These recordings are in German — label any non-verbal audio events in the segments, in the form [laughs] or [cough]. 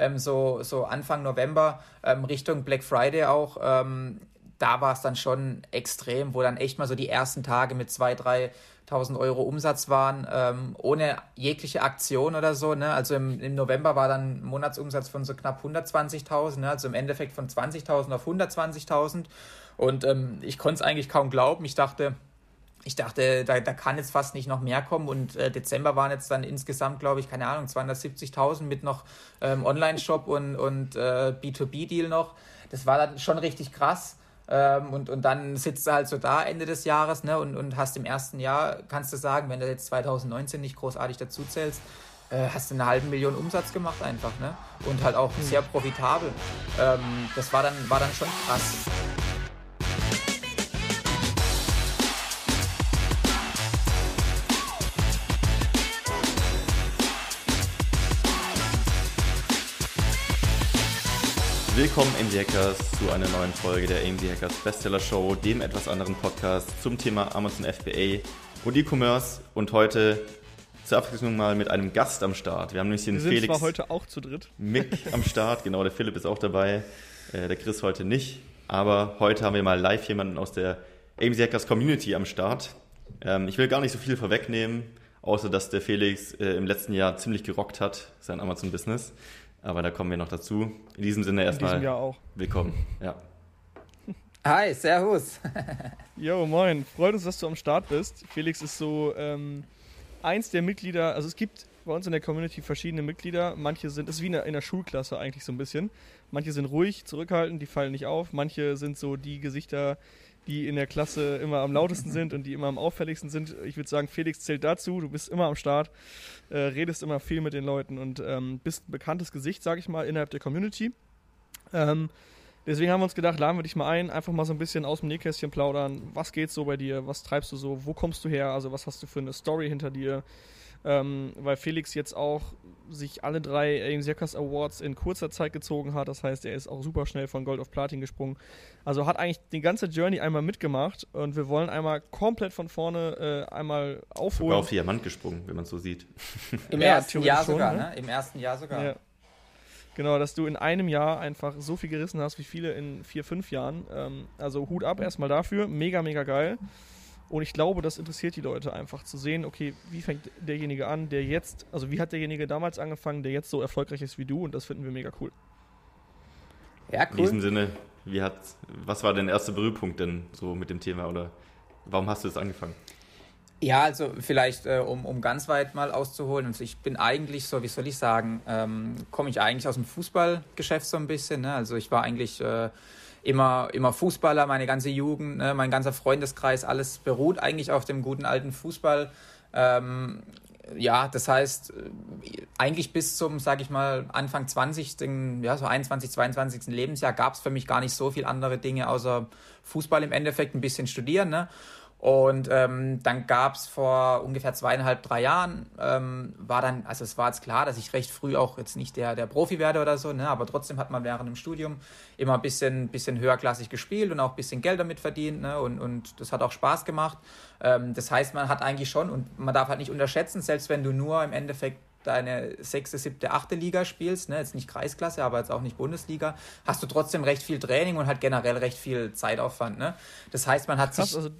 ähm, so, so Anfang November ähm, Richtung Black Friday auch, ähm, da war es dann schon extrem, wo dann echt mal so die ersten Tage mit 2.000, 3.000 Euro Umsatz waren, ähm, ohne jegliche Aktion oder so. Ne? Also im, im November war dann ein Monatsumsatz von so knapp 120.000, ne? also im Endeffekt von 20.000 auf 120.000. Und ähm, ich konnte es eigentlich kaum glauben. Ich dachte, ich dachte, da, da kann jetzt fast nicht noch mehr kommen. Und äh, Dezember waren jetzt dann insgesamt, glaube ich, keine Ahnung, 270.000 mit noch ähm, Online-Shop und, und äh, B2B-Deal noch. Das war dann schon richtig krass. Ähm, und, und dann sitzt du halt so da Ende des Jahres ne, und, und hast im ersten Jahr, kannst du sagen, wenn du jetzt 2019 nicht großartig dazu zählst, äh, hast du eine halbe Million Umsatz gemacht einfach. Ne? Und halt auch sehr profitabel. Ähm, das war dann, war dann schon krass. Willkommen AMD Hackers zu einer neuen Folge der AMD Hackers Bestseller Show, dem etwas anderen Podcast zum Thema Amazon FBA und E-Commerce und heute zur Abwechslung mal mit einem Gast am Start. Wir haben nämlich den Wir sind Felix zwar heute auch zu dritt. Mick am Start, [laughs] genau, der Philipp ist auch dabei, äh, der Chris heute nicht, aber heute haben wir mal live jemanden aus der AMD Hackers Community am Start. Ähm, ich will gar nicht so viel vorwegnehmen, außer dass der Felix äh, im letzten Jahr ziemlich gerockt hat, sein Amazon-Business. Aber da kommen wir noch dazu. In diesem Sinne erstmal. In diesem Jahr auch. Willkommen. [laughs] Ja. Hi, Servus. [laughs] Jo, moin. Freut uns, dass du am Start bist. Felix ist so ähm, eins der Mitglieder. Also es gibt bei uns in der Community verschiedene Mitglieder. Manche sind, es ist wie in der, in der Schulklasse eigentlich so ein bisschen. Manche sind ruhig, zurückhaltend, die fallen nicht auf. Manche sind so die Gesichter, die in der Klasse immer am lautesten sind und die immer am auffälligsten sind. Ich würde sagen, Felix zählt dazu. Du bist immer am Start, äh, redest immer viel mit den Leuten und ähm, bist ein bekanntes Gesicht, sage ich mal, innerhalb der Community. Ähm, deswegen haben wir uns gedacht, laden wir dich mal ein, einfach mal so ein bisschen aus dem Nähkästchen plaudern. Was geht so bei dir? Was treibst du so? Wo kommst du her? Also was hast du für eine Story hinter dir? Ähm, weil Felix jetzt auch sich alle drei AIM Circus Awards in kurzer Zeit gezogen hat. Das heißt, er ist auch super schnell von Gold auf Platin gesprungen. Also hat eigentlich die ganze Journey einmal mitgemacht und wir wollen einmal komplett von vorne äh, einmal aufholen. Sogar auf Diamant gesprungen, wenn man es so sieht. Im ja, ersten Jahr schon, sogar, ne? ne? Im ersten Jahr sogar. Ja. Genau, dass du in einem Jahr einfach so viel gerissen hast wie viele in vier, fünf Jahren. Ähm, also Hut ab erstmal dafür. Mega, mega geil. Und ich glaube, das interessiert die Leute einfach zu sehen, okay, wie fängt derjenige an, der jetzt, also wie hat derjenige damals angefangen, der jetzt so erfolgreich ist wie du und das finden wir mega cool. Ja, cool. In diesem Sinne, wie hat, was war dein erster Berührpunkt denn so mit dem Thema oder warum hast du das angefangen? Ja, also vielleicht, äh, um, um ganz weit mal auszuholen. Also ich bin eigentlich so, wie soll ich sagen, ähm, komme ich eigentlich aus dem Fußballgeschäft so ein bisschen. Ne? Also ich war eigentlich äh, immer, immer Fußballer, meine ganze Jugend, ne, mein ganzer Freundeskreis, alles beruht eigentlich auf dem guten alten Fußball. Ähm, ja, das heißt, äh, eigentlich bis zum, sag ich mal, Anfang 20., ja, so 21., 22. Lebensjahr gab es für mich gar nicht so viel andere Dinge außer Fußball im Endeffekt, ein bisschen studieren, ne? Und ähm, dann gab es vor ungefähr zweieinhalb, drei Jahren, ähm, war dann, also es war jetzt klar, dass ich recht früh auch jetzt nicht der, der Profi werde oder so, ne, aber trotzdem hat man während dem Studium immer ein bisschen, bisschen höherklassig gespielt und auch ein bisschen Geld damit verdient, ne, und, und das hat auch Spaß gemacht. Ähm, das heißt, man hat eigentlich schon, und man darf halt nicht unterschätzen, selbst wenn du nur im Endeffekt deine sechste, siebte, achte Liga spielst, ne, jetzt nicht Kreisklasse, aber jetzt auch nicht Bundesliga, hast du trotzdem recht viel Training und halt generell recht viel Zeitaufwand. Ne? Das heißt, man hat Krass, sich. Also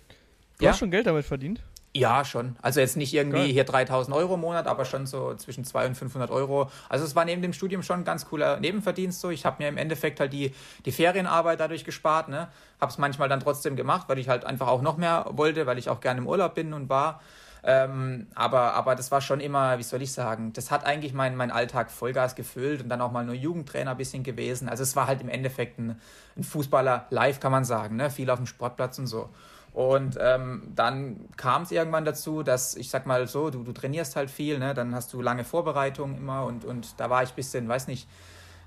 Du ja? hast schon Geld damit verdient? Ja, schon. Also jetzt nicht irgendwie Geil. hier 3000 Euro im Monat, aber schon so zwischen 200 und 500 Euro. Also es war neben dem Studium schon ein ganz cooler Nebenverdienst. So. Ich habe mir im Endeffekt halt die, die Ferienarbeit dadurch gespart. Ne? Habe es manchmal dann trotzdem gemacht, weil ich halt einfach auch noch mehr wollte, weil ich auch gerne im Urlaub bin und war. Ähm, aber, aber das war schon immer, wie soll ich sagen, das hat eigentlich meinen mein Alltag Vollgas gefüllt und dann auch mal nur Jugendtrainer ein bisschen gewesen. Also es war halt im Endeffekt ein, ein Fußballer live, kann man sagen. Ne? Viel auf dem Sportplatz und so. Und ähm, dann kam es irgendwann dazu, dass ich sag mal so, du, du trainierst halt viel, ne? dann hast du lange Vorbereitungen immer und, und da war ich ein bisschen, weiß nicht,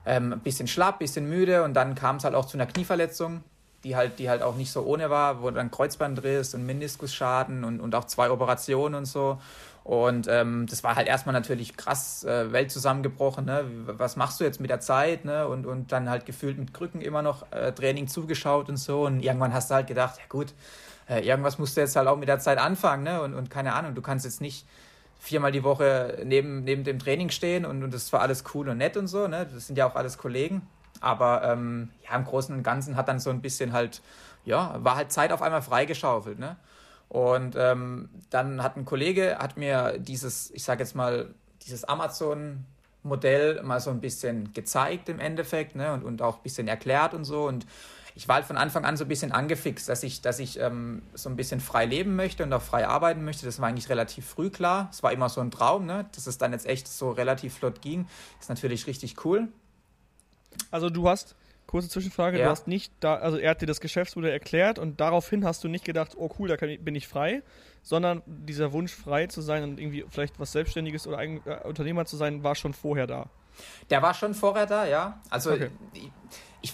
ähm, ein bisschen schlapp, ein bisschen müde und dann kam es halt auch zu einer Knieverletzung, die halt, die halt auch nicht so ohne war, wo dann Kreuzbandriss und Meniskusschaden und, und auch zwei Operationen und so. Und ähm, das war halt erstmal natürlich krass, äh, Welt zusammengebrochen, ne? Was machst du jetzt mit der Zeit, ne? Und, und dann halt gefühlt mit Krücken immer noch äh, Training zugeschaut und so. Und irgendwann hast du halt gedacht, ja gut, äh, irgendwas musst du jetzt halt auch mit der Zeit anfangen, ne? Und, und keine Ahnung, du kannst jetzt nicht viermal die Woche neben, neben dem Training stehen und, und das war alles cool und nett und so, ne? Das sind ja auch alles Kollegen. Aber ähm, ja, im Großen und Ganzen hat dann so ein bisschen halt, ja, war halt Zeit auf einmal freigeschaufelt, ne? Und ähm, dann hat ein Kollege, hat mir dieses, ich sage jetzt mal, dieses Amazon-Modell mal so ein bisschen gezeigt im Endeffekt ne? und, und auch ein bisschen erklärt und so. Und ich war halt von Anfang an so ein bisschen angefixt, dass ich, dass ich ähm, so ein bisschen frei leben möchte und auch frei arbeiten möchte. Das war eigentlich relativ früh klar. Es war immer so ein Traum, ne? dass es dann jetzt echt so relativ flott ging. Ist natürlich richtig cool. Also du hast, kurze Zwischenfrage, ja. du hast nicht da, also er hat dir das Geschäftsmodell erklärt und daraufhin hast du nicht gedacht, oh cool, da ich, bin ich frei, sondern dieser Wunsch frei zu sein und irgendwie vielleicht was Selbstständiges oder Eigen, äh, Unternehmer zu sein, war schon vorher da. Der war schon vorher da, ja. Also okay ich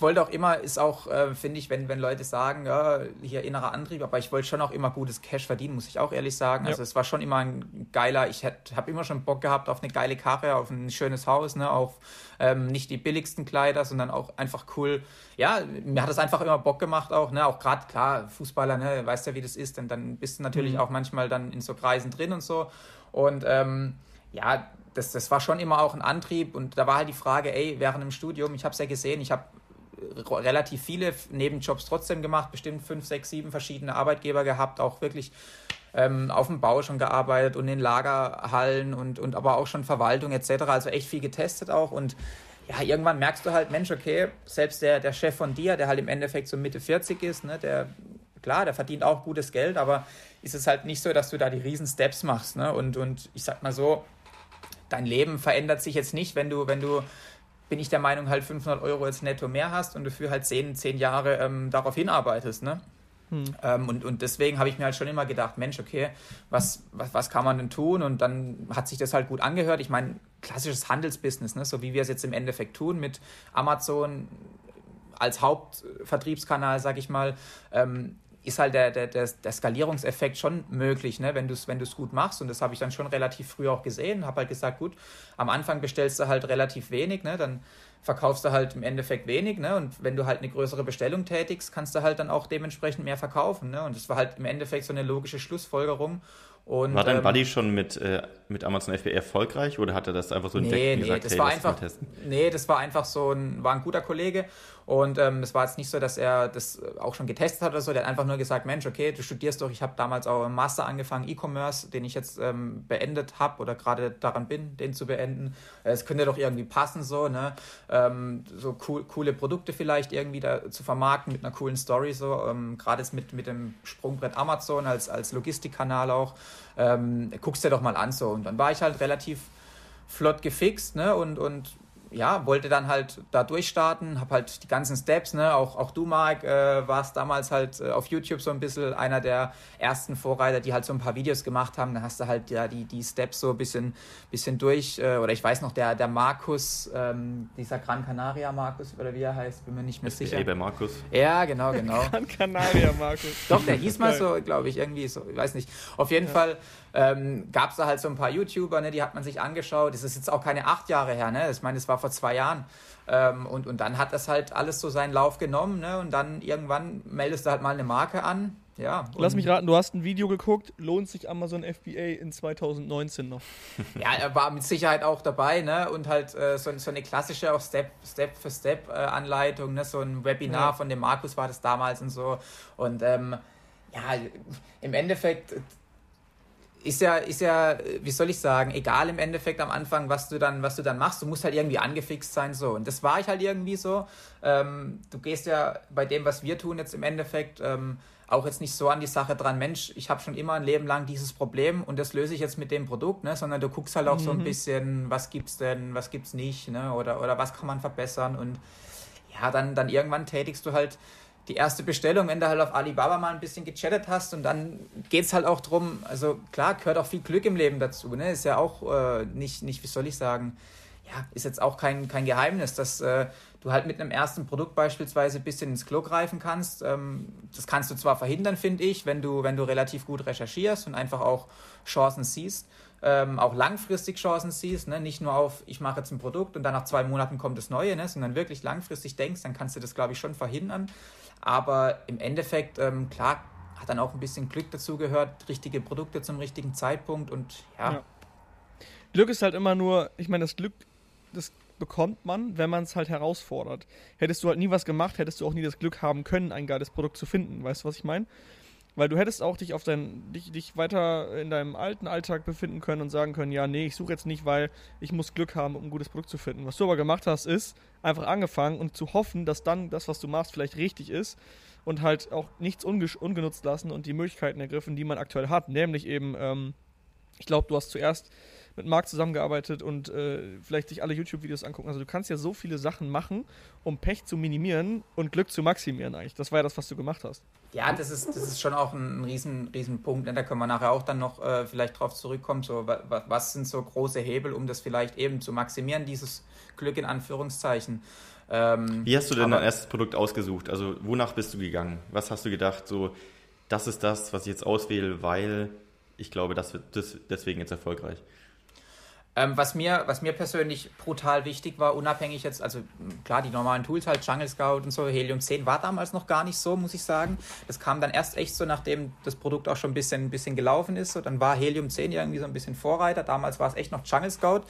wollte auch immer, ist auch, äh, finde ich, wenn, wenn Leute sagen, ja, hier innerer Antrieb, aber ich wollte schon auch immer gutes Cash verdienen, muss ich auch ehrlich sagen. Ja. Also es war schon immer ein geiler, ich habe immer schon Bock gehabt auf eine geile Karre, auf ein schönes Haus, ne, auf ähm, nicht die billigsten Kleider, sondern auch einfach cool. Ja, mir hat es einfach immer Bock gemacht auch, ne, auch gerade, klar, Fußballer, ne, weißt ja, wie das ist, denn dann bist du natürlich mhm. auch manchmal dann in so Kreisen drin und so. Und ähm, ja, das, das war schon immer auch ein Antrieb und da war halt die Frage, ey, während dem Studium, ich habe es ja gesehen, ich habe relativ viele Nebenjobs trotzdem gemacht, bestimmt fünf, sechs, sieben verschiedene Arbeitgeber gehabt, auch wirklich ähm, auf dem Bau schon gearbeitet und in Lagerhallen und, und aber auch schon Verwaltung etc. Also echt viel getestet auch und ja, irgendwann merkst du halt, Mensch, okay, selbst der, der Chef von dir, der halt im Endeffekt so Mitte 40 ist, ne, der, klar, der verdient auch gutes Geld, aber ist es halt nicht so, dass du da die riesen Steps machst, ne? Und, und ich sag mal so, dein Leben verändert sich jetzt nicht, wenn du, wenn du bin ich der Meinung, halt 500 Euro jetzt netto mehr hast und dafür halt 10, 10 Jahre ähm, darauf hinarbeitest. Ne? Hm. Ähm, und, und deswegen habe ich mir halt schon immer gedacht, Mensch, okay, was, was, was kann man denn tun? Und dann hat sich das halt gut angehört. Ich meine, klassisches Handelsbusiness, ne? so wie wir es jetzt im Endeffekt tun mit Amazon als Hauptvertriebskanal, sag ich mal. Ähm, ist halt der, der, der, der Skalierungseffekt schon möglich, ne? wenn du es wenn gut machst. Und das habe ich dann schon relativ früh auch gesehen. Habe halt gesagt, gut, am Anfang bestellst du halt relativ wenig, ne? dann verkaufst du halt im Endeffekt wenig. Ne? Und wenn du halt eine größere Bestellung tätigst, kannst du halt dann auch dementsprechend mehr verkaufen. Ne? Und das war halt im Endeffekt so eine logische Schlussfolgerung. Und, war dein ähm, Buddy schon mit, äh, mit Amazon FBA erfolgreich oder hat er das einfach so entdeckt nee, und gesagt, das hey, war einfach, Nee, das war einfach so ein, war ein guter Kollege und ähm, es war jetzt nicht so, dass er das auch schon getestet hat oder so. Der hat einfach nur gesagt, Mensch, okay, du studierst doch. Ich habe damals auch im Master angefangen, E-Commerce, den ich jetzt ähm, beendet habe oder gerade daran bin, den zu beenden. Es könnte doch irgendwie passen, so, ne? Ähm, so cool, coole Produkte vielleicht irgendwie da zu vermarkten mit einer coolen Story, so. Ähm, gerade jetzt mit, mit dem Sprungbrett Amazon als, als Logistikkanal auch. Ähm, guckst dir doch mal an, so. Und dann war ich halt relativ flott gefixt, ne? Und, und ja, wollte dann halt da durchstarten, habe halt die ganzen Steps, ne, auch, auch du, Marc, äh, warst damals halt äh, auf YouTube so ein bisschen einer der ersten Vorreiter, die halt so ein paar Videos gemacht haben. Da hast du halt ja die, die Steps so ein bisschen, bisschen durch, äh, oder ich weiß noch, der, der Markus, ähm, dieser Gran Canaria Markus, oder wie er heißt, bin mir nicht mehr sicher. bei Markus. Ja, genau, genau. [laughs] Gran Canaria Markus. Doch, der hieß mal so, glaube ich, irgendwie so, ich weiß nicht. Auf jeden ja. Fall ähm, gab es da halt so ein paar YouTuber, ne, die hat man sich angeschaut. Das ist jetzt auch keine acht Jahre her, ne? Ich meine, das war vor zwei Jahren. Ähm, und, und dann hat das halt alles so seinen Lauf genommen, ne? Und dann irgendwann meldest du halt mal eine Marke an. Ja, Lass mich raten, du hast ein Video geguckt, lohnt sich Amazon FBA in 2019 noch? [laughs] ja, er war mit Sicherheit auch dabei, ne? Und halt äh, so, so, eine klassische auch Step, Step für Step äh, Anleitung, ne? So ein Webinar ja. von dem Markus war das damals und so. Und ähm, ja, im Endeffekt ist ja, ist ja, wie soll ich sagen, egal im Endeffekt am Anfang, was du dann, was du dann machst, du musst halt irgendwie angefixt sein, so. Und das war ich halt irgendwie so. Ähm, du gehst ja bei dem, was wir tun jetzt im Endeffekt, ähm, auch jetzt nicht so an die Sache dran, Mensch, ich habe schon immer ein Leben lang dieses Problem und das löse ich jetzt mit dem Produkt, ne? sondern du guckst halt auch mhm. so ein mhm. bisschen, was gibt's denn, was gibt's nicht, ne? oder, oder was kann man verbessern und ja, dann, dann irgendwann tätigst du halt die erste Bestellung, wenn du halt auf Alibaba mal ein bisschen gechattet hast und dann geht es halt auch drum, also klar, gehört auch viel Glück im Leben dazu, ne? Ist ja auch äh, nicht, nicht, wie soll ich sagen, ja, ist jetzt auch kein, kein Geheimnis, dass äh, du halt mit einem ersten Produkt beispielsweise ein bisschen ins Klo greifen kannst. Ähm, das kannst du zwar verhindern, finde ich, wenn du, wenn du relativ gut recherchierst und einfach auch Chancen siehst. Ähm, auch langfristig Chancen siehst, ne? nicht nur auf, ich mache jetzt ein Produkt und dann nach zwei Monaten kommt das Neue, ne? sondern wirklich langfristig denkst, dann kannst du das, glaube ich, schon verhindern. Aber im Endeffekt, ähm, klar, hat dann auch ein bisschen Glück dazu gehört, richtige Produkte zum richtigen Zeitpunkt und ja. ja. Glück ist halt immer nur, ich meine, das Glück, das bekommt man, wenn man es halt herausfordert. Hättest du halt nie was gemacht, hättest du auch nie das Glück haben können, ein geiles Produkt zu finden. Weißt du, was ich meine? Weil du hättest auch dich auf dein, dich, dich weiter in deinem alten Alltag befinden können und sagen können, ja, nee, ich suche jetzt nicht, weil ich muss Glück haben, um ein gutes Produkt zu finden. Was du aber gemacht hast, ist einfach angefangen und zu hoffen, dass dann das, was du machst, vielleicht richtig ist und halt auch nichts ungenutzt lassen und die Möglichkeiten ergriffen, die man aktuell hat. Nämlich eben, ähm, ich glaube, du hast zuerst mit Marc zusammengearbeitet und äh, vielleicht sich alle YouTube-Videos angucken. Also du kannst ja so viele Sachen machen, um Pech zu minimieren und Glück zu maximieren eigentlich. Das war ja das, was du gemacht hast. Ja, das ist, das ist schon auch ein, riesen, riesen Punkt. Ne? Da können wir nachher auch dann noch äh, vielleicht drauf zurückkommen. So, was, was sind so große Hebel, um das vielleicht eben zu maximieren, dieses Glück in Anführungszeichen. Ähm, Wie hast du denn dein erstes Produkt ausgesucht? Also wonach bist du gegangen? Was hast du gedacht? So, das ist das, was ich jetzt auswähle, weil ich glaube, das wird das deswegen jetzt erfolgreich. Ähm, was, mir, was mir persönlich brutal wichtig war, unabhängig jetzt, also klar, die normalen Tools halt, Jungle Scout und so, Helium 10 war damals noch gar nicht so, muss ich sagen. Das kam dann erst echt so, nachdem das Produkt auch schon ein bisschen, ein bisschen gelaufen ist. So, dann war Helium 10 irgendwie so ein bisschen Vorreiter. Damals war es echt noch Jungle Scout.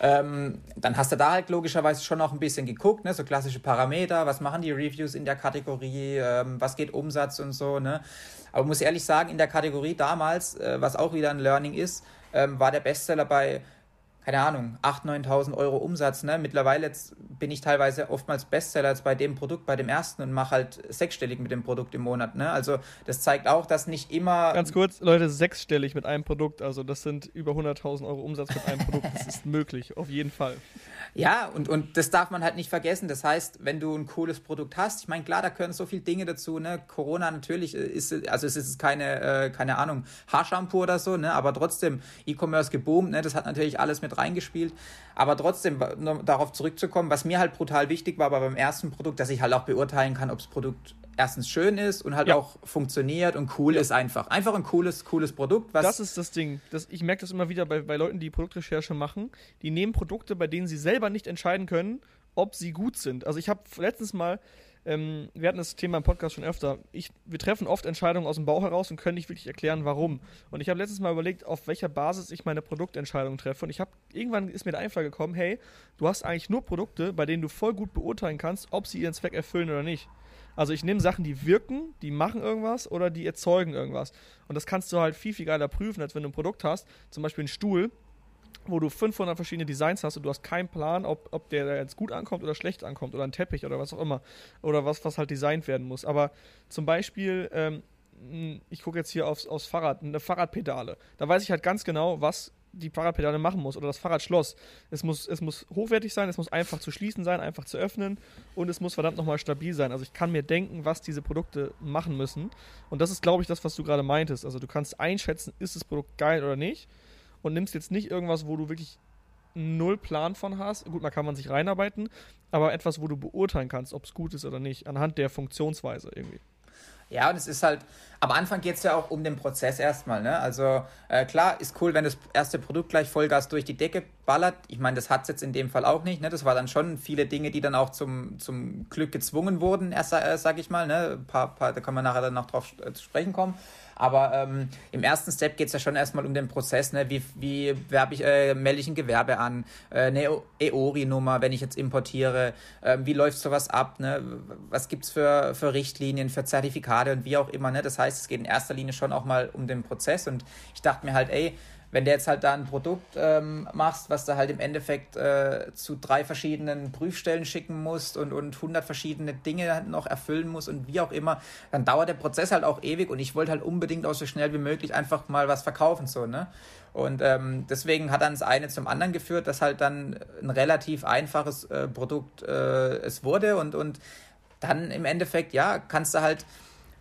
Ähm, dann hast du da halt logischerweise schon noch ein bisschen geguckt, ne? so klassische Parameter, was machen die Reviews in der Kategorie, ähm, was geht Umsatz und so. Ne? Aber muss ehrlich sagen, in der Kategorie damals, äh, was auch wieder ein Learning ist, ähm, war der Bestseller bei keine Ahnung, 8.000, 9.000 Euro Umsatz. Ne? Mittlerweile jetzt bin ich teilweise oftmals Bestseller als bei dem Produkt, bei dem ersten und mache halt sechsstellig mit dem Produkt im Monat. Ne? Also das zeigt auch, dass nicht immer... Ganz kurz, Leute, sechsstellig mit einem Produkt, also das sind über 100.000 Euro Umsatz mit einem Produkt. Das ist möglich, auf jeden Fall. Ja, und, und das darf man halt nicht vergessen. Das heißt, wenn du ein cooles Produkt hast, ich meine, klar, da können so viele Dinge dazu, ne? Corona natürlich ist, also es ist keine, äh, keine Ahnung, Haarshampoo oder so, ne? Aber trotzdem, E-Commerce geboomt, ne? Das hat natürlich alles mit reingespielt. Aber trotzdem, nur darauf zurückzukommen, was mir halt brutal wichtig war, war beim ersten Produkt, dass ich halt auch beurteilen kann, ob das Produkt erstens schön ist und halt ja. auch funktioniert und cool ja. ist einfach. Einfach ein cooles, cooles Produkt. Das ist das Ding. Das, ich merke das immer wieder bei, bei Leuten, die Produktrecherche machen. Die nehmen Produkte, bei denen sie selber nicht entscheiden können, ob sie gut sind. Also ich habe letztens mal, ähm, wir hatten das Thema im Podcast schon öfter, ich, wir treffen oft Entscheidungen aus dem Bauch heraus und können nicht wirklich erklären, warum. Und ich habe letztens mal überlegt, auf welcher Basis ich meine Produktentscheidung treffe. Und ich habe, irgendwann ist mir der Einfall gekommen, hey, du hast eigentlich nur Produkte, bei denen du voll gut beurteilen kannst, ob sie ihren Zweck erfüllen oder nicht. Also ich nehme Sachen, die wirken, die machen irgendwas oder die erzeugen irgendwas. Und das kannst du halt viel, viel geiler prüfen, als wenn du ein Produkt hast, zum Beispiel einen Stuhl, wo du 500 verschiedene Designs hast und du hast keinen Plan, ob, ob der jetzt gut ankommt oder schlecht ankommt oder ein Teppich oder was auch immer. Oder was, was halt designt werden muss. Aber zum Beispiel, ähm, ich gucke jetzt hier aufs, aufs Fahrrad, eine Fahrradpedale. Da weiß ich halt ganz genau, was die Fahrradpedale machen muss oder das Fahrradschloss. Es muss, es muss hochwertig sein, es muss einfach zu schließen sein, einfach zu öffnen und es muss verdammt nochmal stabil sein. Also ich kann mir denken, was diese Produkte machen müssen. Und das ist, glaube ich, das, was du gerade meintest. Also du kannst einschätzen, ist das Produkt geil oder nicht und nimmst jetzt nicht irgendwas, wo du wirklich null Plan von hast. Gut, da kann man sich reinarbeiten, aber etwas, wo du beurteilen kannst, ob es gut ist oder nicht, anhand der Funktionsweise irgendwie. Ja, und es ist halt, am Anfang geht es ja auch um den Prozess erstmal. Ne? Also äh, klar, ist cool, wenn das erste Produkt gleich Vollgas durch die Decke ballert. Ich meine, das hat es jetzt in dem Fall auch nicht. Ne? Das war dann schon viele Dinge, die dann auch zum, zum Glück gezwungen wurden, erst, äh, sag ich mal. Ne? Paar, paar, da können wir nachher dann noch drauf äh, zu sprechen kommen. Aber ähm, im ersten Step geht es ja schon erstmal um den Prozess, ne? wie, wie werbe ich, äh, melde ich ein Gewerbe an, äh, eine EORI-Nummer, wenn ich jetzt importiere, äh, wie läuft sowas ab, ne? was gibt es für, für Richtlinien, für Zertifikate und wie auch immer. Ne? Das heißt, es geht in erster Linie schon auch mal um den Prozess und ich dachte mir halt, ey, wenn du jetzt halt da ein Produkt ähm, machst, was du halt im Endeffekt äh, zu drei verschiedenen Prüfstellen schicken musst und, und 100 verschiedene Dinge noch erfüllen musst und wie auch immer, dann dauert der Prozess halt auch ewig und ich wollte halt unbedingt auch so schnell wie möglich einfach mal was verkaufen, so, ne? Und ähm, deswegen hat dann das eine zum anderen geführt, dass halt dann ein relativ einfaches äh, Produkt äh, es wurde und, und dann im Endeffekt, ja, kannst du halt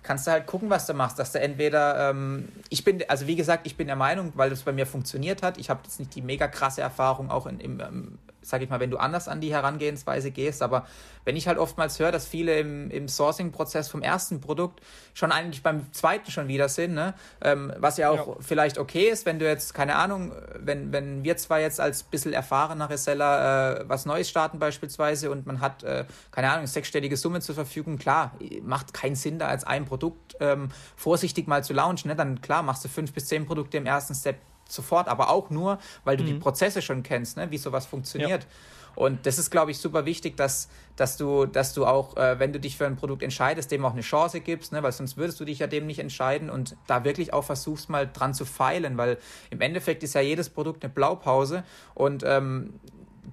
kannst du halt gucken, was du machst. Dass du entweder, ähm, ich bin, also wie gesagt, ich bin der Meinung, weil das bei mir funktioniert hat. Ich habe jetzt nicht die mega krasse Erfahrung auch in, im, ähm, sag ich mal, wenn du anders an die Herangehensweise gehst. Aber wenn ich halt oftmals höre, dass viele im, im Sourcing-Prozess vom ersten Produkt schon eigentlich beim zweiten schon wieder sind, ne? Ähm, was ja auch ja. vielleicht okay ist, wenn du jetzt, keine Ahnung, wenn, wenn wir zwar jetzt als bisschen erfahrener Reseller äh, was Neues starten beispielsweise und man hat, äh, keine Ahnung, sechsstellige Summe zur Verfügung, klar, macht keinen Sinn, da als ein Produkt ähm, vorsichtig mal zu launchen. Ne? Dann klar, machst du fünf bis zehn Produkte im ersten Step sofort, aber auch nur, weil du mhm. die Prozesse schon kennst, ne? wie sowas funktioniert. Ja. Und das ist, glaube ich, super wichtig, dass, dass, du, dass du auch, äh, wenn du dich für ein Produkt entscheidest, dem auch eine Chance gibst, ne? weil sonst würdest du dich ja dem nicht entscheiden und da wirklich auch versuchst, mal dran zu feilen, weil im Endeffekt ist ja jedes Produkt eine Blaupause und ähm,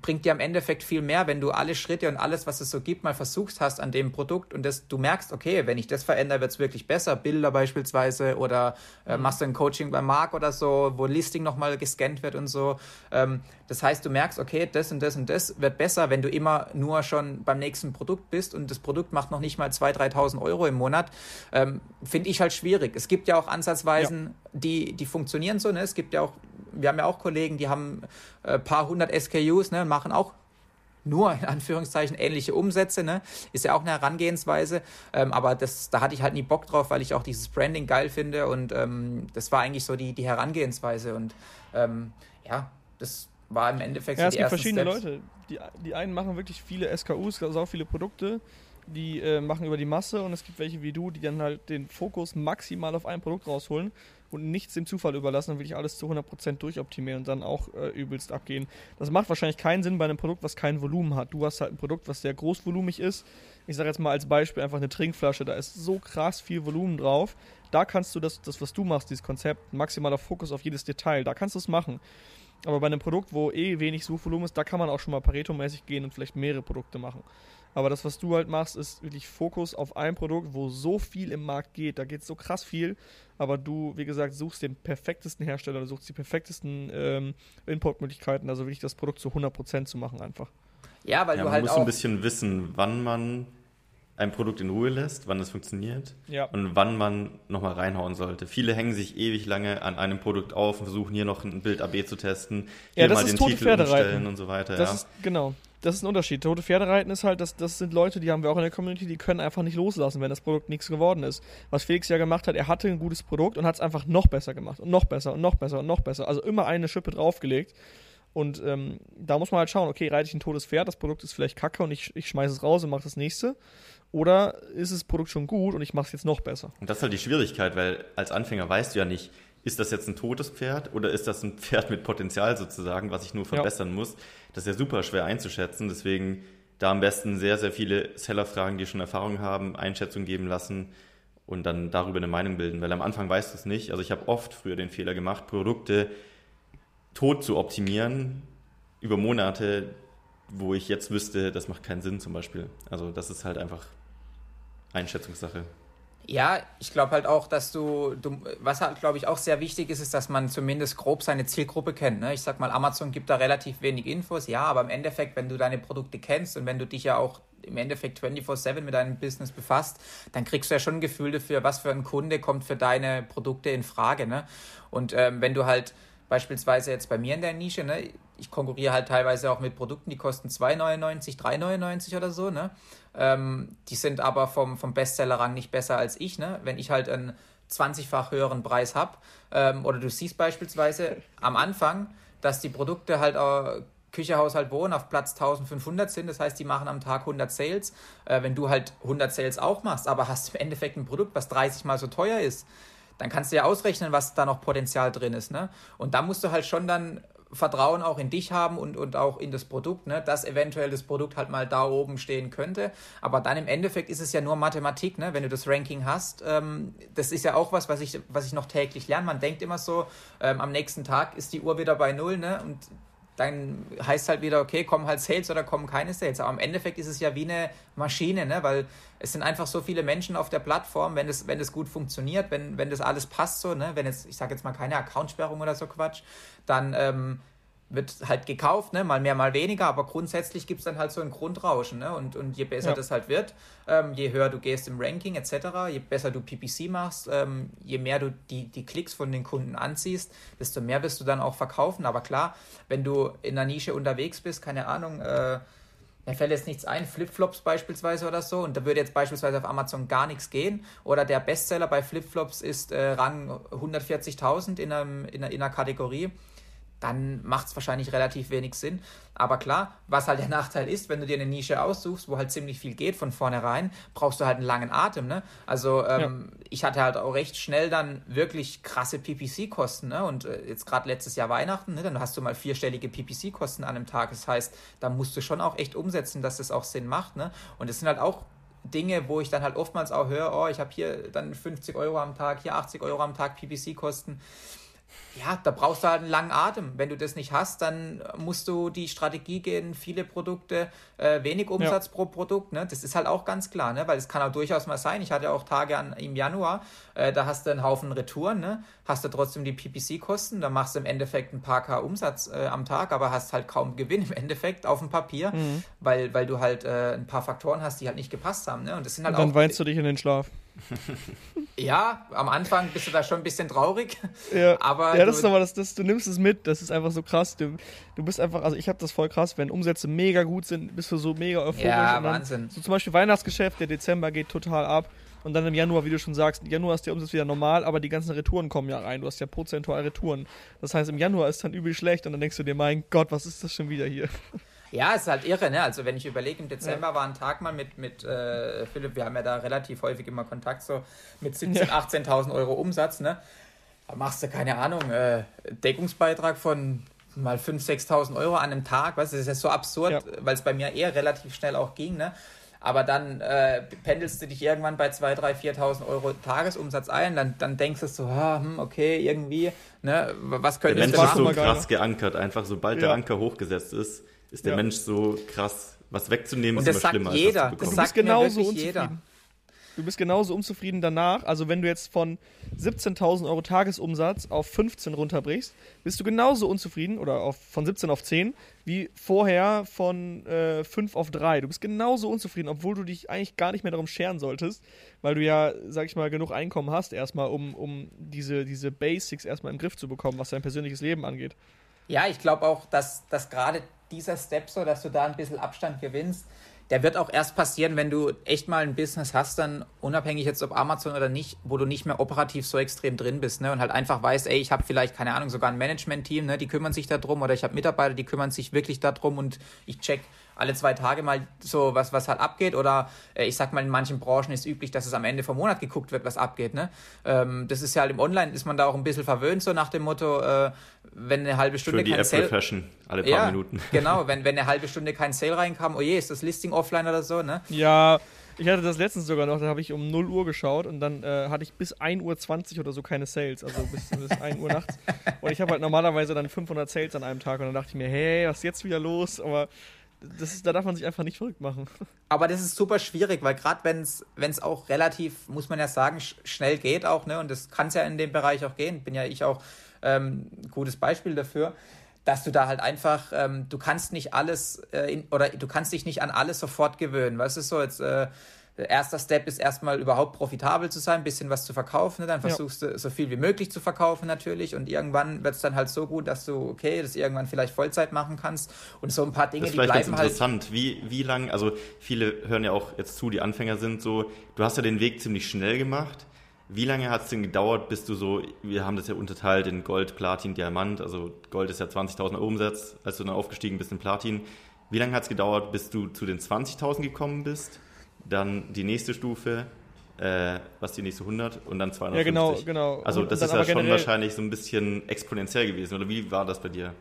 bringt dir am Endeffekt viel mehr, wenn du alle Schritte und alles, was es so gibt, mal versuchst hast an dem Produkt und das, du merkst, okay, wenn ich das verändere, wird es wirklich besser. Bilder beispielsweise oder äh, mhm. machst du ein Coaching bei Marc oder so, wo Listing nochmal gescannt wird und so. Ähm, das heißt, du merkst, okay, das und das und das wird besser, wenn du immer nur schon beim nächsten Produkt bist und das Produkt macht noch nicht mal 2.000, 3.000 Euro im Monat. Ähm, Finde ich halt schwierig. Es gibt ja auch Ansatzweisen. Die, die funktionieren so. Ne? Es gibt ja auch wir haben ja auch Kollegen, die haben ein äh, paar hundert SKUs, ne, machen auch nur in Anführungszeichen ähnliche Umsätze, ne? Ist ja auch eine Herangehensweise. Ähm, aber das, da hatte ich halt nie Bock drauf, weil ich auch dieses Branding geil finde und ähm, das war eigentlich so die, die Herangehensweise. Und ähm, ja, das war im Endeffekt ja, so es gibt verschiedene Steps. Leute. Die, die einen machen wirklich viele SKUs, also auch viele Produkte, die äh, machen über die Masse und es gibt welche wie du, die dann halt den Fokus maximal auf ein Produkt rausholen und nichts dem Zufall überlassen, dann will ich alles zu 100% durchoptimieren und dann auch äh, übelst abgehen. Das macht wahrscheinlich keinen Sinn bei einem Produkt, was kein Volumen hat. Du hast halt ein Produkt, was sehr großvolumig ist. Ich sage jetzt mal als Beispiel einfach eine Trinkflasche, da ist so krass viel Volumen drauf. Da kannst du das, das was du machst, dieses Konzept, maximaler Fokus auf jedes Detail, da kannst du es machen. Aber bei einem Produkt, wo eh wenig Suchvolumen ist, da kann man auch schon mal Pareto-mäßig gehen und vielleicht mehrere Produkte machen. Aber das, was du halt machst, ist wirklich Fokus auf ein Produkt, wo so viel im Markt geht. Da geht so krass viel. Aber du, wie gesagt, suchst den perfektesten Hersteller, du suchst die perfektesten ähm, Importmöglichkeiten, also wirklich das Produkt zu 100% zu machen einfach. Ja, weil ja, du halt Man muss ein bisschen wissen, wann man ein Produkt in Ruhe lässt, wann es funktioniert ja. und wann man nochmal reinhauen sollte. Viele hängen sich ewig lange an einem Produkt auf und versuchen hier noch ein Bild AB zu testen, hier ja, mal den Titel umstellen und so weiter. Das ja. ist, genau das ist ein Unterschied. Tote Pferde reiten ist halt, das, das sind Leute, die haben wir auch in der Community, die können einfach nicht loslassen, wenn das Produkt nichts geworden ist. Was Felix ja gemacht hat, er hatte ein gutes Produkt und hat es einfach noch besser gemacht und noch besser und noch besser und noch besser. Also immer eine Schippe draufgelegt. Und ähm, da muss man halt schauen, okay, reite ich ein totes Pferd, das Produkt ist vielleicht kacke und ich, ich schmeiße es raus und mache das nächste. Oder ist das Produkt schon gut und ich mache es jetzt noch besser? Und das ist halt die Schwierigkeit, weil als Anfänger weißt du ja nicht, ist das jetzt ein totes Pferd oder ist das ein Pferd mit Potenzial sozusagen, was ich nur verbessern ja. muss? Das ist ja super schwer einzuschätzen. Deswegen da am besten sehr, sehr viele Seller fragen, die schon Erfahrung haben, Einschätzung geben lassen und dann darüber eine Meinung bilden. Weil am Anfang weißt du es nicht. Also ich habe oft früher den Fehler gemacht, Produkte tot zu optimieren über Monate, wo ich jetzt wüsste, das macht keinen Sinn zum Beispiel. Also das ist halt einfach Einschätzungssache. Ja, ich glaube halt auch, dass du, du was halt, glaube ich, auch sehr wichtig ist, ist, dass man zumindest grob seine Zielgruppe kennt. Ne? Ich sag mal, Amazon gibt da relativ wenig Infos, ja, aber im Endeffekt, wenn du deine Produkte kennst und wenn du dich ja auch im Endeffekt 24-7 mit deinem Business befasst, dann kriegst du ja schon ein Gefühl dafür, was für ein Kunde kommt für deine Produkte in Frage. Ne? Und ähm, wenn du halt beispielsweise jetzt bei mir in der Nische, ne, ich konkurriere halt teilweise auch mit Produkten, die kosten 2,99, 3,99 oder so, ne? Ähm, die sind aber vom, vom Bestsellerrang nicht besser als ich, ne? Wenn ich halt einen 20-fach höheren Preis habe, ähm, oder du siehst beispielsweise am Anfang, dass die Produkte halt auch Küche, Haushalt, Wohnen auf Platz 1500 sind. Das heißt, die machen am Tag 100 Sales. Äh, wenn du halt 100 Sales auch machst, aber hast im Endeffekt ein Produkt, was 30 mal so teuer ist, dann kannst du ja ausrechnen, was da noch Potenzial drin ist. Ne? Und da musst du halt schon dann Vertrauen auch in dich haben und, und auch in das Produkt, ne? dass eventuell das Produkt halt mal da oben stehen könnte. Aber dann im Endeffekt ist es ja nur Mathematik, ne? wenn du das Ranking hast. Ähm, das ist ja auch was, was ich, was ich noch täglich lerne. Man denkt immer so, ähm, am nächsten Tag ist die Uhr wieder bei Null ne? und dann heißt halt wieder, okay, kommen halt Sales oder kommen keine Sales. Aber im Endeffekt ist es ja wie eine Maschine, ne? weil es sind einfach so viele Menschen auf der Plattform, wenn es, wenn es gut funktioniert, wenn, wenn das alles passt so, ne? wenn jetzt, ich sage jetzt mal keine Accountsperrung oder so Quatsch, dann ähm, wird halt gekauft, ne? mal mehr, mal weniger, aber grundsätzlich gibt es dann halt so ein Grundrauschen. Ne? Und, und je besser ja. das halt wird, ähm, je höher du gehst im Ranking etc., je besser du PPC machst, ähm, je mehr du die, die Klicks von den Kunden anziehst, desto mehr wirst du dann auch verkaufen. Aber klar, wenn du in der Nische unterwegs bist, keine Ahnung, äh, mir fällt jetzt nichts ein, Flipflops beispielsweise oder so, und da würde jetzt beispielsweise auf Amazon gar nichts gehen. Oder der Bestseller bei Flipflops ist äh, Rang 140.000 in, in, in einer Kategorie dann macht es wahrscheinlich relativ wenig Sinn. Aber klar, was halt der Nachteil ist, wenn du dir eine Nische aussuchst, wo halt ziemlich viel geht von vornherein, brauchst du halt einen langen Atem. Ne? Also ähm, ja. ich hatte halt auch recht schnell dann wirklich krasse PPC-Kosten. Ne? Und äh, jetzt gerade letztes Jahr Weihnachten, ne? dann hast du mal vierstellige PPC-Kosten an einem Tag. Das heißt, da musst du schon auch echt umsetzen, dass das auch Sinn macht. Ne? Und das sind halt auch Dinge, wo ich dann halt oftmals auch höre, oh, ich habe hier dann 50 Euro am Tag, hier 80 Euro am Tag PPC-Kosten ja, da brauchst du halt einen langen Atem. Wenn du das nicht hast, dann musst du die Strategie gehen, viele Produkte, äh, wenig Umsatz ja. pro Produkt. Ne? Das ist halt auch ganz klar, ne? weil es kann auch durchaus mal sein. Ich hatte auch Tage an, im Januar, äh, da hast du einen Haufen Retouren, ne? hast du trotzdem die PPC-Kosten, da machst du im Endeffekt ein paar K Umsatz äh, am Tag, aber hast halt kaum Gewinn im Endeffekt auf dem Papier, mhm. weil, weil du halt äh, ein paar Faktoren hast, die halt nicht gepasst haben. Ne? Und das sind halt Und dann auch, weinst du dich in den Schlaf. [laughs] Ja, am Anfang bist du da schon ein bisschen traurig. Ja, aber ja das ist aber das, das, du nimmst es mit, das ist einfach so krass. Du, du bist einfach, also ich habe das voll krass, wenn Umsätze mega gut sind, bist du so mega euphorisch. Ja, Wahnsinn. so zum Beispiel Weihnachtsgeschäft, der Dezember geht total ab. Und dann im Januar, wie du schon sagst, im Januar ist der Umsatz wieder normal, aber die ganzen Retouren kommen ja rein. Du hast ja prozentual Retouren. Das heißt, im Januar ist dann übel schlecht und dann denkst du dir, mein Gott, was ist das schon wieder hier? Ja, es ist halt irre, ne? Also wenn ich überlege, im Dezember ja. war ein Tag mal mit, mit äh, Philipp, wir haben ja da relativ häufig immer Kontakt, so mit 17.000, ja. 18.000 Euro Umsatz, ne? Da machst du, keine Ahnung, äh, Deckungsbeitrag von mal 5.000, 6.000 Euro an einem Tag, weißt du, das ist ja so absurd, ja. weil es bei mir eher relativ schnell auch ging, ne? Aber dann äh, pendelst du dich irgendwann bei 2.000, 3.000, 4.000 Euro Tagesumsatz ein, dann, dann denkst du so, ah, hm, okay, irgendwie, ne, was könnte Der Mensch ist so krass geankert, einfach sobald der Anker hochgesetzt ist, ist der ja. Mensch so krass, was wegzunehmen und ist immer schlimmer. Jeder, als das, das sagt genauso unzufrieden. Jeder. Du bist genauso unzufrieden danach. Also wenn du jetzt von 17.000 Euro Tagesumsatz auf 15 runterbrichst, bist du genauso unzufrieden oder auf, von 17 auf 10 wie vorher von äh, 5 auf 3. Du bist genauso unzufrieden, obwohl du dich eigentlich gar nicht mehr darum scheren solltest, weil du ja, sag ich mal, genug Einkommen hast erstmal, um, um diese, diese Basics erstmal im Griff zu bekommen, was dein persönliches Leben angeht. Ja, ich glaube auch, dass, dass gerade dieser Step so, dass du da ein bisschen Abstand gewinnst, der wird auch erst passieren, wenn du echt mal ein Business hast, dann unabhängig jetzt ob Amazon oder nicht, wo du nicht mehr operativ so extrem drin bist, ne? Und halt einfach weißt, ey, ich habe vielleicht, keine Ahnung, sogar ein Management-Team, ne, die kümmern sich darum oder ich habe Mitarbeiter, die kümmern sich wirklich darum und ich check alle zwei Tage mal so, was, was halt abgeht. Oder äh, ich sag mal, in manchen Branchen ist üblich, dass es am Ende vom Monat geguckt wird, was abgeht. Ne? Ähm, das ist ja halt im Online, ist man da auch ein bisschen verwöhnt, so nach dem Motto, äh, wenn eine halbe Stunde Für kein Sale. Fashion, alle paar ja, Minuten. [laughs] Genau, wenn, wenn eine halbe Stunde kein Sale reinkam, oh je, ist das Listing offline oder so, ne? Ja. Ich hatte das letztens sogar noch, da habe ich um 0 Uhr geschaut und dann äh, hatte ich bis 1.20 Uhr oder so keine Sales, also bis, bis 1 Uhr nachts. [laughs] Und ich habe halt normalerweise dann 500 Sales an einem Tag und dann dachte ich mir, hey, was ist jetzt wieder los? Aber das ist, da darf man sich einfach nicht verrückt machen. [laughs] Aber das ist super schwierig, weil gerade wenn es auch relativ, muss man ja sagen, sch schnell geht auch, ne, und das kann es ja in dem Bereich auch gehen, bin ja ich auch ähm, ein gutes Beispiel dafür, dass du da halt einfach, ähm, du kannst nicht alles äh, in, oder du kannst dich nicht an alles sofort gewöhnen. Weißt du so, jetzt äh, erster Step ist erstmal überhaupt profitabel zu sein, ein bisschen was zu verkaufen. Ne? Dann versuchst ja. du so viel wie möglich zu verkaufen natürlich und irgendwann wird es dann halt so gut, dass du, okay, das irgendwann vielleicht Vollzeit machen kannst und so ein paar Dinge, das ist die bleiben ganz halt interessant. Halt. Wie, wie lang, also viele hören ja auch jetzt zu, die Anfänger sind so, du hast ja den Weg ziemlich schnell gemacht. Wie lange hat es denn gedauert, bis du so, wir haben das ja unterteilt in Gold, Platin, Diamant, also Gold ist ja 20.000 Euro Umsatz, als du dann aufgestiegen bist in Platin. Wie lange hat es gedauert, bis du zu den 20.000 gekommen bist? Dann die nächste Stufe, äh, was die nächste 100 und dann 250. Ja, genau, genau. Also das ist ja schon wahrscheinlich so ein bisschen exponentiell gewesen. Oder wie war das bei dir?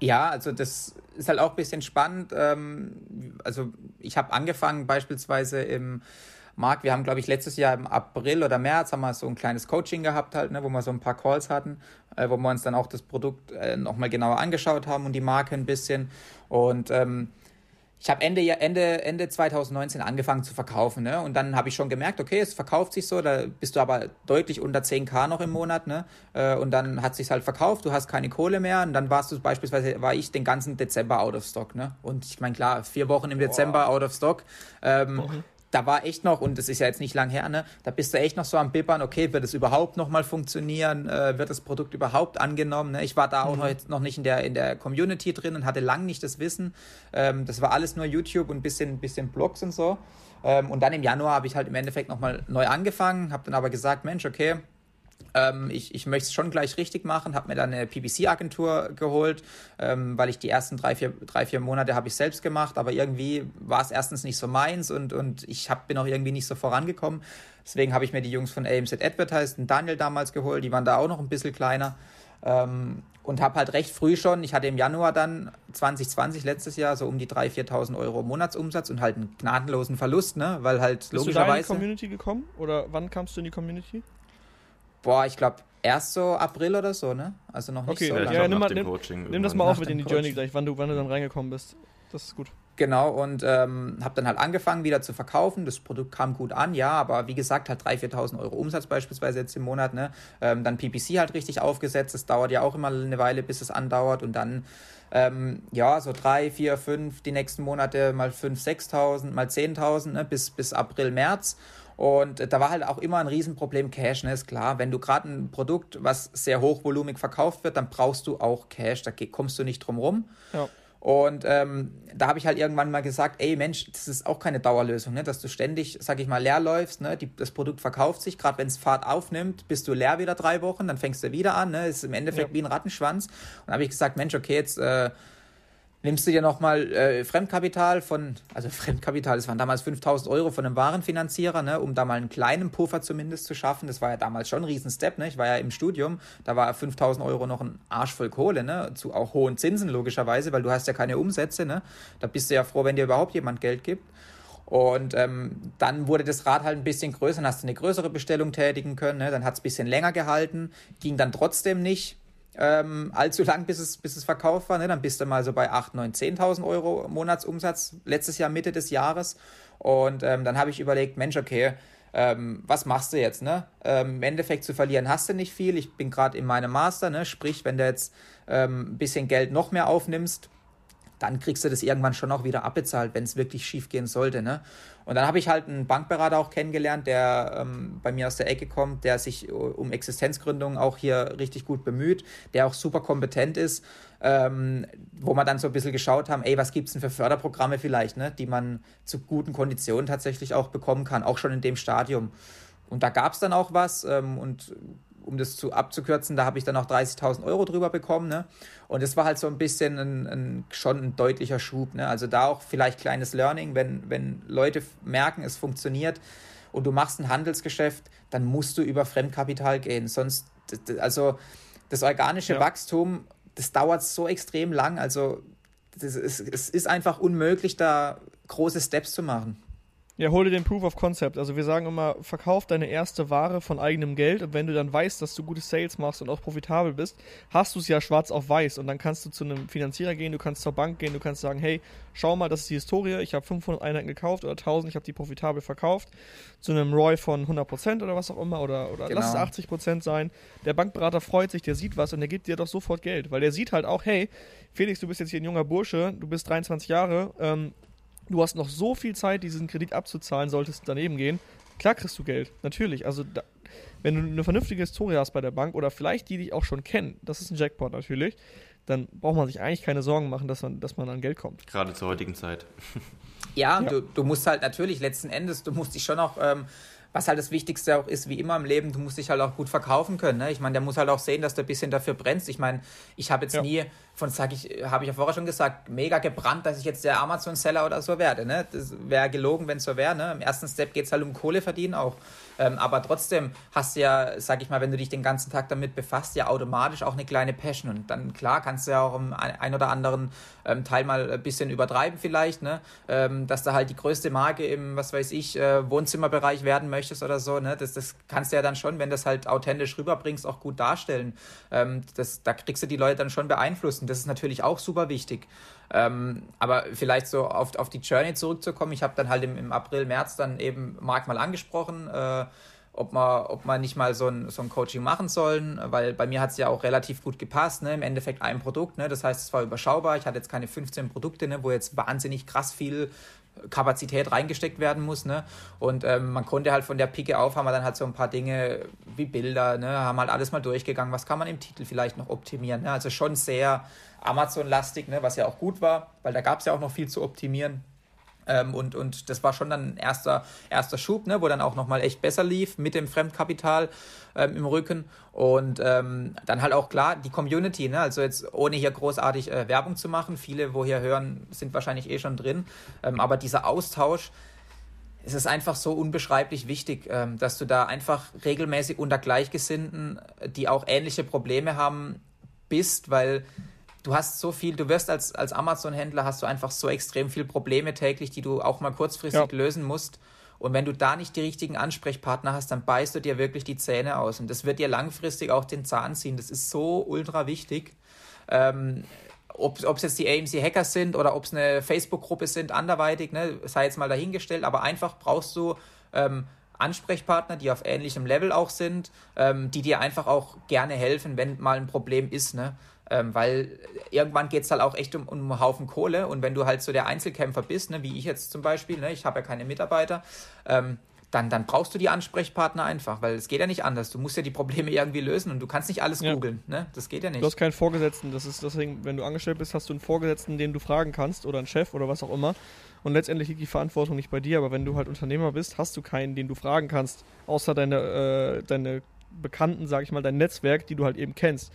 Ja, also das ist halt auch ein bisschen spannend. Ähm, also ich habe angefangen beispielsweise im Marc, wir haben, glaube ich, letztes Jahr im April oder März haben wir so ein kleines Coaching gehabt halt, ne, wo wir so ein paar Calls hatten, äh, wo wir uns dann auch das Produkt äh, nochmal genauer angeschaut haben und die Marke ein bisschen. Und ähm, ich habe Ende, Ende, Ende 2019 angefangen zu verkaufen, ne? Und dann habe ich schon gemerkt, okay, es verkauft sich so, da bist du aber deutlich unter 10k noch im Monat, ne? Äh, und dann hat sich halt verkauft, du hast keine Kohle mehr und dann warst du beispielsweise, war ich den ganzen Dezember out of stock, ne? Und ich meine, klar, vier Wochen im Dezember out of stock. Ähm, da war echt noch, und das ist ja jetzt nicht lang her, ne, da bist du echt noch so am Bippern, okay, wird es überhaupt nochmal funktionieren, äh, wird das Produkt überhaupt angenommen, ne? Ich war da auch mhm. noch, noch nicht in der, in der Community drin und hatte lang nicht das Wissen. Ähm, das war alles nur YouTube und ein bisschen, bisschen Blogs und so. Ähm, und dann im Januar habe ich halt im Endeffekt nochmal neu angefangen, habe dann aber gesagt, Mensch, okay, ähm, ich, ich möchte es schon gleich richtig machen, habe mir dann eine PPC-Agentur geholt, ähm, weil ich die ersten drei, vier, drei, vier Monate habe ich selbst gemacht, aber irgendwie war es erstens nicht so meins und, und ich hab, bin auch irgendwie nicht so vorangekommen. Deswegen habe ich mir die Jungs von AMZ Advertised und Daniel damals geholt, die waren da auch noch ein bisschen kleiner. Ähm, und habe halt recht früh schon, ich hatte im Januar dann 2020, letztes Jahr, so um die 3.000, 4.000 Euro Monatsumsatz und halt einen gnadenlosen Verlust, ne? weil halt Bist logischerweise... Bist du da in die Community gekommen oder wann kamst du in die Community? Boah, ich glaube erst so April oder so, ne? Also noch nicht okay, so lange. Ja, nimm, mal, nimm, nimm, das mal auf mit in die Coaching. Journey gleich, wann du, wann du dann reingekommen bist. Das ist gut. Genau, und ähm, habe dann halt angefangen, wieder zu verkaufen. Das Produkt kam gut an, ja, aber wie gesagt, halt 3.000, 4.000 Euro Umsatz beispielsweise jetzt im Monat. Ne? Ähm, dann PPC halt richtig aufgesetzt. Das dauert ja auch immer eine Weile, bis es andauert. Und dann, ähm, ja, so 3, 4, 5, die nächsten Monate mal 5.000, 6.000, mal 10.000, ne? bis, bis April, März. Und da war halt auch immer ein Riesenproblem Cash, ne? ist klar. Wenn du gerade ein Produkt, was sehr hochvolumig verkauft wird, dann brauchst du auch Cash, da kommst du nicht drum rum. Ja. Und ähm, da habe ich halt irgendwann mal gesagt, ey Mensch, das ist auch keine Dauerlösung, ne? dass du ständig, sag ich mal, leer läufst. Ne? Die, das Produkt verkauft sich, gerade wenn es Fahrt aufnimmt, bist du leer wieder drei Wochen, dann fängst du wieder an. Ne? Ist im Endeffekt ja. wie ein Rattenschwanz. Und da habe ich gesagt, Mensch, okay, jetzt äh, nimmst du dir nochmal äh, Fremdkapital von, also [laughs] Fremdkapital, das waren damals 5000 Euro von einem Warenfinanzierer, ne, um da mal einen kleinen Puffer zumindest zu schaffen. Das war ja damals schon ein Riesenstep, ne? Ich war ja im Studium, da war 5000 Euro noch ein Arsch voll Kohle, ne? Zu auch hohen Zinsen logischerweise, weil du hast ja keine Umsätze, ne? Da bist du ja froh, wenn dir überhaupt jemand Geld gibt. Und ähm, dann wurde das Rad halt ein bisschen größer, dann hast du eine größere Bestellung tätigen können, ne? dann hat es ein bisschen länger gehalten, ging dann trotzdem nicht ähm, allzu lang, bis es, bis es verkauft war. Ne? Dann bist du mal so bei 8.000, 9.000, 10.000 Euro Monatsumsatz letztes Jahr Mitte des Jahres. Und ähm, dann habe ich überlegt, Mensch, okay, ähm, was machst du jetzt? Ne? Ähm, Im Endeffekt zu verlieren hast du nicht viel. Ich bin gerade in meinem Master, ne? sprich, wenn du jetzt ähm, ein bisschen Geld noch mehr aufnimmst, dann kriegst du das irgendwann schon auch wieder abbezahlt, wenn es wirklich schief gehen sollte. Ne? Und dann habe ich halt einen Bankberater auch kennengelernt, der ähm, bei mir aus der Ecke kommt, der sich äh, um Existenzgründung auch hier richtig gut bemüht, der auch super kompetent ist, ähm, wo man dann so ein bisschen geschaut haben, ey, was gibt es denn für Förderprogramme vielleicht, ne, die man zu guten Konditionen tatsächlich auch bekommen kann, auch schon in dem Stadium. Und da gab es dann auch was ähm, und um das zu abzukürzen, da habe ich dann auch 30.000 Euro drüber bekommen. Ne? Und das war halt so ein bisschen ein, ein, schon ein deutlicher Schub. Ne? Also da auch vielleicht kleines Learning, wenn, wenn Leute merken, es funktioniert und du machst ein Handelsgeschäft, dann musst du über Fremdkapital gehen. Sonst, also das organische ja. Wachstum, das dauert so extrem lang. Also ist, es ist einfach unmöglich, da große Steps zu machen. Ja, hol dir den Proof of Concept. Also wir sagen immer, verkauf deine erste Ware von eigenem Geld und wenn du dann weißt, dass du gute Sales machst und auch profitabel bist, hast du es ja schwarz auf weiß und dann kannst du zu einem Finanzierer gehen, du kannst zur Bank gehen, du kannst sagen, hey, schau mal, das ist die Historie, ich habe 500 Einheiten gekauft oder 1000, ich habe die profitabel verkauft, zu einem ROI von 100% oder was auch immer oder, oder genau. lass es 80% sein. Der Bankberater freut sich, der sieht was und der gibt dir doch sofort Geld, weil der sieht halt auch, hey, Felix, du bist jetzt hier ein junger Bursche, du bist 23 Jahre, ähm, du hast noch so viel Zeit, diesen Kredit abzuzahlen, solltest daneben gehen. Klar kriegst du Geld, natürlich. Also da, wenn du eine vernünftige Historie hast bei der Bank oder vielleicht die dich auch schon kennen, das ist ein Jackpot natürlich, dann braucht man sich eigentlich keine Sorgen machen, dass man, dass man an Geld kommt. Gerade zur heutigen Zeit. Ja, ja. Du, du musst halt natürlich letzten Endes, du musst dich schon auch ähm, was halt das Wichtigste auch ist, wie immer im Leben, du musst dich halt auch gut verkaufen können. Ne? Ich meine, der muss halt auch sehen, dass du ein bisschen dafür brennst. Ich meine, ich habe jetzt ja. nie von, sag ich, habe ich ja vorher schon gesagt, mega gebrannt, dass ich jetzt der Amazon-Seller oder so werde. Ne? Das wäre gelogen, wenn es so wäre. Ne? Im ersten Step geht es halt um Kohle verdienen auch. Ähm, aber trotzdem hast du ja, sag ich mal, wenn du dich den ganzen Tag damit befasst, ja automatisch auch eine kleine Passion. Und dann, klar, kannst du ja auch im ein oder anderen ähm, Teil mal ein bisschen übertreiben vielleicht, ne? Ähm, dass du halt die größte Marke im, was weiß ich, äh, Wohnzimmerbereich werden möchtest oder so. Ne? Das, das kannst du ja dann schon, wenn du das halt authentisch rüberbringst, auch gut darstellen. Ähm, das, da kriegst du die Leute dann schon beeinflussen. Das ist natürlich auch super wichtig. Ähm, aber vielleicht so auf, auf die Journey zurückzukommen. Ich habe dann halt im, im April, März dann eben Marc mal angesprochen, äh, ob man, ob man nicht mal so ein, so ein Coaching machen sollen, weil bei mir hat es ja auch relativ gut gepasst, ne? im Endeffekt ein Produkt, ne? das heißt, es war überschaubar, ich hatte jetzt keine 15 Produkte, ne? wo jetzt wahnsinnig krass viel Kapazität reingesteckt werden muss. Ne? Und ähm, man konnte halt von der Pike auf, haben wir dann halt so ein paar Dinge wie Bilder, ne? haben halt alles mal durchgegangen, was kann man im Titel vielleicht noch optimieren. Ne? Also schon sehr Amazon-lastig, ne? was ja auch gut war, weil da gab es ja auch noch viel zu optimieren. Ähm, und, und das war schon dann ein erster, erster Schub, ne, wo dann auch nochmal echt besser lief mit dem Fremdkapital ähm, im Rücken. Und ähm, dann halt auch klar die Community, ne? also jetzt ohne hier großartig äh, Werbung zu machen. Viele, wo hier hören, sind wahrscheinlich eh schon drin. Ähm, aber dieser Austausch, es ist einfach so unbeschreiblich wichtig, ähm, dass du da einfach regelmäßig unter Gleichgesinnten, die auch ähnliche Probleme haben, bist, weil du hast so viel, du wirst als, als Amazon-Händler hast du einfach so extrem viele Probleme täglich, die du auch mal kurzfristig ja. lösen musst. Und wenn du da nicht die richtigen Ansprechpartner hast, dann beißt du dir wirklich die Zähne aus. Und das wird dir langfristig auch den Zahn ziehen. Das ist so ultra wichtig. Ähm, ob es jetzt die AMC Hackers sind oder ob es eine Facebook-Gruppe sind, anderweitig, ne, sei jetzt mal dahingestellt, aber einfach brauchst du ähm, Ansprechpartner, die auf ähnlichem Level auch sind, ähm, die dir einfach auch gerne helfen, wenn mal ein Problem ist. Ne? Ähm, weil irgendwann geht es halt auch echt um, um einen Haufen Kohle und wenn du halt so der Einzelkämpfer bist, ne, wie ich jetzt zum Beispiel, ne, ich habe ja keine Mitarbeiter, ähm, dann, dann brauchst du die Ansprechpartner einfach, weil es geht ja nicht anders. Du musst ja die Probleme irgendwie lösen und du kannst nicht alles ja. googeln. Ne? Das geht ja nicht. Du hast keinen Vorgesetzten. Das ist deswegen, wenn du angestellt bist, hast du einen Vorgesetzten, den du fragen kannst oder einen Chef oder was auch immer. Und letztendlich liegt die Verantwortung nicht bei dir. Aber wenn du halt Unternehmer bist, hast du keinen, den du fragen kannst, außer deine, äh, deine Bekannten, sag ich mal, dein Netzwerk, die du halt eben kennst.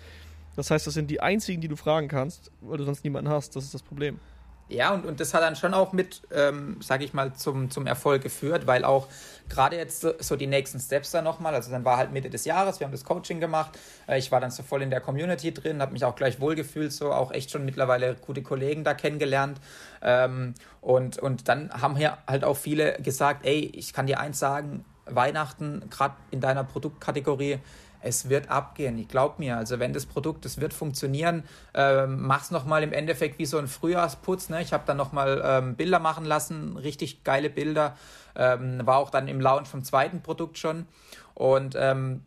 Das heißt, das sind die einzigen, die du fragen kannst, weil du sonst niemanden hast. Das ist das Problem. Ja, und, und das hat dann schon auch mit, ähm, sage ich mal, zum, zum Erfolg geführt, weil auch gerade jetzt so, so, die nächsten Steps dann nochmal, also dann war halt Mitte des Jahres, wir haben das Coaching gemacht, äh, ich war dann so voll in der Community drin, habe mich auch gleich wohlgefühlt, so auch echt schon mittlerweile gute Kollegen da kennengelernt ähm, und, und dann haben hier halt auch viele gesagt, ey, ich kann dir eins sagen, Weihnachten, gerade in deiner Produktkategorie, es wird abgehen. Ich glaube mir, also wenn das Produkt, das wird funktionieren, ähm, mach's nochmal im Endeffekt wie so ein Frühjahrsputz. Ne? Ich habe dann nochmal ähm, Bilder machen lassen, richtig geile Bilder. Ähm, war auch dann im Launch vom zweiten Produkt schon. Und ähm,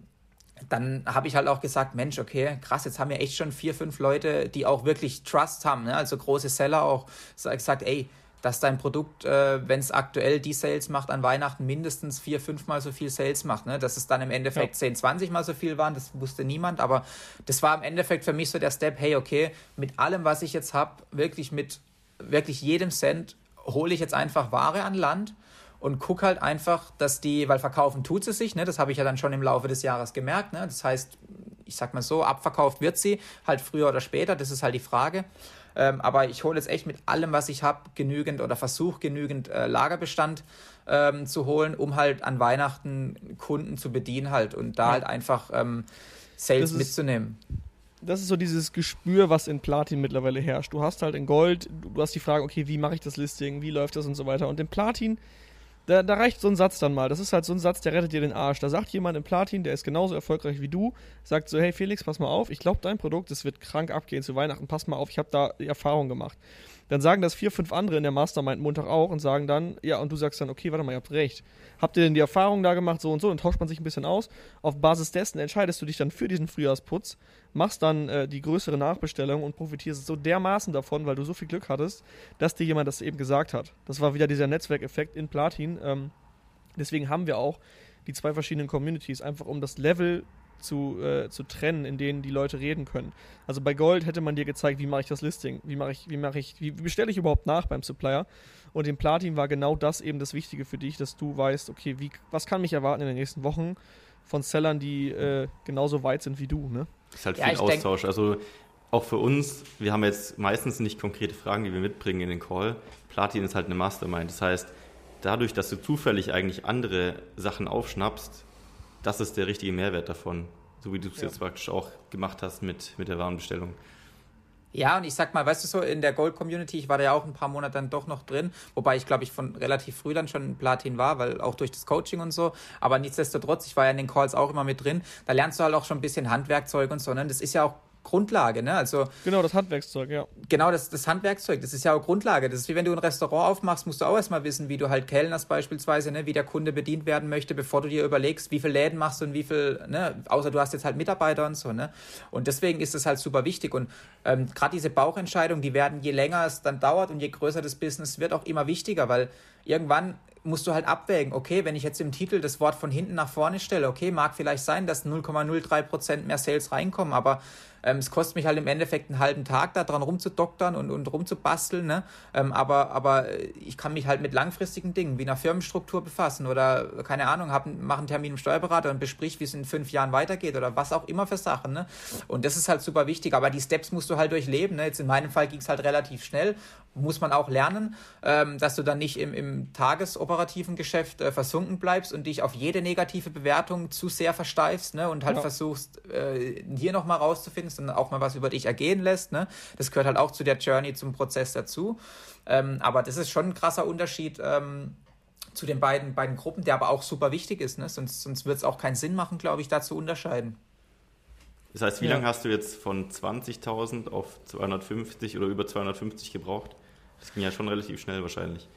dann habe ich halt auch gesagt, Mensch, okay, krass, jetzt haben wir echt schon vier, fünf Leute, die auch wirklich Trust haben, ne? also große Seller auch gesagt, ey, dass dein Produkt, äh, wenn es aktuell die Sales macht, an Weihnachten mindestens vier, fünfmal so viel Sales macht. Ne? Dass es dann im Endeffekt ja. 10, 20 mal so viel waren, das wusste niemand. Aber das war im Endeffekt für mich so der Step, hey, okay, mit allem, was ich jetzt habe, wirklich mit wirklich jedem Cent hole ich jetzt einfach Ware an Land und guck halt einfach, dass die, weil verkaufen tut sie sich, ne? das habe ich ja dann schon im Laufe des Jahres gemerkt. Ne? Das heißt, ich sag mal so, abverkauft wird sie, halt früher oder später, das ist halt die Frage. Ähm, aber ich hole jetzt echt mit allem, was ich habe, genügend oder versuche genügend äh, Lagerbestand ähm, zu holen, um halt an Weihnachten Kunden zu bedienen halt und da ja. halt einfach ähm, Sales ist, mitzunehmen. Das ist so dieses Gespür, was in Platin mittlerweile herrscht. Du hast halt in Gold, du hast die Frage, okay, wie mache ich das Listing, wie läuft das und so weiter. Und in Platin da, da, reicht so ein Satz dann mal. Das ist halt so ein Satz, der rettet dir den Arsch. Da sagt jemand im Platin, der ist genauso erfolgreich wie du, sagt so, hey Felix, pass mal auf, ich glaube, dein Produkt, das wird krank abgehen zu Weihnachten, pass mal auf, ich habe da die Erfahrung gemacht. Dann sagen das vier, fünf andere in der Mastermind Montag auch und sagen dann, ja, und du sagst dann, okay, warte mal, ihr habt recht. Habt ihr denn die Erfahrung da gemacht, so und so? Dann tauscht man sich ein bisschen aus. Auf Basis dessen entscheidest du dich dann für diesen Frühjahrsputz, machst dann äh, die größere Nachbestellung und profitierst so dermaßen davon, weil du so viel Glück hattest, dass dir jemand das eben gesagt hat. Das war wieder dieser Netzwerkeffekt in Platin. Ähm, deswegen haben wir auch die zwei verschiedenen Communities, einfach um das Level zu, äh, zu trennen, in denen die Leute reden können. Also bei Gold hätte man dir gezeigt, wie mache ich das Listing, wie mache ich, wie mache ich, wie, wie bestelle ich überhaupt nach beim Supplier. Und im Platin war genau das eben das Wichtige für dich, dass du weißt, okay, wie, was kann mich erwarten in den nächsten Wochen von Sellern, die äh, genauso weit sind wie du. Ne? Das ist halt viel ja, Austausch. Also auch für uns, wir haben jetzt meistens nicht konkrete Fragen, die wir mitbringen in den Call. Platin ist halt eine Mastermind. Das heißt, dadurch, dass du zufällig eigentlich andere Sachen aufschnappst, das ist der richtige Mehrwert davon. So wie du es ja. jetzt praktisch auch gemacht hast mit, mit der Warenbestellung. Ja, und ich sag mal, weißt du so, in der Gold-Community, ich war da ja auch ein paar Monate dann doch noch drin, wobei ich glaube ich von relativ früh dann schon Platin war, weil auch durch das Coaching und so, aber nichtsdestotrotz, ich war ja in den Calls auch immer mit drin, da lernst du halt auch schon ein bisschen Handwerkzeug und so, ne? Das ist ja auch Grundlage, ne? Also genau das Handwerkszeug, ja. Genau das, das Handwerkszeug, das ist ja auch Grundlage. Das ist wie wenn du ein Restaurant aufmachst, musst du auch erstmal wissen, wie du halt kellnerst beispielsweise, ne? Wie der Kunde bedient werden möchte, bevor du dir überlegst, wie viele Läden machst du und wie viel, ne? Außer du hast jetzt halt Mitarbeiter und so, ne? Und deswegen ist es halt super wichtig und ähm, gerade diese Bauchentscheidungen, die werden je länger es dann dauert und je größer das Business wird, auch immer wichtiger, weil irgendwann musst du halt abwägen, okay, wenn ich jetzt im Titel das Wort von hinten nach vorne stelle, okay, mag vielleicht sein, dass 0,03% mehr Sales reinkommen, aber ähm, es kostet mich halt im Endeffekt einen halben Tag da dran rumzudoktern und, und rumzubasteln, ne? Ähm, aber, aber ich kann mich halt mit langfristigen Dingen wie einer Firmenstruktur befassen oder, keine Ahnung, hab, mache einen Termin im Steuerberater und besprich, wie es in fünf Jahren weitergeht oder was auch immer für Sachen, ne? Und das ist halt super wichtig, aber die Steps musst du halt durchleben, ne? Jetzt in meinem Fall ging es halt relativ schnell, muss man auch lernen, ähm, dass du dann nicht im, im tagesoperativen Geschäft äh, versunken bleibst und dich auf jede negative Bewertung zu sehr versteifst, ne? Und halt ja. versuchst, äh, hier nochmal rauszufinden, und auch mal was über dich ergehen lässt. Ne? Das gehört halt auch zu der Journey, zum Prozess dazu. Ähm, aber das ist schon ein krasser Unterschied ähm, zu den beiden, beiden Gruppen, der aber auch super wichtig ist. Ne? Sonst, sonst wird es auch keinen Sinn machen, glaube ich, da zu unterscheiden. Das heißt, wie ja. lange hast du jetzt von 20.000 auf 250 oder über 250 gebraucht? Das ging ja schon relativ schnell wahrscheinlich.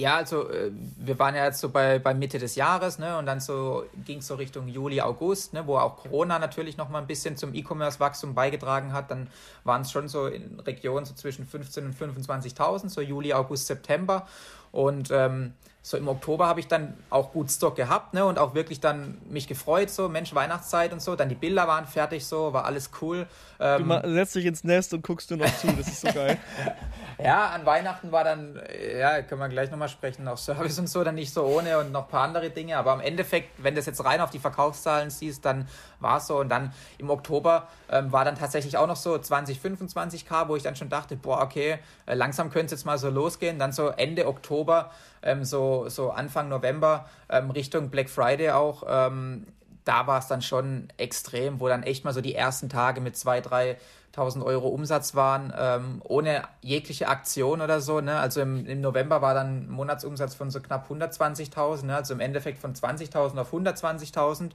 Ja, also äh, wir waren ja jetzt so bei, bei Mitte des Jahres, ne? Und dann so ging es so Richtung Juli, August, ne, wo auch Corona natürlich noch mal ein bisschen zum E-Commerce-Wachstum beigetragen hat. Dann waren es schon so in Regionen so zwischen 15.000 und 25.000, so Juli, August, September. Und ähm, so im Oktober habe ich dann auch gut Stock gehabt, ne? Und auch wirklich dann mich gefreut, so, Mensch, Weihnachtszeit und so. Dann die Bilder waren fertig, so, war alles cool. Ähm, du setzt dich ins Nest und guckst du noch zu, das ist so geil. [laughs] ja, an Weihnachten war dann, ja, können wir gleich nochmal sprechen, auch Service und so, dann nicht so ohne und noch ein paar andere Dinge. Aber im Endeffekt, wenn du das jetzt rein auf die Verkaufszahlen siehst, dann war es so. Und dann im Oktober ähm, war dann tatsächlich auch noch so 20, 25k, wo ich dann schon dachte, boah, okay, äh, langsam könnte es jetzt mal so losgehen. Dann so Ende Oktober ähm, so, so Anfang November ähm, Richtung Black Friday auch, ähm, da war es dann schon extrem, wo dann echt mal so die ersten Tage mit 2.000, 3.000 Euro Umsatz waren, ähm, ohne jegliche Aktion oder so. Ne? Also im, im November war dann ein Monatsumsatz von so knapp 120.000, ne? also im Endeffekt von 20.000 auf 120.000.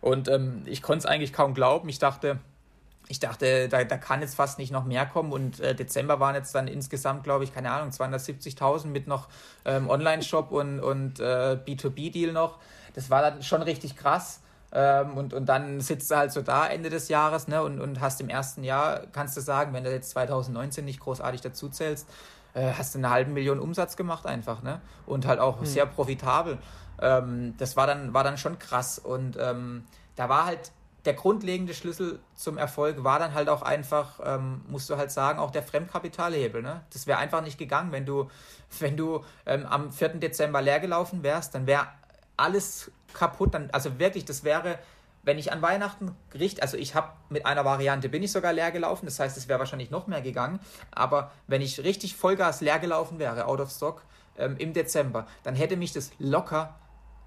Und ähm, ich konnte es eigentlich kaum glauben. Ich dachte, ich dachte, da, da kann jetzt fast nicht noch mehr kommen und äh, Dezember waren jetzt dann insgesamt, glaube ich, keine Ahnung, 270.000 mit noch ähm, Online-Shop und, und äh, B2B-Deal noch. Das war dann schon richtig krass. Ähm, und, und dann sitzt du halt so da Ende des Jahres ne, und, und hast im ersten Jahr, kannst du sagen, wenn du jetzt 2019 nicht großartig dazu zählst, äh, hast du eine halbe Million Umsatz gemacht einfach. Ne? Und halt auch hm. sehr profitabel. Ähm, das war dann, war dann schon krass. Und ähm, da war halt der grundlegende Schlüssel zum Erfolg war dann halt auch einfach, ähm, musst du halt sagen, auch der Fremdkapitalhebel. Ne? Das wäre einfach nicht gegangen, wenn du, [laughs] wenn du ähm, am 4. Dezember leer gelaufen wärst, dann wäre alles kaputt. Dann, also wirklich, das wäre, wenn ich an Weihnachten richte, also ich habe mit einer Variante bin ich sogar leer gelaufen, das heißt, es wäre wahrscheinlich noch mehr gegangen, aber wenn ich richtig Vollgas leer gelaufen wäre, out of stock, ähm, im Dezember, dann hätte mich das locker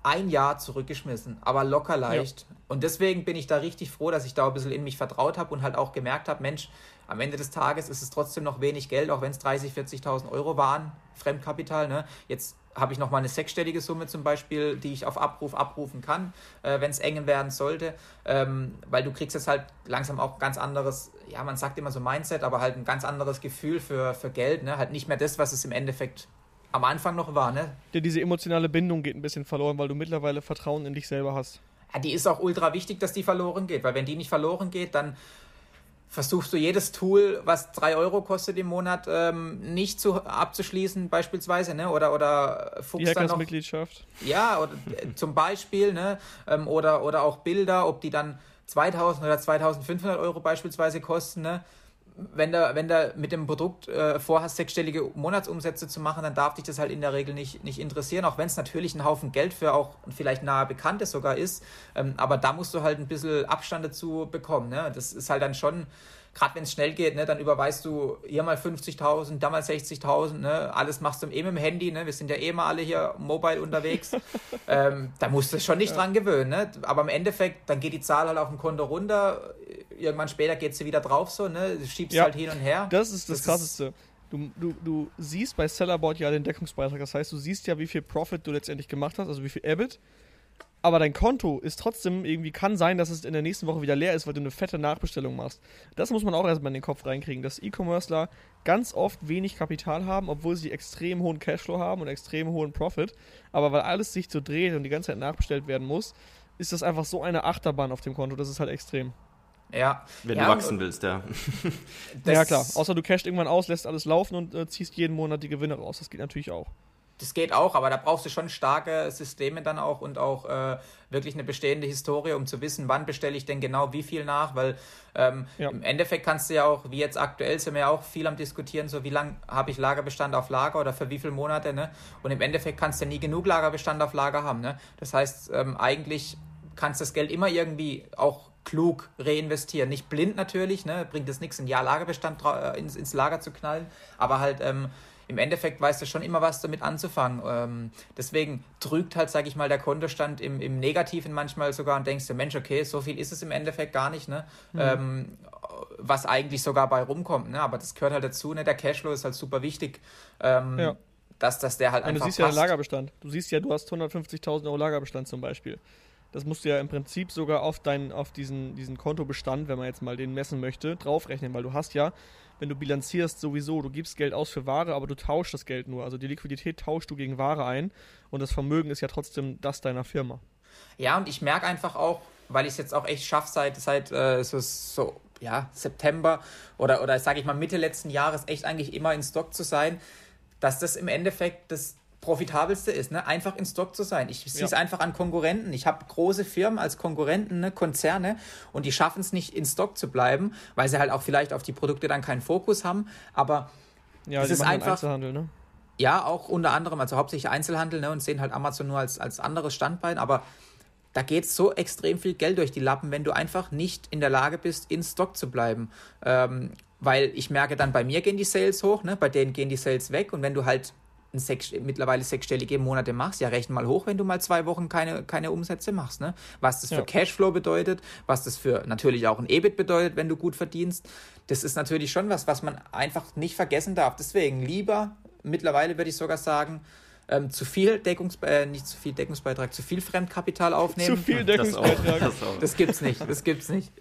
ein Jahr zurückgeschmissen, aber locker leicht. Ja. Und deswegen bin ich da richtig froh, dass ich da ein bisschen in mich vertraut habe und halt auch gemerkt habe, Mensch, am Ende des Tages ist es trotzdem noch wenig Geld, auch wenn es 30.000, 40.000 Euro waren, Fremdkapital. Ne? Jetzt habe ich noch mal eine sechsstellige Summe zum Beispiel, die ich auf Abruf abrufen kann, äh, wenn es eng werden sollte, ähm, weil du kriegst jetzt halt langsam auch ganz anderes, ja, man sagt immer so Mindset, aber halt ein ganz anderes Gefühl für, für Geld, ne? halt nicht mehr das, was es im Endeffekt am Anfang noch war, ne? Ja, diese emotionale Bindung geht ein bisschen verloren, weil du mittlerweile Vertrauen in dich selber hast. Ja, die ist auch ultra wichtig, dass die verloren geht, weil wenn die nicht verloren geht, dann versuchst du jedes Tool, was drei Euro kostet im Monat, ähm, nicht zu, abzuschließen, beispielsweise, ne? Oder oder fuchst dann noch. Mitgliedschaft. Ja, oder, äh, zum Beispiel, ne? Ähm, oder, oder auch Bilder, ob die dann 2000 oder 2500 Euro beispielsweise kosten, ne? Wenn du, wenn mit dem Produkt äh, vorhast, sechsstellige Monatsumsätze zu machen, dann darf dich das halt in der Regel nicht, nicht interessieren, auch wenn es natürlich ein Haufen Geld für auch vielleicht nahe Bekannte sogar ist. Ähm, aber da musst du halt ein bisschen Abstand dazu bekommen. Ne? Das ist halt dann schon gerade wenn es schnell geht, ne, dann überweist du hier mal 50.000, da mal 60.000, ne, alles machst du eh mit dem Handy, ne, wir sind ja eh mal alle hier mobile unterwegs, [laughs] ähm, da musst du schon nicht ja. dran gewöhnen, ne, aber im Endeffekt, dann geht die Zahl halt auf dem Konto runter, irgendwann später geht sie wieder drauf, so, ne, du schiebst ja, halt hin und her. Das ist das, das Krasseste. Ist, Du, du, du, siehst bei Sellerboard ja den Deckungsbeitrag. Das heißt, du siehst ja, wie viel Profit du letztendlich gemacht hast, also wie viel EBIT aber dein Konto ist trotzdem irgendwie, kann sein, dass es in der nächsten Woche wieder leer ist, weil du eine fette Nachbestellung machst. Das muss man auch erstmal in den Kopf reinkriegen, dass E-Commercer ganz oft wenig Kapital haben, obwohl sie extrem hohen Cashflow haben und extrem hohen Profit. Aber weil alles sich so dreht und die ganze Zeit nachbestellt werden muss, ist das einfach so eine Achterbahn auf dem Konto, das ist halt extrem. Ja. Wenn ja, du wachsen willst, ja. ja, klar. Außer du cashst irgendwann aus, lässt alles laufen und äh, ziehst jeden Monat die Gewinne raus. Das geht natürlich auch. Das geht auch, aber da brauchst du schon starke Systeme dann auch und auch äh, wirklich eine bestehende Historie, um zu wissen, wann bestelle ich denn genau wie viel nach, weil ähm, ja. im Endeffekt kannst du ja auch, wie jetzt aktuell sind wir ja auch viel am diskutieren, so wie lange habe ich Lagerbestand auf Lager oder für wie viele Monate, ne? Und im Endeffekt kannst du ja nie genug Lagerbestand auf Lager haben, ne? Das heißt, ähm, eigentlich kannst du das Geld immer irgendwie auch klug reinvestieren. Nicht blind natürlich, ne? bringt es nichts, ein Jahr Lagerbestand äh, ins, ins Lager zu knallen, aber halt ähm, im Endeffekt weißt du schon immer was damit anzufangen. Ähm, deswegen trügt halt, sage ich mal, der Kontostand im, im Negativen manchmal sogar und denkst du, Mensch, okay, so viel ist es im Endeffekt gar nicht, ne? Mhm. Ähm, was eigentlich sogar bei rumkommt. Ne? Aber das gehört halt dazu, ne? der Cashflow ist halt super wichtig. Ähm, ja. Dass, dass der halt einfach. Du siehst passt. ja den Lagerbestand. Du siehst ja, du hast 150.000 Euro Lagerbestand zum Beispiel. Das musst du ja im Prinzip sogar auf, dein, auf diesen, diesen Kontobestand, wenn man jetzt mal den messen möchte, draufrechnen, weil du hast ja wenn du bilanzierst sowieso, du gibst Geld aus für Ware, aber du tauschst das Geld nur. Also die Liquidität tauschst du gegen Ware ein und das Vermögen ist ja trotzdem das deiner Firma. Ja, und ich merke einfach auch, weil ich es jetzt auch echt schaffe, seit, seit äh, so, so ja, September oder, oder sage ich mal Mitte letzten Jahres echt eigentlich immer in Stock zu sein, dass das im Endeffekt das profitabelste ist, ne? einfach in Stock zu sein. Ich sehe es ja. einfach an Konkurrenten. Ich habe große Firmen als Konkurrenten, ne? Konzerne, und die schaffen es nicht, in Stock zu bleiben, weil sie halt auch vielleicht auf die Produkte dann keinen Fokus haben. Aber ja, es ist einfach. Einzelhandel, ne? Ja, auch unter anderem, also hauptsächlich Einzelhandel ne? und sehen halt Amazon nur als, als anderes Standbein. Aber da geht so extrem viel Geld durch die Lappen, wenn du einfach nicht in der Lage bist, in Stock zu bleiben. Ähm, weil ich merke dann, bei mir gehen die Sales hoch, ne? bei denen gehen die Sales weg. Und wenn du halt sechs, mittlerweile sechsstellige Monate machst, ja, rechne mal hoch, wenn du mal zwei Wochen keine, keine Umsätze machst. Ne? Was das ja. für Cashflow bedeutet, was das für natürlich auch ein EBIT bedeutet, wenn du gut verdienst. Das ist natürlich schon was, was man einfach nicht vergessen darf. Deswegen lieber, mittlerweile würde ich sogar sagen, ähm, zu viel Deckungs äh, nicht zu viel Deckungsbeitrag, zu viel Fremdkapital aufnehmen. Zu viel Deckungsbeitrag. Das, das, das gibt's nicht, das gibt's nicht.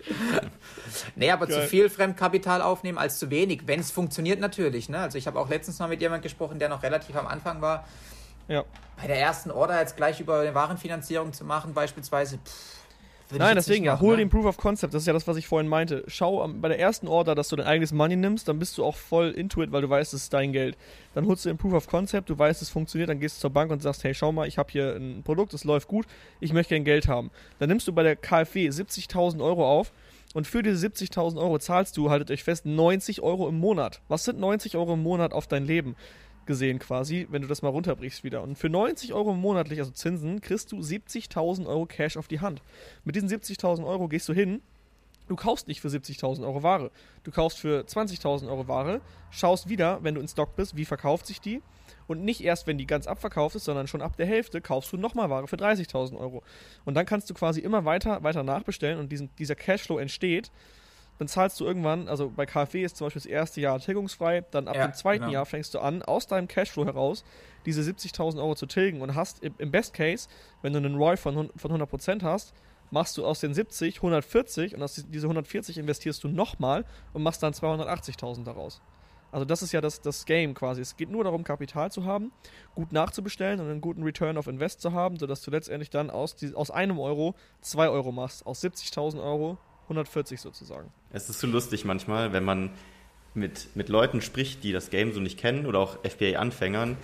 nee, aber Geil. zu viel Fremdkapital aufnehmen als zu wenig, wenn es funktioniert natürlich. Ne? Also ich habe auch letztens mal mit jemandem gesprochen, der noch relativ am Anfang war. Ja. Bei der ersten Order jetzt gleich über eine Warenfinanzierung zu machen, beispielsweise, pff, Nein, deswegen ja, hol ne? den Proof of Concept, das ist ja das, was ich vorhin meinte. Schau bei der ersten Order, dass du dein eigenes Money nimmst, dann bist du auch voll into it, weil du weißt, es ist dein Geld. Dann holst du den Proof of Concept, du weißt, es funktioniert, dann gehst du zur Bank und sagst, hey, schau mal, ich habe hier ein Produkt, es läuft gut, ich möchte kein Geld haben. Dann nimmst du bei der KfW 70.000 Euro auf und für diese 70.000 Euro zahlst du, haltet euch fest, 90 Euro im Monat. Was sind 90 Euro im Monat auf dein Leben? Gesehen quasi, wenn du das mal runterbrichst wieder. Und für 90 Euro monatlich, also Zinsen, kriegst du 70.000 Euro Cash auf die Hand. Mit diesen 70.000 Euro gehst du hin, du kaufst nicht für 70.000 Euro Ware. Du kaufst für 20.000 Euro Ware, schaust wieder, wenn du in Stock bist, wie verkauft sich die. Und nicht erst, wenn die ganz abverkauft ist, sondern schon ab der Hälfte kaufst du nochmal Ware für 30.000 Euro. Und dann kannst du quasi immer weiter, weiter nachbestellen und diesen, dieser Cashflow entsteht dann zahlst du irgendwann, also bei KfW ist zum Beispiel das erste Jahr tilgungsfrei, dann ab ja, dem zweiten genau. Jahr fängst du an, aus deinem Cashflow heraus diese 70.000 Euro zu tilgen und hast im Best Case, wenn du einen ROI von, von 100% hast, machst du aus den 70 140 und aus diese 140 investierst du nochmal und machst dann 280.000 daraus. Also das ist ja das, das Game quasi. Es geht nur darum, Kapital zu haben, gut nachzubestellen und einen guten Return of Invest zu haben, sodass du letztendlich dann aus, die, aus einem Euro zwei Euro machst. Aus 70.000 Euro 140 sozusagen. Es ist so lustig manchmal, wenn man mit, mit Leuten spricht, die das Game so nicht kennen oder auch FBA-Anfängern,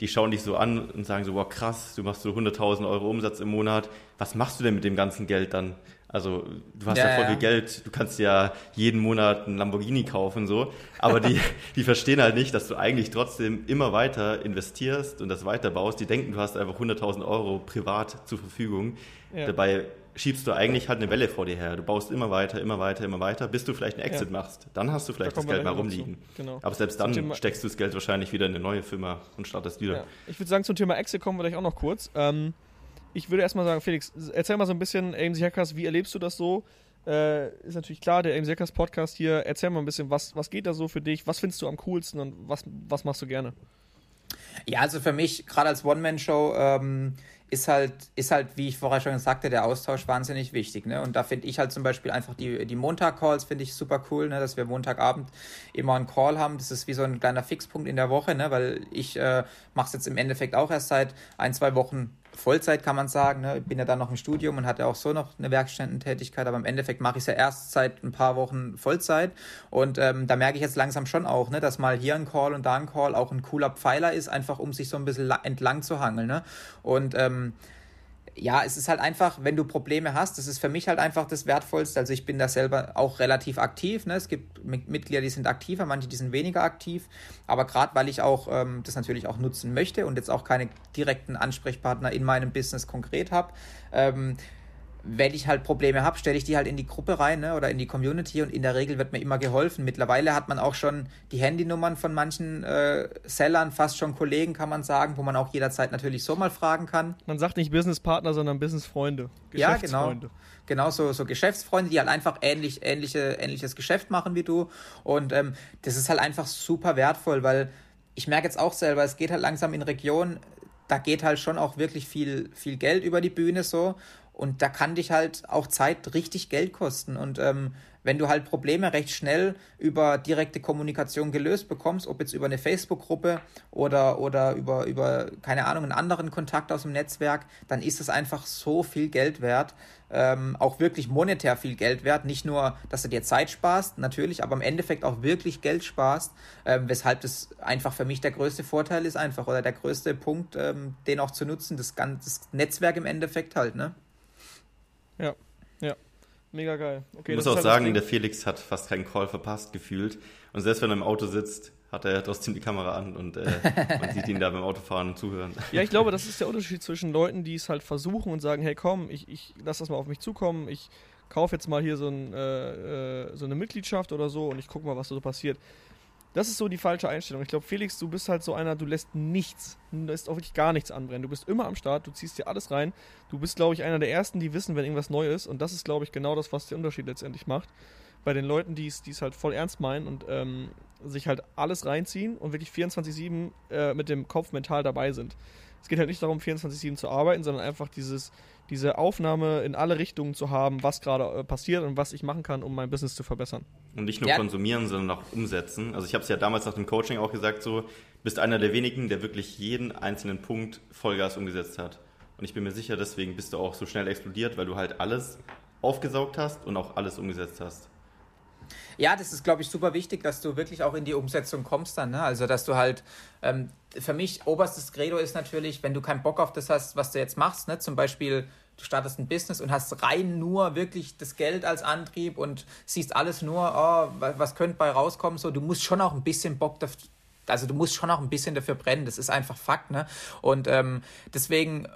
die schauen dich so an und sagen so, wow krass, du machst so 100.000 Euro Umsatz im Monat, was machst du denn mit dem ganzen Geld dann? Also du hast ja, ja voll ja. viel Geld, du kannst ja jeden Monat einen Lamborghini kaufen so, aber die, [laughs] die verstehen halt nicht, dass du eigentlich trotzdem immer weiter investierst und das weiterbaust. Die denken, du hast einfach 100.000 Euro privat zur Verfügung. Ja. Dabei schiebst du eigentlich halt eine Welle vor dir her. Du baust immer weiter, immer weiter, immer weiter, bis du vielleicht einen Exit ja. machst. Dann hast du vielleicht da das Geld mal rumliegen. Genau. Aber selbst dann Thema, steckst du das Geld wahrscheinlich wieder in eine neue Firma und startest wieder. Ja. Ich würde sagen, zum Thema Exit kommen wir gleich auch noch kurz. Ähm, ich würde erstmal sagen, Felix, erzähl mal so ein bisschen, AMC Hackers, wie erlebst du das so? Äh, ist natürlich klar, der AMC Hackers Podcast hier. Erzähl mal ein bisschen, was, was geht da so für dich? Was findest du am coolsten und was, was machst du gerne? Ja, also für mich, gerade als One-Man-Show, ähm, ist halt, ist halt, wie ich vorher schon sagte, der Austausch wahnsinnig wichtig. Ne? Und da finde ich halt zum Beispiel einfach die, die Montag-Calls finde ich super cool, ne? dass wir Montagabend immer einen Call haben. Das ist wie so ein kleiner Fixpunkt in der Woche, ne? weil ich äh, mache es jetzt im Endeffekt auch erst seit ein, zwei Wochen Vollzeit, kann man sagen. Ne? Bin ja dann noch im Studium und hatte auch so noch eine Werkstättentätigkeit, aber im Endeffekt mache ich es ja erst seit ein paar Wochen Vollzeit. Und ähm, da merke ich jetzt langsam schon auch, ne, dass mal hier ein Call und da ein Call auch ein cooler Pfeiler ist, einfach um sich so ein bisschen entlang zu hangeln. Ne? Und ähm, ja, es ist halt einfach, wenn du Probleme hast, das ist für mich halt einfach das Wertvollste. Also ich bin da selber auch relativ aktiv. Ne? Es gibt Mitglieder, die sind aktiver, manche, die sind weniger aktiv. Aber gerade weil ich auch ähm, das natürlich auch nutzen möchte und jetzt auch keine direkten Ansprechpartner in meinem Business konkret habe, ähm, wenn ich halt Probleme habe, stelle ich die halt in die Gruppe rein ne, oder in die Community und in der Regel wird mir immer geholfen. Mittlerweile hat man auch schon die Handynummern von manchen äh, Sellern, fast schon Kollegen, kann man sagen, wo man auch jederzeit natürlich so mal fragen kann. Man sagt nicht Businesspartner, sondern Businessfreunde. Ja, genau. Genau, so, so Geschäftsfreunde, die halt einfach ähnlich, ähnliche, ähnliches Geschäft machen wie du. Und ähm, das ist halt einfach super wertvoll, weil ich merke jetzt auch selber, es geht halt langsam in Regionen, da geht halt schon auch wirklich viel, viel Geld über die Bühne so. Und da kann dich halt auch Zeit richtig Geld kosten. Und ähm, wenn du halt Probleme recht schnell über direkte Kommunikation gelöst bekommst, ob jetzt über eine Facebook-Gruppe oder, oder über, über, keine Ahnung, einen anderen Kontakt aus dem Netzwerk, dann ist es einfach so viel Geld wert. Ähm, auch wirklich monetär viel Geld wert. Nicht nur, dass du dir Zeit sparst, natürlich, aber im Endeffekt auch wirklich Geld sparst, ähm, weshalb das einfach für mich der größte Vorteil ist, einfach oder der größte Punkt, ähm, den auch zu nutzen, das ganze Netzwerk im Endeffekt halt, ne? Ja, ja. Mega geil. Okay, ich muss auch halt sagen, der Felix hat fast keinen Call verpasst gefühlt. Und selbst wenn er im Auto sitzt, hat er trotzdem die Kamera an und äh, [laughs] man sieht ihn da beim Autofahren und zuhören. Ja, ich glaube, das ist der Unterschied zwischen Leuten, die es halt versuchen und sagen, hey komm, ich, ich lass das mal auf mich zukommen, ich kaufe jetzt mal hier so, ein, äh, äh so eine Mitgliedschaft oder so und ich gucke mal, was so passiert. Das ist so die falsche Einstellung. Ich glaube, Felix, du bist halt so einer, du lässt nichts, du lässt auch wirklich gar nichts anbrennen. Du bist immer am Start, du ziehst dir alles rein. Du bist, glaube ich, einer der Ersten, die wissen, wenn irgendwas neu ist. Und das ist, glaube ich, genau das, was den Unterschied letztendlich macht. Bei den Leuten, die es halt voll ernst meinen und ähm, sich halt alles reinziehen und wirklich 24-7 äh, mit dem Kopf mental dabei sind. Es geht halt nicht darum, 24-7 zu arbeiten, sondern einfach dieses, diese Aufnahme in alle Richtungen zu haben, was gerade äh, passiert und was ich machen kann, um mein Business zu verbessern. Und nicht nur ja. konsumieren, sondern auch umsetzen. Also ich habe es ja damals nach dem Coaching auch gesagt, so bist einer der wenigen, der wirklich jeden einzelnen Punkt Vollgas umgesetzt hat. Und ich bin mir sicher, deswegen bist du auch so schnell explodiert, weil du halt alles aufgesaugt hast und auch alles umgesetzt hast. Ja, das ist, glaube ich, super wichtig, dass du wirklich auch in die Umsetzung kommst dann. Ne? Also, dass du halt, ähm, für mich, oberstes Credo ist natürlich, wenn du keinen Bock auf das hast, was du jetzt machst, ne? zum Beispiel, du startest ein Business und hast rein nur wirklich das Geld als Antrieb und siehst alles nur, oh, was könnte bei rauskommen, so, du musst schon auch ein bisschen Bock dafür also du musst schon auch ein bisschen dafür brennen, das ist einfach Fakt, ne? Und ähm, deswegen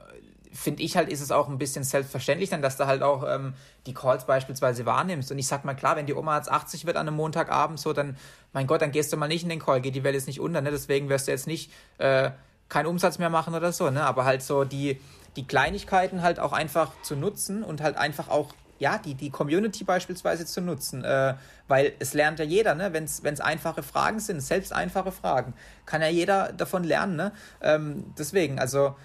finde ich halt, ist es auch ein bisschen selbstverständlich dann, dass du halt auch ähm, die Calls beispielsweise wahrnimmst. Und ich sag mal, klar, wenn die Oma jetzt 80 wird an einem Montagabend, so, dann, mein Gott, dann gehst du mal nicht in den Call, geht die Welt jetzt nicht unter, ne? Deswegen wirst du jetzt nicht äh, keinen Umsatz mehr machen oder so, ne? Aber halt so die, die Kleinigkeiten halt auch einfach zu nutzen und halt einfach auch ja, die, die Community beispielsweise zu nutzen, äh, weil es lernt ja jeder, ne? wenn es einfache Fragen sind, selbst einfache Fragen, kann ja jeder davon lernen. Ne? Ähm, deswegen, also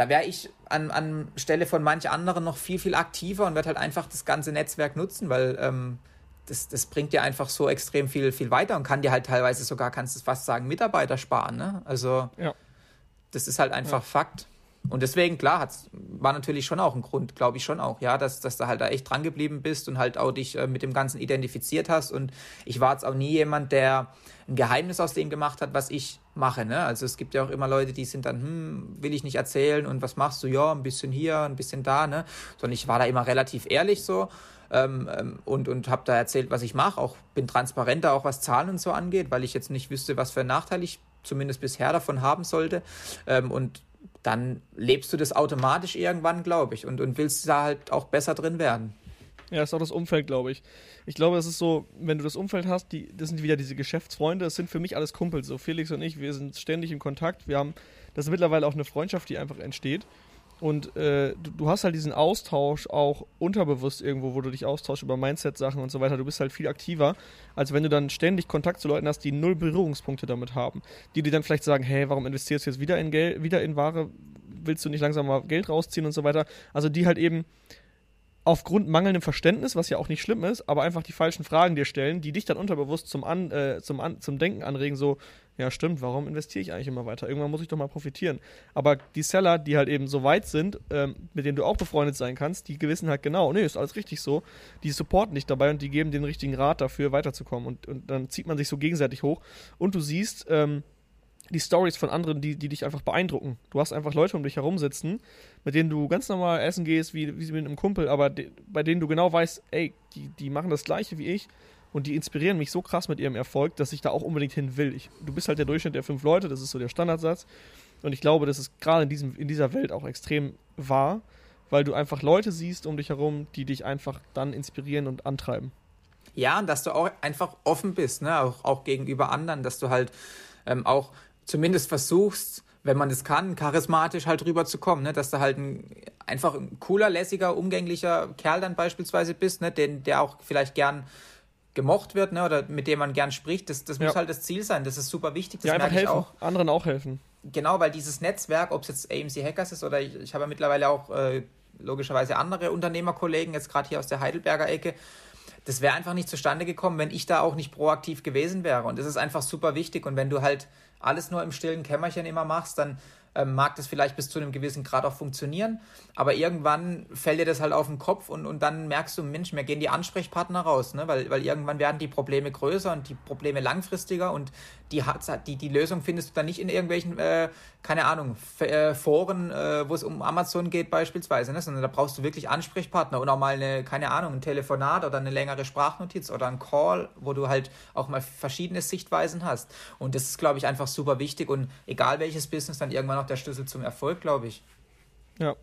da wäre ich an, an Stelle von manch anderen noch viel, viel aktiver und werde halt einfach das ganze Netzwerk nutzen, weil ähm, das, das bringt dir einfach so extrem viel, viel weiter und kann dir halt teilweise sogar, kannst du fast sagen, Mitarbeiter sparen. Ne? Also ja. das ist halt einfach ja. Fakt. Und deswegen, klar, war natürlich schon auch ein Grund, glaube ich schon auch, ja, dass, dass du halt da echt dran geblieben bist und halt auch dich äh, mit dem Ganzen identifiziert hast. Und ich war jetzt auch nie jemand, der ein Geheimnis aus dem gemacht hat, was ich mache. Ne? Also es gibt ja auch immer Leute, die sind dann, hm, will ich nicht erzählen und was machst du? Ja, ein bisschen hier, ein bisschen da. Ne? Sondern ich war da immer relativ ehrlich so ähm, ähm und, und habe da erzählt, was ich mache. Auch bin transparenter, auch was Zahlen und so angeht, weil ich jetzt nicht wüsste, was für einen Nachteil ich zumindest bisher davon haben sollte. Ähm, und dann lebst du das automatisch irgendwann, glaube ich, und, und willst da halt auch besser drin werden. Ja, ist auch das Umfeld, glaube ich. Ich glaube, es ist so, wenn du das Umfeld hast, die, das sind wieder diese Geschäftsfreunde, das sind für mich alles Kumpels. So Felix und ich, wir sind ständig in Kontakt. Wir haben, das ist mittlerweile auch eine Freundschaft, die einfach entsteht. Und äh, du, du, hast halt diesen Austausch auch unterbewusst irgendwo, wo du dich austauschst über Mindset-Sachen und so weiter. Du bist halt viel aktiver, als wenn du dann ständig Kontakt zu Leuten hast, die null Berührungspunkte damit haben. Die dir dann vielleicht sagen, hey, warum investierst du jetzt wieder in Geld, wieder in Ware? Willst du nicht langsam mal Geld rausziehen und so weiter? Also die halt eben aufgrund mangelndem Verständnis, was ja auch nicht schlimm ist, aber einfach die falschen Fragen dir stellen, die dich dann unterbewusst zum, An, äh, zum, An, zum Denken anregen, so, ja stimmt, warum investiere ich eigentlich immer weiter? Irgendwann muss ich doch mal profitieren. Aber die Seller, die halt eben so weit sind, ähm, mit denen du auch befreundet sein kannst, die gewissen halt genau, nee, ist alles richtig so, die supporten dich dabei und die geben den richtigen Rat dafür, weiterzukommen. Und, und dann zieht man sich so gegenseitig hoch und du siehst, ähm, die Stories von anderen, die, die dich einfach beeindrucken. Du hast einfach Leute um dich herum sitzen, mit denen du ganz normal essen gehst, wie, wie mit einem Kumpel, aber de, bei denen du genau weißt, ey, die, die machen das Gleiche wie ich und die inspirieren mich so krass mit ihrem Erfolg, dass ich da auch unbedingt hin will. Ich, du bist halt der Durchschnitt der fünf Leute, das ist so der Standardsatz. Und ich glaube, das ist gerade in, in dieser Welt auch extrem wahr, weil du einfach Leute siehst um dich herum, die dich einfach dann inspirieren und antreiben. Ja, und dass du auch einfach offen bist, ne? auch, auch gegenüber anderen, dass du halt ähm, auch zumindest versuchst, wenn man es kann, charismatisch halt rüberzukommen, ne? dass du halt ein, einfach ein cooler, lässiger, umgänglicher Kerl dann beispielsweise bist, ne? Den, der auch vielleicht gern gemocht wird ne? oder mit dem man gern spricht. Das, das ja. muss halt das Ziel sein. Das ist super wichtig. Das ja, einfach helfen, auch. anderen auch helfen. Genau, weil dieses Netzwerk, ob es jetzt AMC Hackers ist oder ich, ich habe ja mittlerweile auch äh, logischerweise andere Unternehmerkollegen, jetzt gerade hier aus der Heidelberger Ecke, das wäre einfach nicht zustande gekommen, wenn ich da auch nicht proaktiv gewesen wäre. Und das ist einfach super wichtig. Und wenn du halt alles nur im stillen Kämmerchen immer machst, dann ähm, mag das vielleicht bis zu einem gewissen Grad auch funktionieren, aber irgendwann fällt dir das halt auf den Kopf und, und dann merkst du, Mensch, mir gehen die Ansprechpartner raus, ne? weil, weil irgendwann werden die Probleme größer und die Probleme langfristiger und die, die, die Lösung findest du dann nicht in irgendwelchen, äh, keine Ahnung, äh, Foren, äh, wo es um Amazon geht beispielsweise, ne? sondern da brauchst du wirklich Ansprechpartner und auch mal eine, keine Ahnung, ein Telefonat oder eine längere Sprachnotiz oder ein Call, wo du halt auch mal verschiedene Sichtweisen hast. Und das ist, glaube ich, einfach super wichtig und egal welches Business, dann irgendwann auch der Schlüssel zum Erfolg, glaube ich. Ja.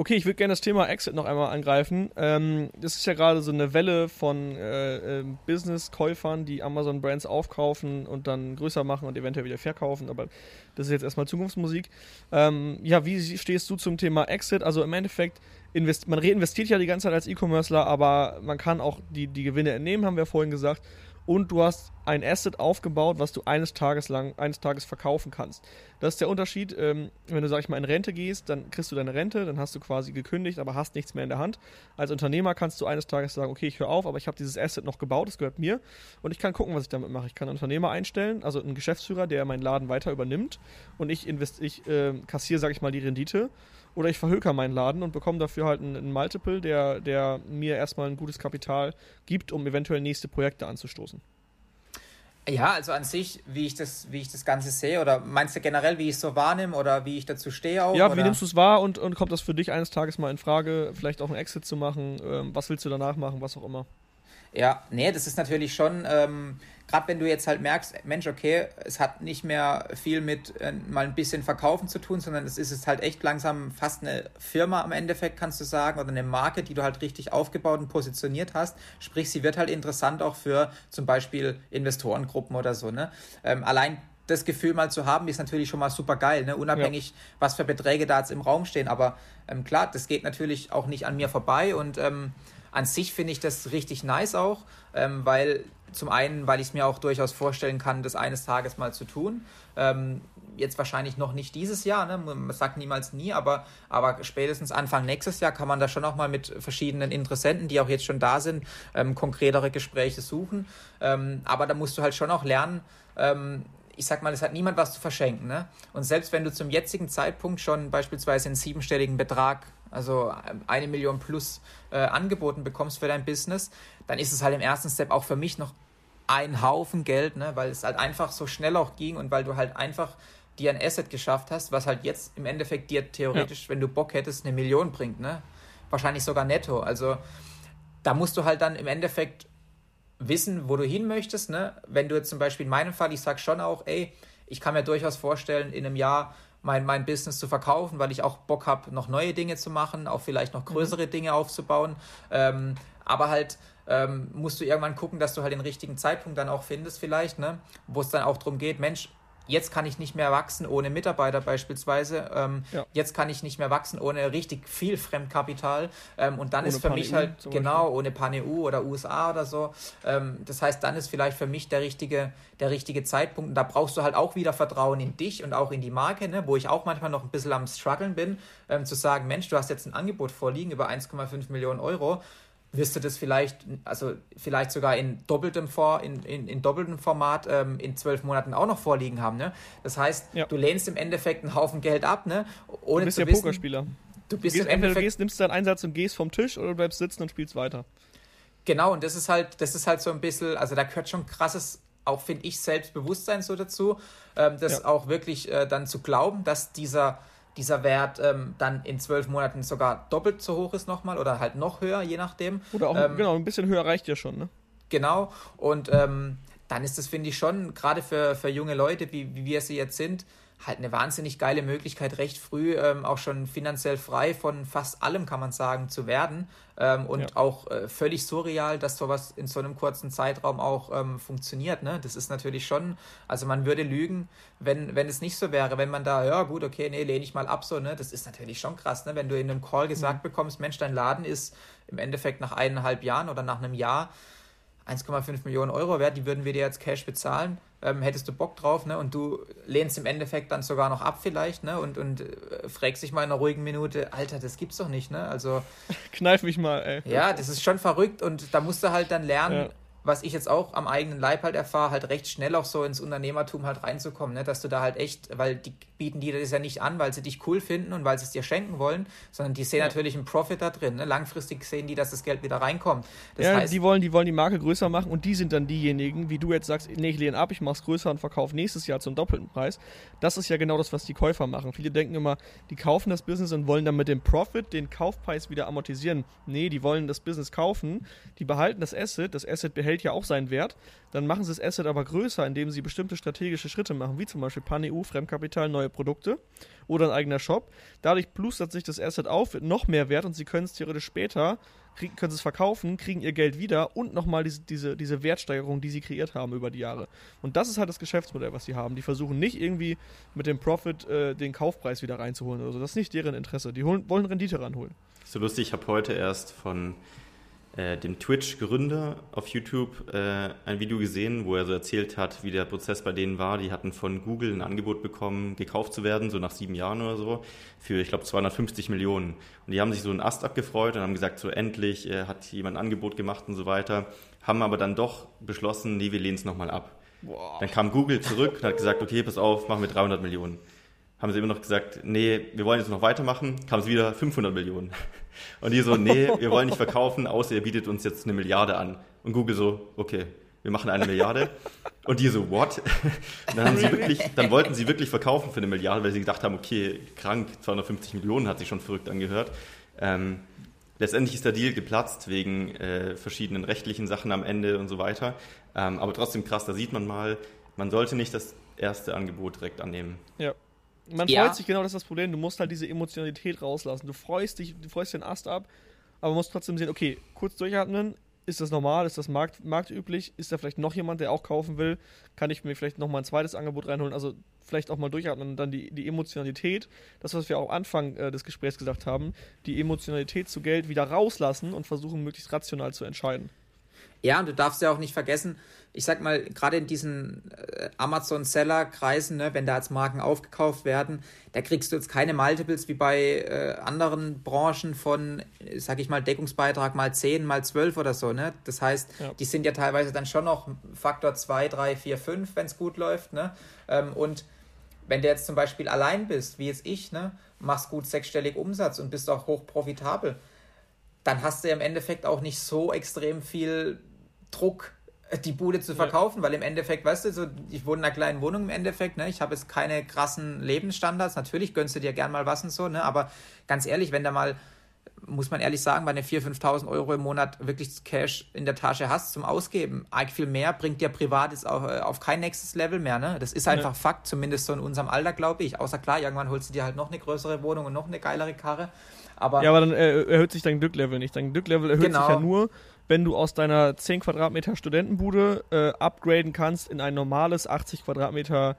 Okay, ich würde gerne das Thema Exit noch einmal angreifen. Ähm, das ist ja gerade so eine Welle von äh, äh, Business-Käufern, die Amazon-Brands aufkaufen und dann größer machen und eventuell wieder verkaufen, aber das ist jetzt erstmal Zukunftsmusik. Ähm, ja, wie stehst du zum Thema Exit? Also im Endeffekt, man reinvestiert ja die ganze Zeit als E-Commercer, aber man kann auch die, die Gewinne entnehmen, haben wir vorhin gesagt und du hast ein Asset aufgebaut, was du eines Tages lang, eines Tages verkaufen kannst. Das ist der Unterschied. Ähm, wenn du, sag ich mal, in Rente gehst, dann kriegst du deine Rente, dann hast du quasi gekündigt, aber hast nichts mehr in der Hand. Als Unternehmer kannst du eines Tages sagen, okay, ich höre auf, aber ich habe dieses Asset noch gebaut, das gehört mir und ich kann gucken, was ich damit mache. Ich kann einen Unternehmer einstellen, also einen Geschäftsführer, der meinen Laden weiter übernimmt und ich, ich äh, kassiere, sag ich mal, die Rendite oder ich verhöker meinen Laden und bekomme dafür halt einen, einen Multiple, der, der mir erstmal ein gutes Kapital gibt, um eventuell nächste Projekte anzustoßen. Ja, also an sich, wie ich das, wie ich das Ganze sehe, oder meinst du generell, wie ich es so wahrnehme oder wie ich dazu stehe auch? Ja, oder? wie nimmst du es wahr und, und kommt das für dich eines Tages mal in Frage, vielleicht auch einen Exit zu machen? Ähm, was willst du danach machen, was auch immer? Ja, nee, das ist natürlich schon, ähm, gerade wenn du jetzt halt merkst, Mensch, okay, es hat nicht mehr viel mit äh, mal ein bisschen Verkaufen zu tun, sondern es ist halt echt langsam fast eine Firma am Endeffekt, kannst du sagen, oder eine Marke, die du halt richtig aufgebaut und positioniert hast. Sprich, sie wird halt interessant auch für zum Beispiel Investorengruppen oder so. Ne? Ähm, allein das Gefühl mal zu haben, ist natürlich schon mal super geil, ne? unabhängig, ja. was für Beträge da jetzt im Raum stehen. Aber ähm, klar, das geht natürlich auch nicht an mir vorbei und ähm, an sich finde ich das richtig nice auch, ähm, weil zum einen, weil ich es mir auch durchaus vorstellen kann, das eines Tages mal zu tun. Ähm, jetzt wahrscheinlich noch nicht dieses Jahr, ne? man sagt niemals nie, aber, aber spätestens Anfang nächstes Jahr kann man da schon auch mal mit verschiedenen Interessenten, die auch jetzt schon da sind, ähm, konkretere Gespräche suchen. Ähm, aber da musst du halt schon auch lernen, ähm, ich sag mal, es hat niemand was zu verschenken. Ne? Und selbst wenn du zum jetzigen Zeitpunkt schon beispielsweise einen siebenstelligen Betrag, also eine Million plus äh, angeboten bekommst für dein Business, dann ist es halt im ersten Step auch für mich noch ein Haufen Geld, ne? weil es halt einfach so schnell auch ging und weil du halt einfach dir ein Asset geschafft hast, was halt jetzt im Endeffekt dir theoretisch, ja. wenn du Bock hättest, eine Million bringt. Ne? Wahrscheinlich sogar netto. Also da musst du halt dann im Endeffekt wissen, wo du hin möchtest. Ne? Wenn du jetzt zum Beispiel in meinem Fall, ich sage schon auch, ey, ich kann mir durchaus vorstellen, in einem Jahr mein, mein Business zu verkaufen, weil ich auch Bock habe, noch neue Dinge zu machen, auch vielleicht noch größere mhm. Dinge aufzubauen. Ähm, aber halt ähm, musst du irgendwann gucken, dass du halt den richtigen Zeitpunkt dann auch findest, vielleicht, ne? wo es dann auch darum geht, Mensch, jetzt kann ich nicht mehr wachsen ohne Mitarbeiter beispielsweise. Ähm, ja. Jetzt kann ich nicht mehr wachsen ohne richtig viel Fremdkapital. Ähm, und dann ohne ist für Pan mich halt, genau, ohne Pan-EU oder USA oder so. Ähm, das heißt, dann ist vielleicht für mich der richtige, der richtige Zeitpunkt. Und da brauchst du halt auch wieder Vertrauen in dich und auch in die Marke, ne? wo ich auch manchmal noch ein bisschen am struggeln bin, ähm, zu sagen, Mensch, du hast jetzt ein Angebot vorliegen über 1,5 Millionen Euro wirst du das vielleicht, also vielleicht sogar in doppeltem, Vor, in, in, in doppeltem Format ähm, in zwölf Monaten auch noch vorliegen haben. Ne? Das heißt, ja. du lehnst im Endeffekt einen Haufen Geld ab, ne? ohne du bist zu ja wissen, Pokerspieler. Du bist du gehst, entweder du gehst, nimmst deinen Einsatz und gehst vom Tisch oder bleibst sitzen und spielst weiter. Genau, und das ist halt, das ist halt so ein bisschen, also da gehört schon krasses, auch finde ich, Selbstbewusstsein so dazu, ähm, das ja. auch wirklich äh, dann zu glauben, dass dieser dieser Wert ähm, dann in zwölf Monaten sogar doppelt so hoch ist nochmal oder halt noch höher, je nachdem. Oder auch, ähm, genau, ein bisschen höher reicht ja schon, ne? Genau, und ähm, dann ist das, finde ich, schon, gerade für, für junge Leute, wie, wie wir sie jetzt sind, halt eine wahnsinnig geile Möglichkeit, recht früh ähm, auch schon finanziell frei von fast allem, kann man sagen, zu werden. Ähm, und ja. auch äh, völlig surreal, dass sowas in so einem kurzen Zeitraum auch ähm, funktioniert. Ne? Das ist natürlich schon, also man würde lügen, wenn, wenn es nicht so wäre, wenn man da, ja gut, okay, nee, lehne ich mal ab, so, ne? Das ist natürlich schon krass, ne? Wenn du in einem Call gesagt mhm. bekommst, Mensch, dein Laden ist im Endeffekt nach eineinhalb Jahren oder nach einem Jahr 1,5 Millionen Euro wert, die würden wir dir jetzt Cash bezahlen ähm, hättest du Bock drauf, ne? Und du lehnst im Endeffekt dann sogar noch ab vielleicht, ne? Und, und äh, fragst dich mal in einer ruhigen Minute, Alter, das gibt's doch nicht, ne? Also. [laughs] Kneif mich mal, ey. Ja, das ist schon verrückt und da musst du halt dann lernen, ja was ich jetzt auch am eigenen Leib halt erfahre, halt recht schnell auch so ins Unternehmertum halt reinzukommen, ne? dass du da halt echt, weil die bieten dir das ja nicht an, weil sie dich cool finden und weil sie es dir schenken wollen, sondern die sehen ja. natürlich einen Profit da drin. Ne? Langfristig sehen die, dass das Geld wieder reinkommt. Das ja, heißt, die wollen, die wollen die Marke größer machen und die sind dann diejenigen, wie du jetzt sagst, nee, ich lehne ab, ich mache es größer und verkaufe nächstes Jahr zum doppelten Preis. Das ist ja genau das, was die Käufer machen. Viele denken immer, die kaufen das Business und wollen dann mit dem Profit den Kaufpreis wieder amortisieren. Nee, die wollen das Business kaufen, die behalten das Asset, das Asset behält ja auch seinen Wert dann machen sie das Asset aber größer, indem sie bestimmte strategische Schritte machen, wie zum Beispiel Pan-EU, Fremdkapital, neue Produkte oder ein eigener Shop. Dadurch plustert sich das Asset auf, wird noch mehr wert und sie können es theoretisch später, kriegen, können es verkaufen, kriegen ihr Geld wieder und nochmal diese, diese, diese Wertsteigerung, die sie kreiert haben über die Jahre. Und das ist halt das Geschäftsmodell, was sie haben. Die versuchen nicht irgendwie mit dem Profit äh, den Kaufpreis wieder reinzuholen oder so. Das ist nicht deren Interesse. Die holen, wollen Rendite ranholen. So lustig, ich habe heute erst von äh, dem Twitch-Gründer auf YouTube äh, ein Video gesehen, wo er so erzählt hat, wie der Prozess bei denen war. Die hatten von Google ein Angebot bekommen, gekauft zu werden, so nach sieben Jahren oder so, für, ich glaube, 250 Millionen. Und die haben sich so einen Ast abgefreut und haben gesagt, so endlich äh, hat jemand ein Angebot gemacht und so weiter. Haben aber dann doch beschlossen, nee, wir lehnen es nochmal ab. Boah. Dann kam Google zurück und hat gesagt, okay, pass auf, machen wir 300 Millionen haben sie immer noch gesagt, nee, wir wollen jetzt noch weitermachen, kam es wieder 500 Millionen. Und die so, nee, wir wollen nicht [laughs] verkaufen, außer ihr bietet uns jetzt eine Milliarde an. Und Google so, okay, wir machen eine Milliarde. Und die so, what? Und dann, haben sie wirklich, dann wollten sie wirklich verkaufen für eine Milliarde, weil sie gedacht haben, okay, krank, 250 Millionen hat sich schon verrückt angehört. Ähm, letztendlich ist der Deal geplatzt wegen äh, verschiedenen rechtlichen Sachen am Ende und so weiter. Ähm, aber trotzdem krass, da sieht man mal, man sollte nicht das erste Angebot direkt annehmen. Ja, man ja. freut sich, genau das ist das Problem. Du musst halt diese Emotionalität rauslassen. Du freust dich, du freust den Ast ab, aber musst trotzdem sehen, okay, kurz durchatmen, ist das normal, ist das markt, marktüblich, ist da vielleicht noch jemand, der auch kaufen will, kann ich mir vielleicht nochmal ein zweites Angebot reinholen, also vielleicht auch mal durchatmen und dann die, die Emotionalität, das, was wir auch Anfang äh, des Gesprächs gesagt haben, die Emotionalität zu Geld wieder rauslassen und versuchen, möglichst rational zu entscheiden. Ja, und du darfst ja auch nicht vergessen, ich sag mal, gerade in diesen äh, Amazon-Seller-Kreisen, ne, wenn da als Marken aufgekauft werden, da kriegst du jetzt keine Multiples wie bei äh, anderen Branchen von, sag ich mal, Deckungsbeitrag mal 10, mal 12 oder so. Ne? Das heißt, ja. die sind ja teilweise dann schon noch Faktor 2, 3, 4, 5, wenn es gut läuft. Ne? Ähm, und wenn du jetzt zum Beispiel allein bist, wie jetzt ich, ne, machst gut sechsstellig Umsatz und bist auch hoch profitabel, dann hast du ja im Endeffekt auch nicht so extrem viel Druck, die Bude zu verkaufen, ja. weil im Endeffekt, weißt du, so, ich wohne in einer kleinen Wohnung im Endeffekt, ne? Ich habe jetzt keine krassen Lebensstandards. Natürlich gönnst du dir gern mal was und so, ne? Aber ganz ehrlich, wenn da mal, muss man ehrlich sagen, bei den 4.000, 5.000 Euro im Monat wirklich Cash in der Tasche hast zum Ausgeben, arg viel mehr bringt dir privat jetzt auch äh, auf kein nächstes Level mehr, ne? Das ist einfach ja. Fakt, zumindest so in unserem Alter, glaube ich. Außer klar, irgendwann holst du dir halt noch eine größere Wohnung und noch eine geilere Karre. Aber ja, aber dann äh, erhöht sich dein Glücklevel nicht. Dein Glücklevel erhöht genau. sich ja nur, wenn du aus deiner 10 Quadratmeter Studentenbude äh, upgraden kannst in ein normales 80 Quadratmeter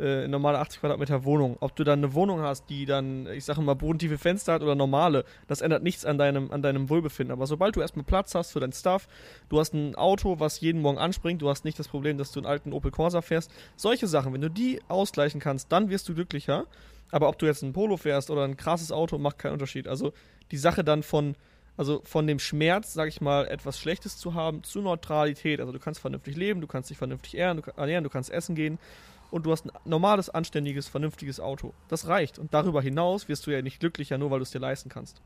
äh, normale 80 Quadratmeter Wohnung. Ob du dann eine Wohnung hast, die dann, ich sage mal, bodentiefe Fenster hat oder normale, das ändert nichts an deinem, an deinem Wohlbefinden. Aber sobald du erstmal Platz hast für dein Stuff, du hast ein Auto, was jeden Morgen anspringt, du hast nicht das Problem, dass du einen alten Opel Corsa fährst, solche Sachen, wenn du die ausgleichen kannst, dann wirst du glücklicher. Aber ob du jetzt ein Polo fährst oder ein krasses Auto, macht keinen Unterschied. Also die Sache dann von, also von dem Schmerz, sag ich mal, etwas Schlechtes zu haben, zu Neutralität. Also du kannst vernünftig leben, du kannst dich vernünftig ernähren, du, kannst essen gehen und du hast ein normales, anständiges, vernünftiges Auto. Das reicht. Und darüber hinaus wirst du ja nicht glücklicher, nur weil du es dir leisten kannst.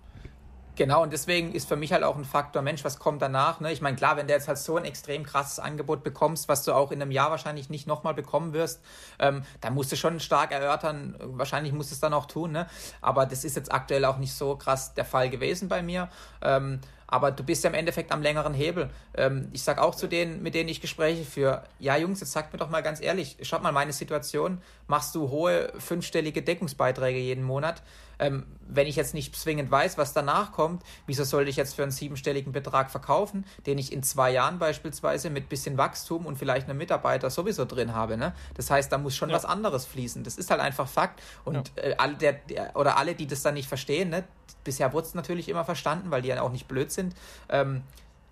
Genau, und deswegen ist für mich halt auch ein Faktor, Mensch, was kommt danach? Ne? Ich meine, klar, wenn du jetzt halt so ein extrem krasses Angebot bekommst, was du auch in einem Jahr wahrscheinlich nicht nochmal bekommen wirst, ähm, dann musst du schon stark erörtern, wahrscheinlich musst du es dann auch tun, ne? aber das ist jetzt aktuell auch nicht so krass der Fall gewesen bei mir. Ähm, aber du bist ja im Endeffekt am längeren Hebel. Ähm, ich sage auch zu denen, mit denen ich Gespräche führe, ja Jungs, jetzt sagt mir doch mal ganz ehrlich, schaut mal meine Situation, machst du hohe fünfstellige Deckungsbeiträge jeden Monat, ähm, wenn ich jetzt nicht zwingend weiß, was danach kommt, wieso sollte ich jetzt für einen siebenstelligen Betrag verkaufen, den ich in zwei Jahren beispielsweise mit bisschen Wachstum und vielleicht einem Mitarbeiter sowieso drin habe. Ne? Das heißt, da muss schon ja. was anderes fließen. Das ist halt einfach Fakt. Und ja. äh, alle, der, der, oder alle, die das dann nicht verstehen, ne? bisher wurde es natürlich immer verstanden, weil die ja auch nicht blöd sind, ähm,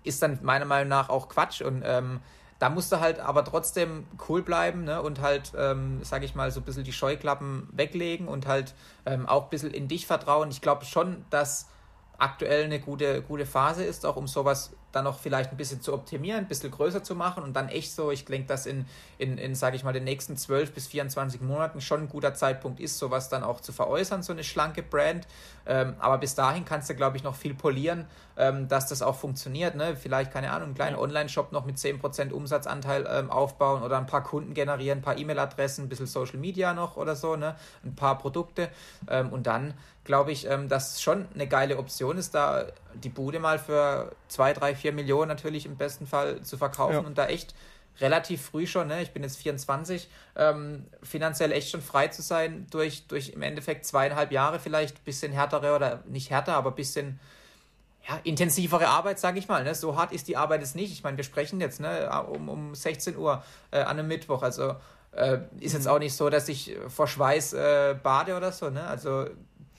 ist dann meiner Meinung nach auch Quatsch. Und ähm, da musst du halt aber trotzdem cool bleiben ne? und halt, ähm, sag ich mal, so ein bisschen die Scheuklappen weglegen und halt ähm, auch ein bisschen in dich vertrauen. Ich glaube schon, dass aktuell eine gute, gute Phase ist, auch um sowas dann noch vielleicht ein bisschen zu optimieren, ein bisschen größer zu machen und dann echt so, ich denke, dass in, in, in sage ich mal, den nächsten 12 bis 24 Monaten schon ein guter Zeitpunkt ist, sowas dann auch zu veräußern, so eine schlanke Brand. Ähm, aber bis dahin kannst du, glaube ich, noch viel polieren, ähm, dass das auch funktioniert. Ne? Vielleicht, keine Ahnung, einen kleinen Online-Shop noch mit 10% Umsatzanteil ähm, aufbauen oder ein paar Kunden generieren, ein paar E-Mail-Adressen, ein bisschen Social Media noch oder so, ne? ein paar Produkte ähm, und dann glaube ich, ähm, dass schon eine geile Option ist, da die Bude mal für 2, 3, 4 Millionen natürlich im besten Fall zu verkaufen ja. und da echt relativ früh schon, ne? ich bin jetzt 24, ähm, finanziell echt schon frei zu sein, durch, durch im Endeffekt zweieinhalb Jahre vielleicht ein bisschen härtere oder nicht härter, aber ein bisschen ja, intensivere Arbeit, sage ich mal. Ne? So hart ist die Arbeit jetzt nicht. Ich meine, wir sprechen jetzt ne, um, um 16 Uhr äh, an einem Mittwoch, also äh, ist jetzt mhm. auch nicht so, dass ich vor Schweiß äh, bade oder so. Ne? Also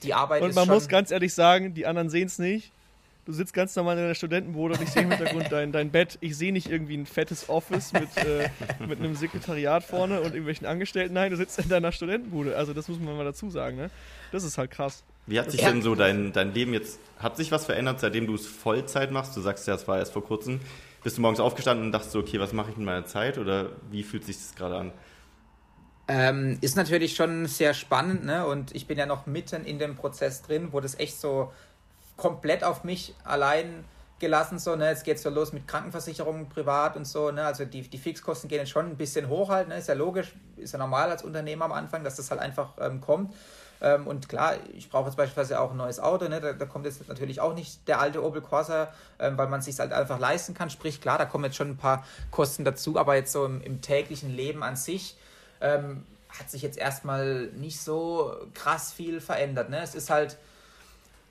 die Arbeit und ist man muss ganz ehrlich sagen, die anderen sehen es nicht. Du sitzt ganz normal in der Studentenbude und ich sehe im Hintergrund dein, dein Bett. Ich sehe nicht irgendwie ein fettes Office mit, äh, mit einem Sekretariat vorne und irgendwelchen Angestellten. Nein, du sitzt in deiner Studentenbude. Also das muss man mal dazu sagen. Ne? Das ist halt krass. Wie hat sich ja. denn so dein, dein Leben jetzt, hat sich was verändert, seitdem du es Vollzeit machst? Du sagst ja, es war erst vor kurzem. Bist du morgens aufgestanden und dachtest so, okay, was mache ich mit meiner Zeit? Oder wie fühlt sich das gerade an? Ähm, ist natürlich schon sehr spannend, ne? Und ich bin ja noch mitten in dem Prozess drin, wo das echt so komplett auf mich allein gelassen, so, ne? Jetzt geht's so los mit Krankenversicherungen privat und so, ne? Also die, die Fixkosten gehen jetzt schon ein bisschen hoch halt, ne? Ist ja logisch, ist ja normal als Unternehmer am Anfang, dass das halt einfach ähm, kommt. Ähm, und klar, ich brauche jetzt beispielsweise auch ein neues Auto, ne? Da, da, kommt jetzt natürlich auch nicht der alte Opel Corsa, ähm, weil man es sich halt einfach leisten kann. Sprich, klar, da kommen jetzt schon ein paar Kosten dazu, aber jetzt so im, im täglichen Leben an sich ähm, hat sich jetzt erstmal nicht so krass viel verändert. Ne? Es ist halt,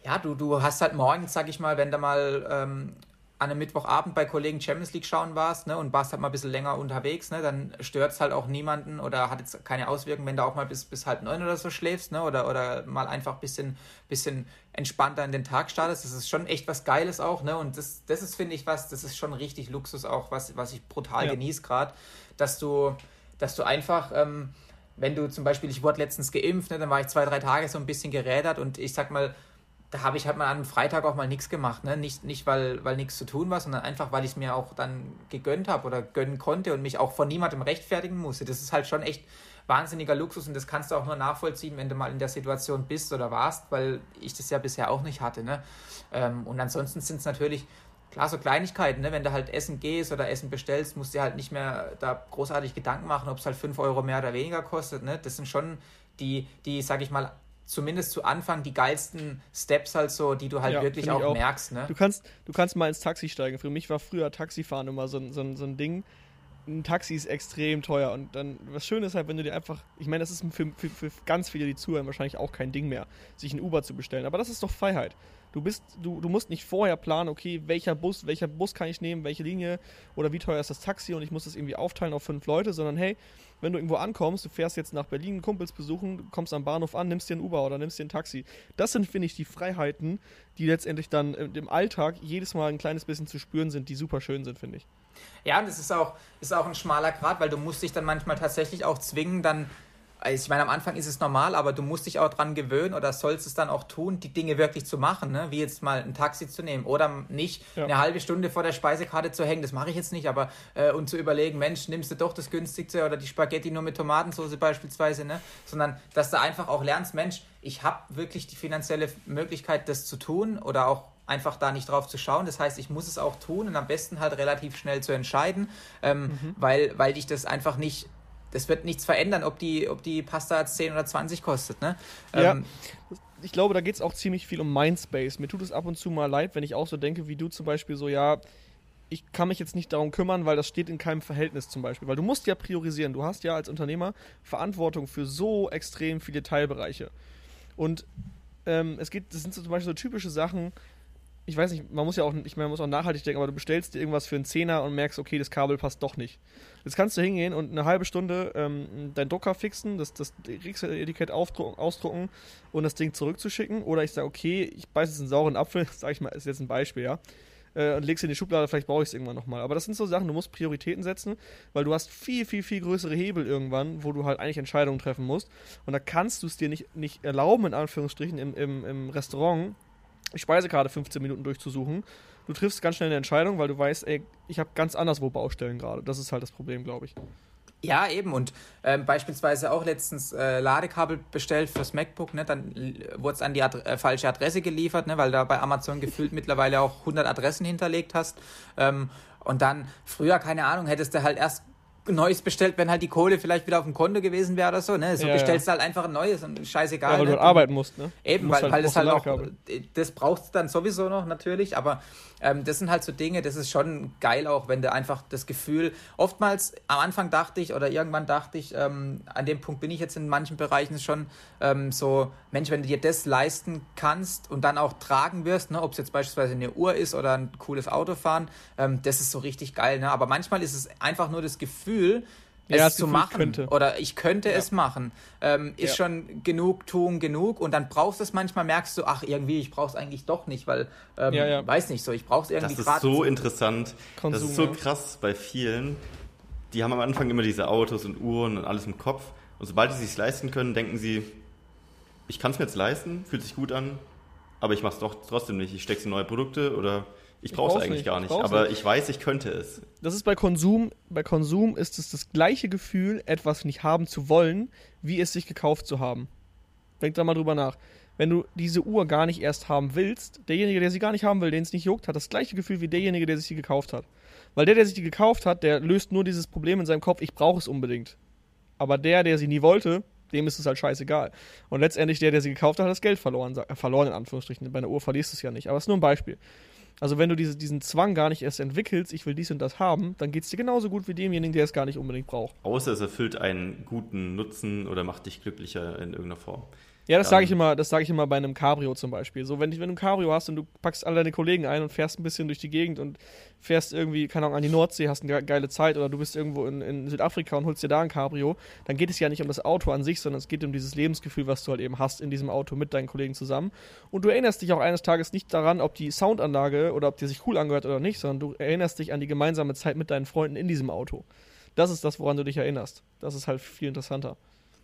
ja, du, du hast halt morgens, sag ich mal, wenn du mal ähm, an einem Mittwochabend bei Kollegen Champions League schauen warst ne, und warst halt mal ein bisschen länger unterwegs, ne, dann stört es halt auch niemanden oder hat jetzt keine Auswirkungen, wenn du auch mal bis, bis halb neun oder so schläfst ne, oder, oder mal einfach ein bisschen, bisschen entspannter in den Tag startest. Das ist schon echt was Geiles auch. Ne, und das, das ist, finde ich, was, das ist schon richtig Luxus auch, was, was ich brutal ja. genieße gerade, dass du dass du einfach, ähm, wenn du zum Beispiel, ich wurde letztens geimpft, ne, dann war ich zwei, drei Tage so ein bisschen gerädert und ich sag mal, da habe ich halt mal an einem Freitag auch mal nichts gemacht. Ne? Nicht, nicht weil, weil nichts zu tun war, sondern einfach, weil ich es mir auch dann gegönnt habe oder gönnen konnte und mich auch von niemandem rechtfertigen musste. Das ist halt schon echt wahnsinniger Luxus und das kannst du auch nur nachvollziehen, wenn du mal in der Situation bist oder warst, weil ich das ja bisher auch nicht hatte. Ne? Ähm, und ansonsten sind es natürlich klar, so Kleinigkeiten, ne? wenn du halt essen gehst oder Essen bestellst, musst du halt nicht mehr da großartig Gedanken machen, ob es halt 5 Euro mehr oder weniger kostet. Ne? Das sind schon die, die, sag ich mal, zumindest zu Anfang die geilsten Steps halt so, die du halt ja, wirklich auch, auch, merkst. Ne? Du, kannst, du kannst mal ins Taxi steigen. Für mich war früher Taxifahren immer so, so, so ein Ding. Ein Taxi ist extrem teuer und dann, was schön ist halt, wenn du dir einfach, ich meine, das ist für, für, für ganz viele, die zuhören, wahrscheinlich auch kein Ding mehr, sich ein Uber zu bestellen, aber das ist doch Freiheit. Du bist, du, du musst nicht vorher planen, okay, welcher Bus, welcher Bus kann ich nehmen, welche Linie oder wie teuer ist das Taxi und ich muss das irgendwie aufteilen auf fünf Leute, sondern hey, wenn du irgendwo ankommst, du fährst jetzt nach Berlin, Kumpels besuchen, kommst am Bahnhof an, nimmst dir ein Uber oder nimmst dir ein Taxi. Das sind, finde ich, die Freiheiten, die letztendlich dann im Alltag jedes Mal ein kleines bisschen zu spüren sind, die super schön sind, finde ich. Ja, und es ist auch, ist auch ein schmaler Grad, weil du musst dich dann manchmal tatsächlich auch zwingen, dann also ich meine, am Anfang ist es normal, aber du musst dich auch dran gewöhnen oder sollst es dann auch tun, die Dinge wirklich zu machen, ne? wie jetzt mal ein Taxi zu nehmen oder nicht ja. eine halbe Stunde vor der Speisekarte zu hängen, das mache ich jetzt nicht, aber äh, und zu überlegen, Mensch, nimmst du doch das günstigste oder die Spaghetti nur mit Tomatensauce beispielsweise, ne? sondern dass du einfach auch lernst, Mensch, ich habe wirklich die finanzielle Möglichkeit, das zu tun oder auch einfach da nicht drauf zu schauen. Das heißt, ich muss es auch tun und am besten halt relativ schnell zu entscheiden, ähm, mhm. weil, weil dich das einfach nicht das wird nichts verändern, ob die, ob die Pasta 10 oder 20 kostet. Ne? Ja. Ähm, ich glaube, da geht es auch ziemlich viel um Mindspace. Mir tut es ab und zu mal leid, wenn ich auch so denke, wie du zum Beispiel so, ja, ich kann mich jetzt nicht darum kümmern, weil das steht in keinem Verhältnis zum Beispiel. Weil du musst ja priorisieren. Du hast ja als Unternehmer Verantwortung für so extrem viele Teilbereiche. Und ähm, es geht, das sind so zum Beispiel so typische Sachen, ich weiß nicht, man muss ja auch, ich meine, man muss auch nachhaltig denken, aber du bestellst dir irgendwas für einen Zehner und merkst, okay, das Kabel passt doch nicht. Jetzt kannst du hingehen und eine halbe Stunde ähm, deinen Drucker fixen, das, das Etikett ausdrucken und das Ding zurückzuschicken. Oder ich sage, okay, ich beiße jetzt einen sauren Apfel, [laughs] sage ich mal, ist jetzt ein Beispiel, ja. Äh, und legst in die Schublade, vielleicht brauche ich es irgendwann nochmal. Aber das sind so Sachen, du musst Prioritäten setzen, weil du hast viel, viel, viel größere Hebel irgendwann, wo du halt eigentlich Entscheidungen treffen musst. Und da kannst du es dir nicht, nicht erlauben, in Anführungsstrichen, im, im, im Restaurant Speisekarte 15 Minuten durchzusuchen. Du triffst ganz schnell eine Entscheidung, weil du weißt, ey, ich habe ganz anderswo Baustellen gerade. Das ist halt das Problem, glaube ich. Ja, eben. Und ähm, beispielsweise auch letztens äh, Ladekabel bestellt fürs MacBook, ne? dann wurde es an die Ad äh, falsche Adresse geliefert, ne? weil da bei Amazon gefühlt [laughs] mittlerweile auch 100 Adressen hinterlegt hast. Ähm, und dann früher, keine Ahnung, hättest du halt erst Neues bestellt, wenn halt die Kohle vielleicht wieder auf dem Konto gewesen wäre oder so. Ne? So ja, bestellst du halt einfach ein neues und scheißegal. Ja, weil ne? du arbeiten musst, ne? Eben, weil, halt, weil das halt auch, das brauchst du dann sowieso noch natürlich, aber ähm, das sind halt so Dinge, das ist schon geil auch, wenn du einfach das Gefühl, oftmals am Anfang dachte ich oder irgendwann dachte ich, ähm, an dem Punkt bin ich jetzt in manchen Bereichen schon ähm, so, Mensch, wenn du dir das leisten kannst und dann auch tragen wirst, ne, ob es jetzt beispielsweise eine Uhr ist oder ein cooles Auto fahren, ähm, das ist so richtig geil. Ne? Aber manchmal ist es einfach nur das Gefühl, es ja, zu machen. könnte. oder ich könnte ja. es machen, ähm, ist ja. schon genug tun genug. Und dann brauchst du es manchmal, merkst du, ach irgendwie, ich brauche es eigentlich doch nicht, weil, ähm, weiß nicht so, ich brauche es irgendwie gerade. Das ist so. interessant, Konsum, das ist so krass bei vielen, die haben am Anfang immer diese Autos und Uhren und alles im Kopf. Und sobald sie es sich leisten können, denken sie, ich kann es mir jetzt leisten, fühlt sich gut an, aber ich mache es doch trotzdem nicht, ich stecke es in neue Produkte oder ich brauche es eigentlich nicht, gar nicht, aber nicht. ich weiß, ich könnte es. Das ist bei Konsum, bei Konsum ist es das gleiche Gefühl, etwas nicht haben zu wollen, wie es sich gekauft zu haben. Denk da mal drüber nach. Wenn du diese Uhr gar nicht erst haben willst, derjenige, der sie gar nicht haben will, den es nicht juckt, hat das gleiche Gefühl wie derjenige, der sich sie gekauft hat. Weil der, der sich die gekauft hat, der löst nur dieses Problem in seinem Kopf, ich brauche es unbedingt. Aber der, der sie nie wollte, dem ist es halt scheißegal. Und letztendlich der, der sie gekauft hat, hat das Geld verloren, verloren in Anführungsstrichen. Bei einer Uhr verlierst du es ja nicht. Aber es ist nur ein Beispiel. Also wenn du diese, diesen Zwang gar nicht erst entwickelst, ich will dies und das haben, dann geht es dir genauso gut wie demjenigen, der es gar nicht unbedingt braucht. Außer es erfüllt einen guten Nutzen oder macht dich glücklicher in irgendeiner Form. Ja, das sage ich immer, das sage ich immer bei einem Cabrio zum Beispiel. So, wenn, wenn du ein Cabrio hast und du packst alle deine Kollegen ein und fährst ein bisschen durch die Gegend und fährst irgendwie, keine Ahnung, an die Nordsee, hast eine geile Zeit oder du bist irgendwo in, in Südafrika und holst dir da ein Cabrio, dann geht es ja nicht um das Auto an sich, sondern es geht um dieses Lebensgefühl, was du halt eben hast in diesem Auto mit deinen Kollegen zusammen. Und du erinnerst dich auch eines Tages nicht daran, ob die Soundanlage oder ob die sich cool angehört oder nicht, sondern du erinnerst dich an die gemeinsame Zeit mit deinen Freunden in diesem Auto. Das ist das, woran du dich erinnerst. Das ist halt viel interessanter.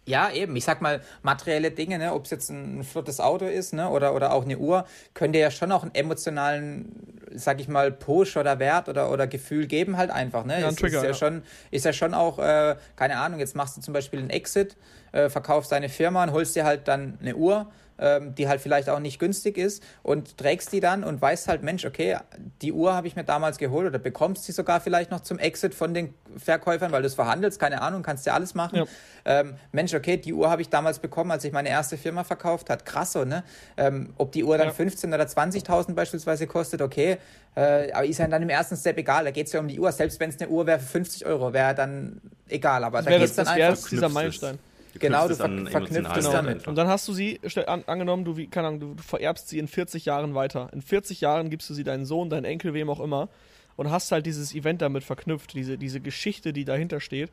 Ja, eben. Ich sag mal, materielle Dinge, ne, ob es jetzt ein flottes Auto ist, ne, oder, oder auch eine Uhr, können dir ja schon auch einen emotionalen, sag ich mal, Push oder Wert oder, oder Gefühl geben, halt einfach, ne? Ja, ein Trigger, ist, ja, ja. Schon, ist ja schon auch, äh, keine Ahnung, jetzt machst du zum Beispiel einen Exit, äh, verkaufst deine Firma und holst dir halt dann eine Uhr ähm, die halt vielleicht auch nicht günstig ist und trägst die dann und weißt halt, Mensch, okay, die Uhr habe ich mir damals geholt oder bekommst sie sogar vielleicht noch zum Exit von den Verkäufern, weil du es verhandelst, keine Ahnung, kannst ja alles machen. Ja. Ähm, Mensch, okay, die Uhr habe ich damals bekommen, als ich meine erste Firma verkauft hat. Krass so, ne? Ähm, ob die Uhr dann ja. 15.000 oder 20.000 beispielsweise kostet, okay, äh, aber ist ja dann im ersten Step egal. Da geht es ja um die Uhr. Selbst wenn es eine Uhr wäre für 50 Euro, wäre dann egal. Aber das da geht es dann das einfach. dieser Meilenstein. Du genau, du ver verknüpfst es damit. Und dann hast du sie, an, angenommen, du, wie, keine Ahnung, du, du vererbst sie in 40 Jahren weiter. In 40 Jahren gibst du sie deinen Sohn, deinen Enkel, wem auch immer. Und hast halt dieses Event damit verknüpft, diese, diese Geschichte, die dahinter steht,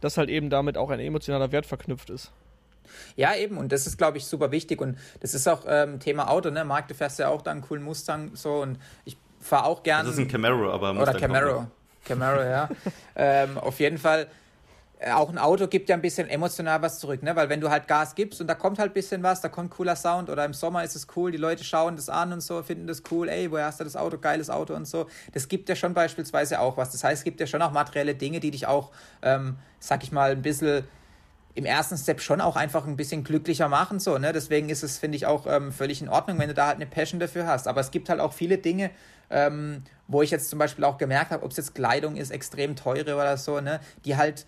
dass halt eben damit auch ein emotionaler Wert verknüpft ist. Ja, eben, und das ist, glaube ich, super wichtig. Und das ist auch ähm, Thema Auto, ne? Marc, du fährst ja auch da einen coolen Mustang so und ich fahre auch gerne. Das ist ein Camaro, aber Mustang Oder Camaro. Camaro, ja. [laughs] ähm, auf jeden Fall auch ein Auto gibt ja ein bisschen emotional was zurück, ne? Weil wenn du halt Gas gibst und da kommt halt ein bisschen was, da kommt cooler Sound oder im Sommer ist es cool, die Leute schauen das an und so, finden das cool, ey, woher hast du das Auto, geiles Auto und so. Das gibt ja schon beispielsweise auch was. Das heißt, es gibt ja schon auch materielle Dinge, die dich auch, ähm, sag ich mal, ein bisschen im ersten Step schon auch einfach ein bisschen glücklicher machen. So, ne? Deswegen ist es, finde ich, auch ähm, völlig in Ordnung, wenn du da halt eine Passion dafür hast. Aber es gibt halt auch viele Dinge, ähm, wo ich jetzt zum Beispiel auch gemerkt habe, ob es jetzt Kleidung ist, extrem teure oder so, ne? die halt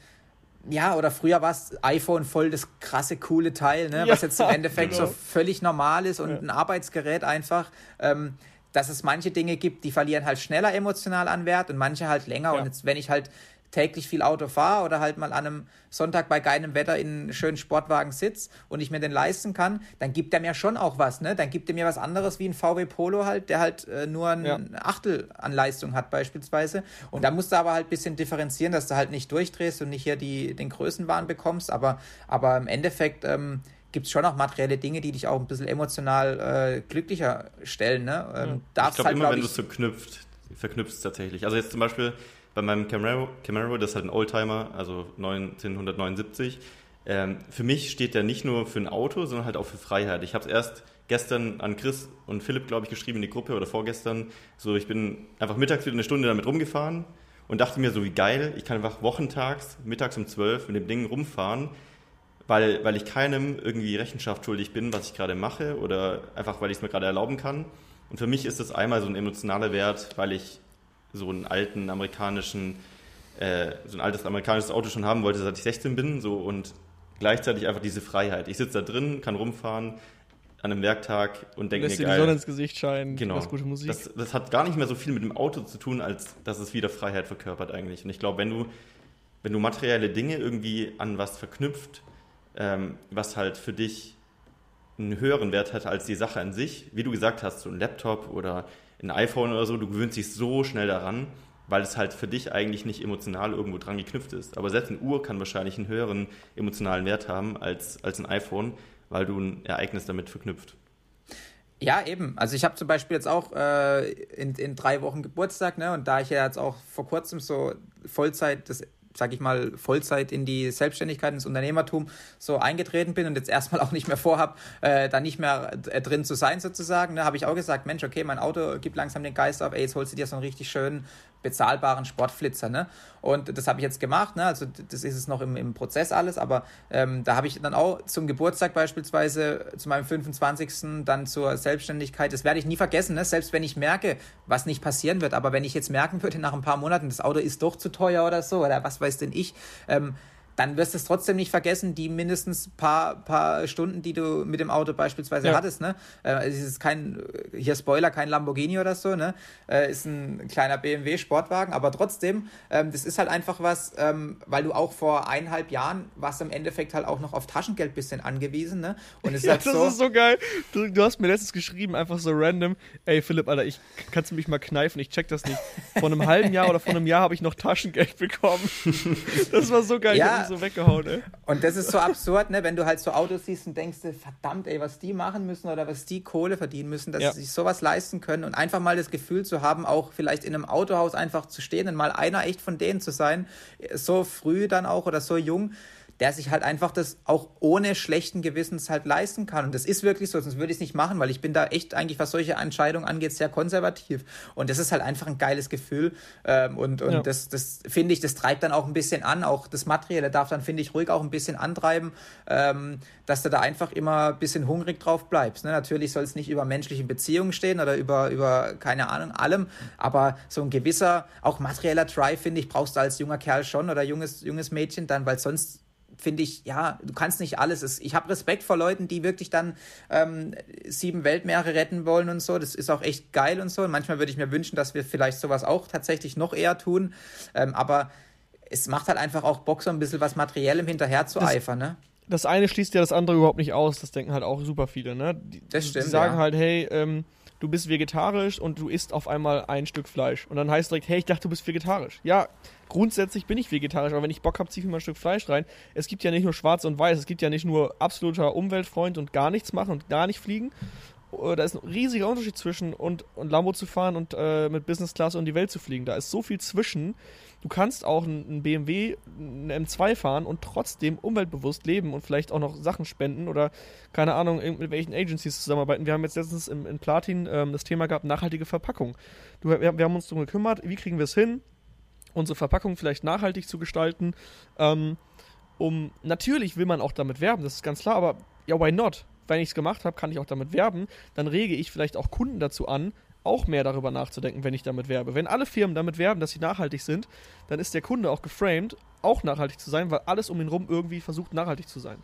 ja, oder früher war es iPhone voll das krasse, coole Teil, ne? Ja, was jetzt im Endeffekt genau. so völlig normal ist und ja. ein Arbeitsgerät einfach. Ähm, dass es manche Dinge gibt, die verlieren halt schneller emotional an Wert und manche halt länger. Ja. Und jetzt, wenn ich halt täglich viel Auto fahre oder halt mal an einem Sonntag bei geilem Wetter in einem schönen Sportwagen sitze und ich mir den leisten kann, dann gibt er mir schon auch was, ne? Dann gibt er mir was anderes wie ein VW Polo halt, der halt äh, nur ein ja. Achtel an Leistung hat beispielsweise. Und da musst du aber halt ein bisschen differenzieren, dass du halt nicht durchdrehst und nicht hier die, den Größenwahn bekommst, aber, aber im Endeffekt ähm, gibt es schon auch materielle Dinge, die dich auch ein bisschen emotional äh, glücklicher stellen. Ne? Ähm, ja. Ich glaube, halt, immer glaub wenn du es so knüpft, verknüpfst tatsächlich. Also jetzt zum Beispiel bei meinem Camaro, Camaro das ist halt ein Oldtimer, also 1979. Ähm, für mich steht der nicht nur für ein Auto, sondern halt auch für Freiheit. Ich habe es erst gestern an Chris und Philipp, glaube ich, geschrieben in die Gruppe oder vorgestern. So, ich bin einfach mittags wieder eine Stunde damit rumgefahren und dachte mir so, wie geil, ich kann einfach wochentags, mittags um 12 mit dem Ding rumfahren, weil, weil ich keinem irgendwie Rechenschaft schuldig bin, was ich gerade mache oder einfach, weil ich es mir gerade erlauben kann. Und für mich ist das einmal so ein emotionaler Wert, weil ich so einen alten amerikanischen, äh, so ein altes amerikanisches Auto schon haben wollte, seit ich 16 bin, so und gleichzeitig einfach diese Freiheit. Ich sitze da drin, kann rumfahren an einem Werktag und denke mir, geil. die Sonne ins Gesicht scheinen, genau. das gute Musik. Das, das, hat gar nicht mehr so viel mit dem Auto zu tun, als dass es wieder Freiheit verkörpert eigentlich. Und ich glaube, wenn du, wenn du materielle Dinge irgendwie an was verknüpft, ähm, was halt für dich einen höheren Wert hat als die Sache an sich, wie du gesagt hast, so ein Laptop oder ein iPhone oder so, du gewöhnst dich so schnell daran, weil es halt für dich eigentlich nicht emotional irgendwo dran geknüpft ist. Aber selbst eine Uhr kann wahrscheinlich einen höheren emotionalen Wert haben als, als ein iPhone, weil du ein Ereignis damit verknüpft. Ja, eben. Also ich habe zum Beispiel jetzt auch äh, in, in drei Wochen Geburtstag, ne? Und da ich ja jetzt auch vor kurzem so Vollzeit das sage ich mal, Vollzeit in die Selbstständigkeit, ins Unternehmertum so eingetreten bin und jetzt erstmal auch nicht mehr vorhab, äh, da nicht mehr äh, drin zu sein sozusagen, ne, habe ich auch gesagt, Mensch, okay, mein Auto gibt langsam den Geist auf, ey, jetzt holst du dir so einen richtig schönen bezahlbaren Sportflitzer. Ne? Und das habe ich jetzt gemacht. Ne? Also das ist es noch im, im Prozess alles, aber ähm, da habe ich dann auch zum Geburtstag beispielsweise, zu meinem 25. dann zur Selbstständigkeit, das werde ich nie vergessen, ne? selbst wenn ich merke, was nicht passieren wird, aber wenn ich jetzt merken würde nach ein paar Monaten, das Auto ist doch zu teuer oder so, oder was weiß denn ich, ähm, dann wirst du es trotzdem nicht vergessen, die mindestens paar, paar Stunden, die du mit dem Auto beispielsweise ja. hattest. Ne? Äh, es ist kein, hier Spoiler, kein Lamborghini oder so, ne? Äh, ist ein kleiner BMW Sportwagen, aber trotzdem, ähm, das ist halt einfach was, ähm, weil du auch vor eineinhalb Jahren warst im Endeffekt halt auch noch auf Taschengeld bisschen angewiesen, ne? Und es ist ja, halt das so, ist so geil. Du, du, hast mir letztens geschrieben, einfach so random, ey Philipp, Alter, ich kannst du mich mal kneifen, ich check das nicht. Vor einem halben Jahr oder vor einem Jahr habe ich noch Taschengeld [laughs] bekommen. das war so geil. Ja, so weggehauen, ey. Und das ist so absurd, ne? wenn du halt so Autos siehst und denkst, verdammt, ey, was die machen müssen oder was die Kohle verdienen müssen, dass ja. sie sich sowas leisten können und einfach mal das Gefühl zu haben, auch vielleicht in einem Autohaus einfach zu stehen und mal einer echt von denen zu sein, so früh dann auch oder so jung der sich halt einfach das auch ohne schlechten Gewissens halt leisten kann. Und das ist wirklich so, sonst würde ich es nicht machen, weil ich bin da echt eigentlich, was solche Entscheidungen angeht, sehr konservativ. Und das ist halt einfach ein geiles Gefühl. Ähm, und und ja. das, das finde ich, das treibt dann auch ein bisschen an. Auch das Materielle darf dann, finde ich, ruhig auch ein bisschen antreiben, ähm, dass du da einfach immer ein bisschen hungrig drauf bleibst. Ne? Natürlich soll es nicht über menschliche Beziehungen stehen oder über, über, keine Ahnung, allem, aber so ein gewisser, auch materieller Drive, finde ich, brauchst du als junger Kerl schon oder junges, junges Mädchen dann, weil sonst finde ich, ja, du kannst nicht alles. Ich habe Respekt vor Leuten, die wirklich dann ähm, sieben Weltmeere retten wollen und so. Das ist auch echt geil und so. Und manchmal würde ich mir wünschen, dass wir vielleicht sowas auch tatsächlich noch eher tun. Ähm, aber es macht halt einfach auch Bock, so ein bisschen was Materiellem hinterher zu das, eifern, ne? Das eine schließt ja das andere überhaupt nicht aus. Das denken halt auch super viele, ne? Die, das stimmt. Die sagen ja. halt, hey, ähm, du bist vegetarisch und du isst auf einmal ein Stück Fleisch. Und dann heißt direkt, hey, ich dachte, du bist vegetarisch. Ja, grundsätzlich bin ich vegetarisch, aber wenn ich Bock habe, ziehe ich mir mal ein Stück Fleisch rein. Es gibt ja nicht nur schwarz und weiß, es gibt ja nicht nur absoluter Umweltfreund und gar nichts machen und gar nicht fliegen. Äh, da ist ein riesiger Unterschied zwischen und, und Lambo zu fahren und äh, mit Business Class um die Welt zu fliegen. Da ist so viel zwischen. Du kannst auch einen BMW, einen M2 fahren und trotzdem umweltbewusst leben und vielleicht auch noch Sachen spenden oder keine Ahnung, mit welchen Agencies zusammenarbeiten. Wir haben jetzt letztens im, in Platin ähm, das Thema gehabt, nachhaltige Verpackung. Du, wir, wir, haben uns darum gekümmert, wie kriegen wir es hin, unsere Verpackung vielleicht nachhaltig zu gestalten. Ähm, um natürlich will man auch damit werben, das ist ganz klar, aber ja, why not? Wenn ich es gemacht habe, kann ich auch damit werben. Dann rege ich vielleicht auch Kunden dazu an, auch mehr darüber nachzudenken, wenn ich damit werbe. Wenn alle Firmen damit werben, dass sie nachhaltig sind, dann ist der Kunde auch geframed, auch nachhaltig zu sein, weil alles um ihn rum irgendwie versucht, nachhaltig zu sein.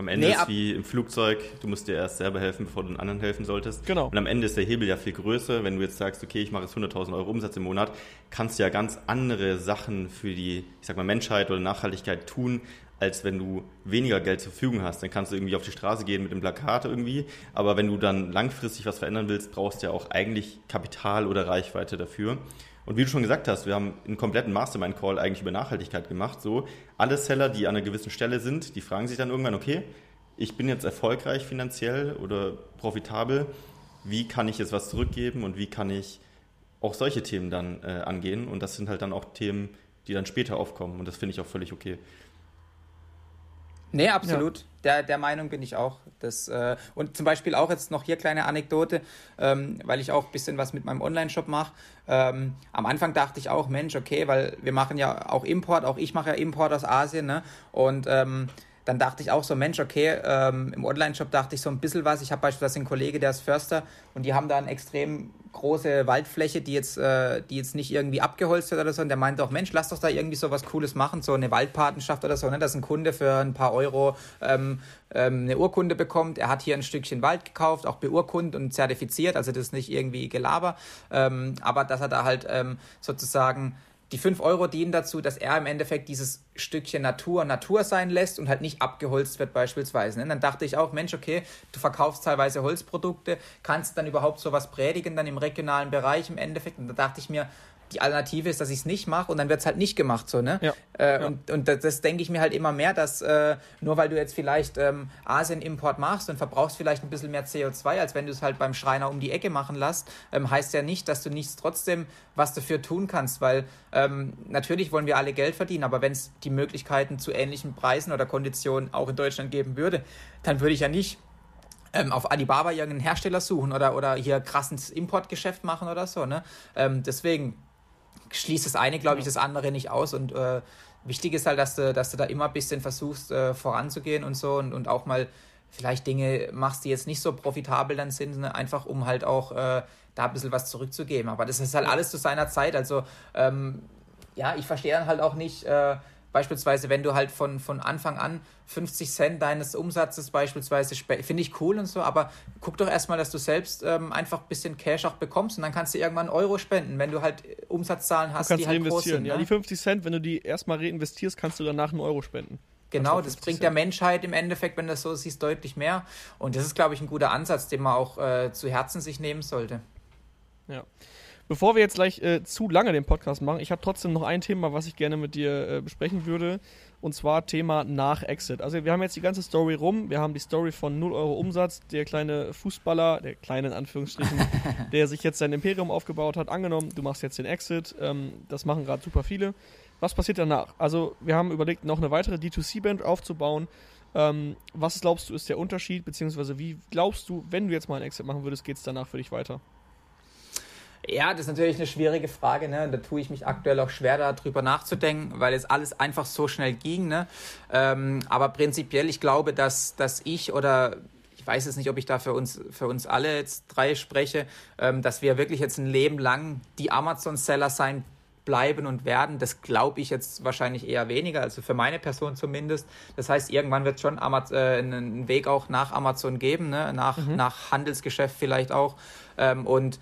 Am Ende nee, ist wie im Flugzeug, du musst dir erst selber helfen, bevor du den anderen helfen solltest. Genau. Und am Ende ist der Hebel ja viel größer. Wenn du jetzt sagst, okay, ich mache jetzt 100.000 Euro Umsatz im Monat, kannst du ja ganz andere Sachen für die, ich sag mal, Menschheit oder Nachhaltigkeit tun, als wenn du weniger Geld zur Verfügung hast. Dann kannst du irgendwie auf die Straße gehen mit dem Plakat irgendwie. Aber wenn du dann langfristig was verändern willst, brauchst du ja auch eigentlich Kapital oder Reichweite dafür. Und wie du schon gesagt hast, wir haben einen kompletten Mastermind-Call eigentlich über Nachhaltigkeit gemacht. So, alle Seller, die an einer gewissen Stelle sind, die fragen sich dann irgendwann, okay, ich bin jetzt erfolgreich finanziell oder profitabel. Wie kann ich jetzt was zurückgeben und wie kann ich auch solche Themen dann äh, angehen? Und das sind halt dann auch Themen, die dann später aufkommen. Und das finde ich auch völlig okay. Nee, absolut. Ja. Der, der Meinung bin ich auch. Das, äh, und zum Beispiel auch jetzt noch hier kleine Anekdote, ähm, weil ich auch ein bisschen was mit meinem Online-Shop mache. Ähm, am Anfang dachte ich auch, Mensch, okay, weil wir machen ja auch Import, auch ich mache ja Import aus Asien, ne? Und ähm, dann dachte ich auch so, Mensch, okay, ähm, im Online-Shop dachte ich so ein bisschen was. Ich habe beispielsweise einen Kollege, der ist Förster und die haben da eine extrem große Waldfläche, die jetzt, äh, die jetzt nicht irgendwie abgeholzt wird oder so. Und der meinte auch, Mensch, lass doch da irgendwie so was Cooles machen, so eine Waldpatenschaft oder so, ne? dass ein Kunde für ein paar Euro ähm, ähm, eine Urkunde bekommt. Er hat hier ein Stückchen Wald gekauft, auch beurkundet und zertifiziert, also das ist nicht irgendwie Gelaber, ähm, aber dass er da halt ähm, sozusagen die 5 Euro dienen dazu, dass er im Endeffekt dieses Stückchen Natur Natur sein lässt und halt nicht abgeholzt wird beispielsweise. Ne? Dann dachte ich auch, Mensch, okay, du verkaufst teilweise Holzprodukte, kannst dann überhaupt sowas predigen dann im regionalen Bereich im Endeffekt. Und da dachte ich mir, die Alternative ist, dass ich es nicht mache und dann wird es halt nicht gemacht so, ne? Ja. Äh, ja. Und, und das, das denke ich mir halt immer mehr, dass äh, nur weil du jetzt vielleicht ähm, Asien-Import machst und verbrauchst vielleicht ein bisschen mehr CO2, als wenn du es halt beim Schreiner um die Ecke machen lässt, ähm, heißt ja nicht, dass du nichts trotzdem was dafür tun kannst, weil ähm, natürlich wollen wir alle Geld verdienen, aber wenn es die Möglichkeiten zu ähnlichen Preisen oder Konditionen auch in Deutschland geben würde, dann würde ich ja nicht ähm, auf Alibaba irgendeinen Hersteller suchen oder, oder hier krasses Importgeschäft machen oder so. Ne? Ähm, deswegen schließt das eine, glaube ich, das andere nicht aus. Und äh, wichtig ist halt, dass du, dass du da immer ein bisschen versuchst, äh, voranzugehen und so und, und auch mal vielleicht Dinge machst, die jetzt nicht so profitabel dann sind, ne? einfach um halt auch äh, da ein bisschen was zurückzugeben. Aber das ist halt alles zu seiner Zeit. Also ähm, ja, ich verstehe dann halt auch nicht, äh, Beispielsweise, wenn du halt von, von Anfang an 50 Cent deines Umsatzes beispielsweise, finde ich cool und so, aber guck doch erstmal, dass du selbst ähm, einfach ein bisschen Cash auch bekommst und dann kannst du irgendwann einen Euro spenden, wenn du halt Umsatzzahlen hast, die halt groß sind. Ja, ne? die 50 Cent, wenn du die erstmal reinvestierst, kannst du danach einen Euro spenden. Genau, das bringt der Menschheit im Endeffekt, wenn du das so siehst, deutlich mehr. Und das ist, glaube ich, ein guter Ansatz, den man auch äh, zu Herzen sich nehmen sollte. Ja. Bevor wir jetzt gleich äh, zu lange den Podcast machen, ich habe trotzdem noch ein Thema, was ich gerne mit dir äh, besprechen würde. Und zwar Thema nach Exit. Also wir haben jetzt die ganze Story rum. Wir haben die Story von 0 Euro Umsatz. Der kleine Fußballer, der kleine in Anführungsstrichen, [laughs] der sich jetzt sein Imperium aufgebaut hat, angenommen, du machst jetzt den Exit. Ähm, das machen gerade super viele. was passiert danach? Also wir haben überlegt, noch eine weitere D2C-Band aufzubauen. Ähm, was glaubst du ist der Unterschied, beziehungsweise wie glaubst du, wenn du jetzt mal einen Exit machen würdest, geht es danach für dich weiter? Ja, das ist natürlich eine schwierige Frage. Ne? Da tue ich mich aktuell auch schwer, darüber nachzudenken, weil es alles einfach so schnell ging. Ne? Ähm, aber prinzipiell, ich glaube, dass, dass ich oder ich weiß jetzt nicht, ob ich da für uns, für uns alle jetzt drei spreche, ähm, dass wir wirklich jetzt ein Leben lang die Amazon-Seller sein bleiben und werden, das glaube ich jetzt wahrscheinlich eher weniger, also für meine Person zumindest. Das heißt, irgendwann wird es schon Amaz äh, einen Weg auch nach Amazon geben, ne? nach, mhm. nach Handelsgeschäft vielleicht auch. Ähm, und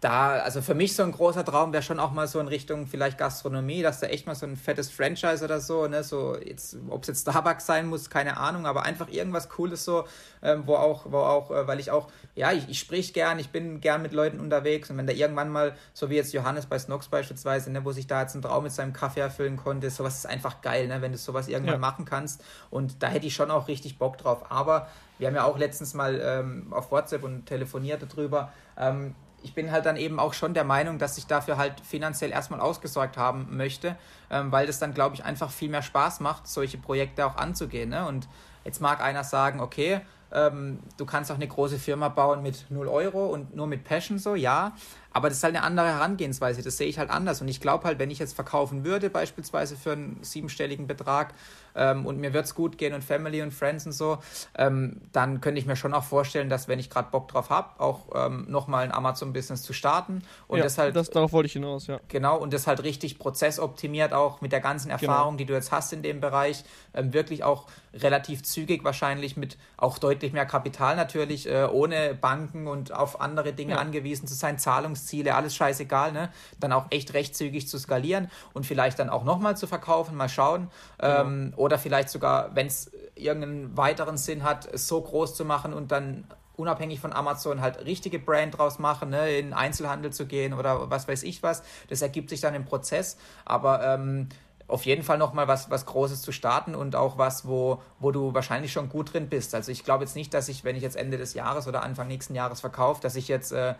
da, also für mich so ein großer Traum wäre schon auch mal so in Richtung vielleicht Gastronomie, dass da echt mal so ein fettes Franchise oder so, ne, so jetzt, ob es jetzt Starbucks sein muss, keine Ahnung, aber einfach irgendwas Cooles so, ähm, wo auch, wo auch, äh, weil ich auch, ja, ich, ich sprich gern, ich bin gern mit Leuten unterwegs und wenn da irgendwann mal, so wie jetzt Johannes bei Snox beispielsweise, ne, wo sich da jetzt ein Traum mit seinem Kaffee erfüllen konnte, sowas ist einfach geil, ne, wenn du sowas irgendwann ja. machen kannst und da hätte ich schon auch richtig Bock drauf, aber wir haben ja auch letztens mal ähm, auf WhatsApp und telefoniert darüber, ähm, ich bin halt dann eben auch schon der Meinung, dass ich dafür halt finanziell erstmal ausgesorgt haben möchte, ähm, weil das dann, glaube ich, einfach viel mehr Spaß macht, solche Projekte auch anzugehen. Ne? Und jetzt mag einer sagen, okay, ähm, du kannst auch eine große Firma bauen mit 0 Euro und nur mit Passion so, ja. Aber das ist halt eine andere Herangehensweise, das sehe ich halt anders. Und ich glaube halt, wenn ich jetzt verkaufen würde, beispielsweise für einen siebenstelligen Betrag, ähm, und mir wird es gut gehen und Family und Friends und so, ähm, dann könnte ich mir schon auch vorstellen, dass wenn ich gerade Bock drauf habe, auch ähm, nochmal ein Amazon-Business zu starten. Und ja, das halt, das, darauf wollte ich hinaus, ja. Genau, und das halt richtig prozessoptimiert auch mit der ganzen genau. Erfahrung, genau. die du jetzt hast in dem Bereich, ähm, wirklich auch relativ zügig wahrscheinlich mit auch deutlich mehr Kapital natürlich, äh, ohne Banken und auf andere Dinge ja. angewiesen zu sein, Zahlungsziele, alles scheißegal, ne? Dann auch echt recht zügig zu skalieren und vielleicht dann auch nochmal zu verkaufen, mal schauen. Genau. Ähm, oder vielleicht sogar, wenn es irgendeinen weiteren Sinn hat, es so groß zu machen und dann unabhängig von Amazon halt richtige Brand draus machen, ne, in Einzelhandel zu gehen oder was weiß ich was. Das ergibt sich dann im Prozess. Aber ähm, auf jeden Fall nochmal was, was Großes zu starten und auch was, wo, wo du wahrscheinlich schon gut drin bist. Also ich glaube jetzt nicht, dass ich, wenn ich jetzt Ende des Jahres oder Anfang nächsten Jahres verkaufe, dass ich jetzt äh,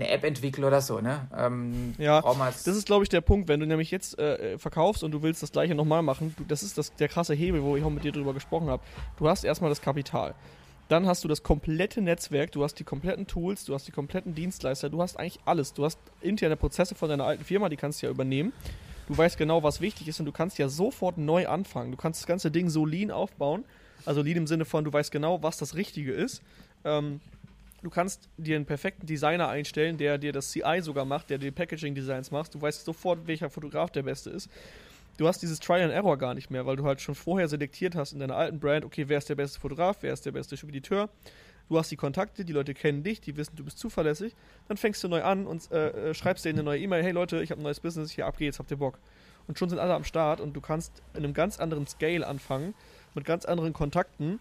eine App entwickle oder so, ne? Ähm, ja, das ist, glaube ich, der Punkt. Wenn du nämlich jetzt äh, verkaufst und du willst das gleiche nochmal machen, du, das ist das, der krasse Hebel, wo ich auch mit dir drüber gesprochen habe. Du hast erstmal das Kapital. Dann hast du das komplette Netzwerk, du hast die kompletten Tools, du hast die kompletten Dienstleister, du hast eigentlich alles. Du hast interne Prozesse von deiner alten Firma, die kannst du ja übernehmen. Du weißt genau, was wichtig ist und du kannst ja sofort neu anfangen. Du kannst das ganze Ding so lean aufbauen. Also lean im Sinne von, du weißt genau, was das Richtige ist. Ähm, du kannst dir einen perfekten Designer einstellen, der dir das CI sogar macht, der dir Packaging-Designs macht. Du weißt sofort, welcher Fotograf der beste ist. Du hast dieses Try and Error gar nicht mehr, weil du halt schon vorher selektiert hast in deiner alten Brand, okay, wer ist der beste Fotograf, wer ist der beste Spediteur du hast die Kontakte, die Leute kennen dich, die wissen, du bist zuverlässig, dann fängst du neu an und äh, äh schreibst denen eine neue E-Mail, hey Leute, ich habe ein neues Business, hier ab geht's, habt ihr Bock? Und schon sind alle am Start und du kannst in einem ganz anderen Scale anfangen, mit ganz anderen Kontakten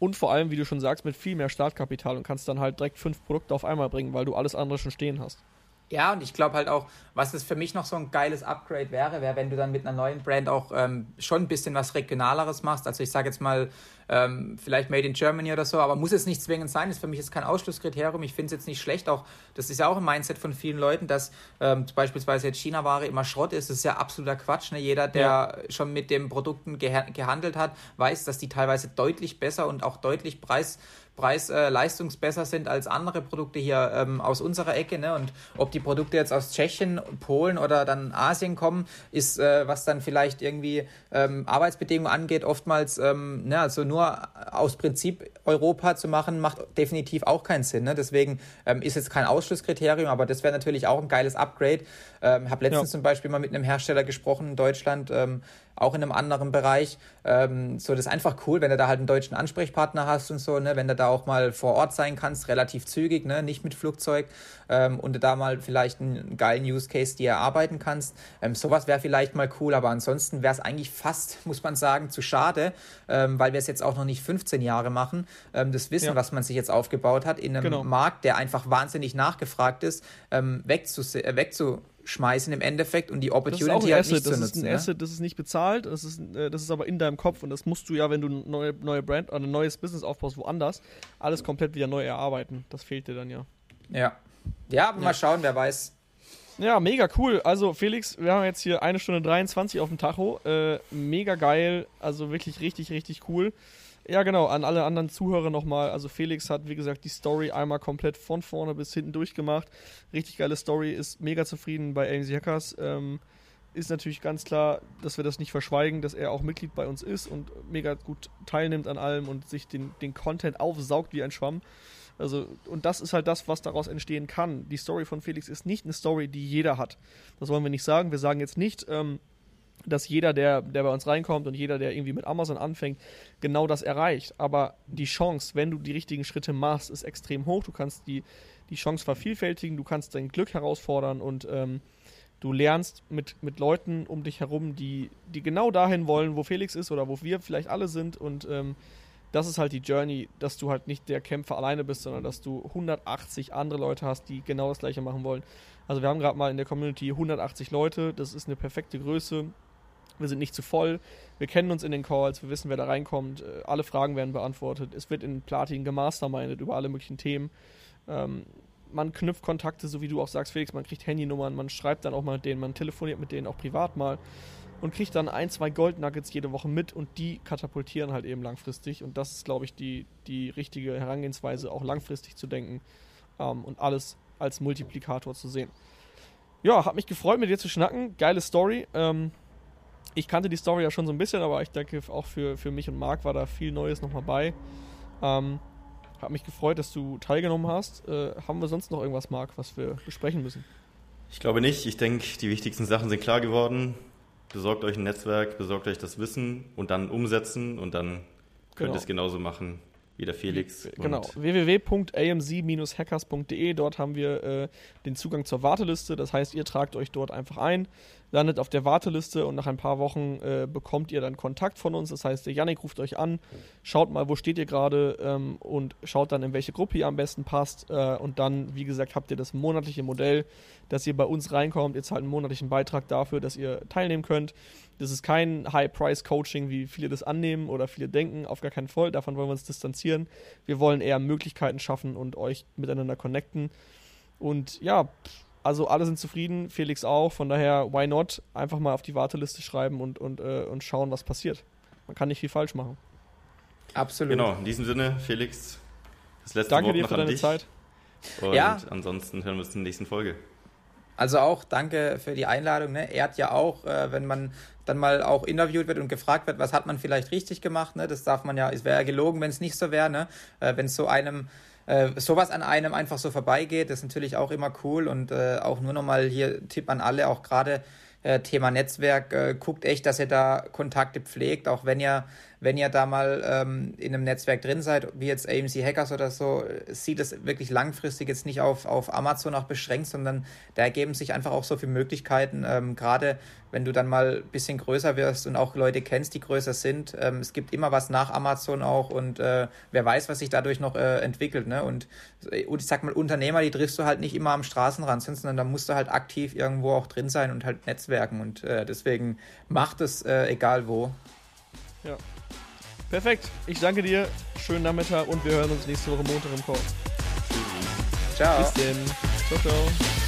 und vor allem, wie du schon sagst, mit viel mehr Startkapital und kannst dann halt direkt fünf Produkte auf einmal bringen, weil du alles andere schon stehen hast. Ja, und ich glaube halt auch, was es für mich noch so ein geiles Upgrade wäre, wäre, wenn du dann mit einer neuen Brand auch ähm, schon ein bisschen was Regionaleres machst. Also ich sage jetzt mal, ähm, vielleicht Made in Germany oder so, aber muss es nicht zwingend sein, ist für mich jetzt kein Ausschlusskriterium. Ich finde es jetzt nicht schlecht, auch das ist ja auch ein Mindset von vielen Leuten, dass ähm, beispielsweise jetzt China-Ware immer Schrott ist. Das ist ja absoluter Quatsch. Ne? Jeder, der ja. schon mit den Produkten gehandelt hat, weiß, dass die teilweise deutlich besser und auch deutlich preis Preis-Leistungs äh, besser sind als andere Produkte hier ähm, aus unserer Ecke. Ne? Und ob die Produkte jetzt aus Tschechien, Polen oder dann Asien kommen, ist, äh, was dann vielleicht irgendwie ähm, Arbeitsbedingungen angeht, oftmals, ähm, ne, also nur aus Prinzip Europa zu machen, macht definitiv auch keinen Sinn. Ne? Deswegen ähm, ist jetzt kein Ausschlusskriterium, aber das wäre natürlich auch ein geiles Upgrade. Ähm, habe letztens ja. zum Beispiel mal mit einem Hersteller gesprochen in Deutschland, ähm, auch in einem anderen Bereich. Ähm, so, das ist einfach cool, wenn du da halt einen deutschen Ansprechpartner hast und so, ne, wenn du da auch mal vor Ort sein kannst, relativ zügig, ne, nicht mit Flugzeug ähm, und du da mal vielleicht einen geilen Use Case dir erarbeiten kannst. Ähm, sowas wäre vielleicht mal cool, aber ansonsten wäre es eigentlich fast, [laughs] muss man sagen, zu schade, ähm, weil wir es jetzt auch noch nicht 15 Jahre machen. Ähm, das Wissen, ja. was man sich jetzt aufgebaut hat, in einem genau. Markt, der einfach wahnsinnig nachgefragt ist, ähm, wegzus äh, wegzu schmeißen im Endeffekt und die Opportunity halt nicht das zu nutzen. Das ist ein ne? Asset, das ist nicht bezahlt, das ist, äh, das ist aber in deinem Kopf und das musst du ja, wenn du eine neue, neue Brand oder ein neues Business aufbaust, woanders, alles komplett wieder neu erarbeiten. Das fehlt dir dann ja. Ja. Ja, aber ja. mal schauen, wer weiß. Ja, mega cool. Also Felix, wir haben jetzt hier eine Stunde 23 auf dem Tacho. Äh, mega geil. Also wirklich richtig, richtig cool. Ja, genau, an alle anderen Zuhörer nochmal. Also Felix hat, wie gesagt, die Story einmal komplett von vorne bis hinten durchgemacht. Richtig geile Story, ist mega zufrieden bei AMC Hackers. Ähm, ist natürlich ganz klar, dass wir das nicht verschweigen, dass er auch Mitglied bei uns ist und mega gut teilnimmt an allem und sich den, den Content aufsaugt wie ein Schwamm. Also, und das ist halt das, was daraus entstehen kann. Die Story von Felix ist nicht eine Story, die jeder hat. Das wollen wir nicht sagen. Wir sagen jetzt nicht, ähm, dass jeder, der, der bei uns reinkommt und jeder, der irgendwie mit Amazon anfängt, genau das erreicht. Aber die Chance, wenn du die richtigen Schritte machst, ist extrem hoch. Du kannst die, die Chance vervielfältigen, du kannst dein Glück herausfordern und ähm, du lernst mit, mit Leuten um dich herum, die, die genau dahin wollen, wo Felix ist oder wo wir vielleicht alle sind und ähm, das ist halt die Journey, dass du halt nicht der Kämpfer alleine bist, sondern dass du 180 andere Leute hast, die genau das gleiche machen wollen. Also wir haben gerade mal in der Community 180 Leute, das ist eine perfekte Größe. Wir sind nicht zu voll, wir kennen uns in den Calls, wir wissen, wer da reinkommt, äh, alle Fragen werden beantwortet, es wird in Platin gemastermindet über alle möglichen Themen. Ähm, man knüpft Kontakte, so wie du auch sagst, Felix, man kriegt Handynummern, man schreibt dann auch mal mit denen, man telefoniert mit denen auch privat mal und kriegt dann ein, zwei Goldnuggets jede Woche mit und die katapultieren halt eben langfristig. Und das ist, glaube ich, die, die richtige Herangehensweise, auch langfristig zu denken ähm, und alles als Multiplikator zu sehen. Ja, hat mich gefreut, mit dir zu schnacken. Geile Story. Ähm, ich kannte die Story ja schon so ein bisschen, aber ich denke, auch für, für mich und Marc war da viel Neues nochmal bei. Ähm, hat mich gefreut, dass du teilgenommen hast. Äh, haben wir sonst noch irgendwas, Marc, was wir besprechen müssen? Ich glaube nicht. Ich denke, die wichtigsten Sachen sind klar geworden besorgt euch ein Netzwerk, besorgt euch das Wissen und dann umsetzen und dann könnt genau. ihr es genauso machen wie der Felix. Genau, www.amc-hackers.de, dort haben wir äh, den Zugang zur Warteliste, das heißt, ihr tragt euch dort einfach ein landet auf der Warteliste und nach ein paar Wochen äh, bekommt ihr dann Kontakt von uns. Das heißt, der Yannick ruft euch an, schaut mal, wo steht ihr gerade ähm, und schaut dann, in welche Gruppe ihr am besten passt. Äh, und dann, wie gesagt, habt ihr das monatliche Modell, dass ihr bei uns reinkommt. Ihr zahlt einen monatlichen Beitrag dafür, dass ihr teilnehmen könnt. Das ist kein High-Price-Coaching, wie viele das annehmen oder viele denken. Auf gar keinen Fall. Davon wollen wir uns distanzieren. Wir wollen eher Möglichkeiten schaffen und euch miteinander connecten. Und ja, pff, also alle sind zufrieden, Felix auch. Von daher, why not? Einfach mal auf die Warteliste schreiben und, und, äh, und schauen, was passiert. Man kann nicht viel falsch machen. Absolut. Genau, in diesem Sinne, Felix, das letzte Danke Wort dir für deine dich. Zeit. Und ja. ansonsten hören wir uns in der nächsten Folge. Also auch danke für die Einladung. Ne? Ehrt ja auch, äh, wenn man dann mal auch interviewt wird und gefragt wird, was hat man vielleicht richtig gemacht. Ne? Das darf man ja, es wäre ja gelogen, wenn es nicht so wäre. Ne? Äh, wenn es so einem äh, sowas an einem einfach so vorbeigeht, ist natürlich auch immer cool und äh, auch nur nochmal hier Tipp an alle, auch gerade äh, Thema Netzwerk, äh, guckt echt, dass ihr da Kontakte pflegt, auch wenn ihr wenn ihr da mal ähm, in einem Netzwerk drin seid, wie jetzt AMC Hackers oder so, sieht es wirklich langfristig jetzt nicht auf, auf Amazon auch beschränkt, sondern da ergeben sich einfach auch so viele Möglichkeiten, ähm, gerade wenn du dann mal ein bisschen größer wirst und auch Leute kennst, die größer sind. Ähm, es gibt immer was nach Amazon auch und äh, wer weiß, was sich dadurch noch äh, entwickelt. Ne? Und, und ich sag mal, Unternehmer, die triffst du halt nicht immer am Straßenrand, sondern da musst du halt aktiv irgendwo auch drin sein und halt netzwerken und äh, deswegen macht es äh, egal wo. Ja, Perfekt. Ich danke dir. Schönen Nachmittag und wir hören uns nächste Woche Montag im Call. Ciao. Bis denn. Ciao, ciao.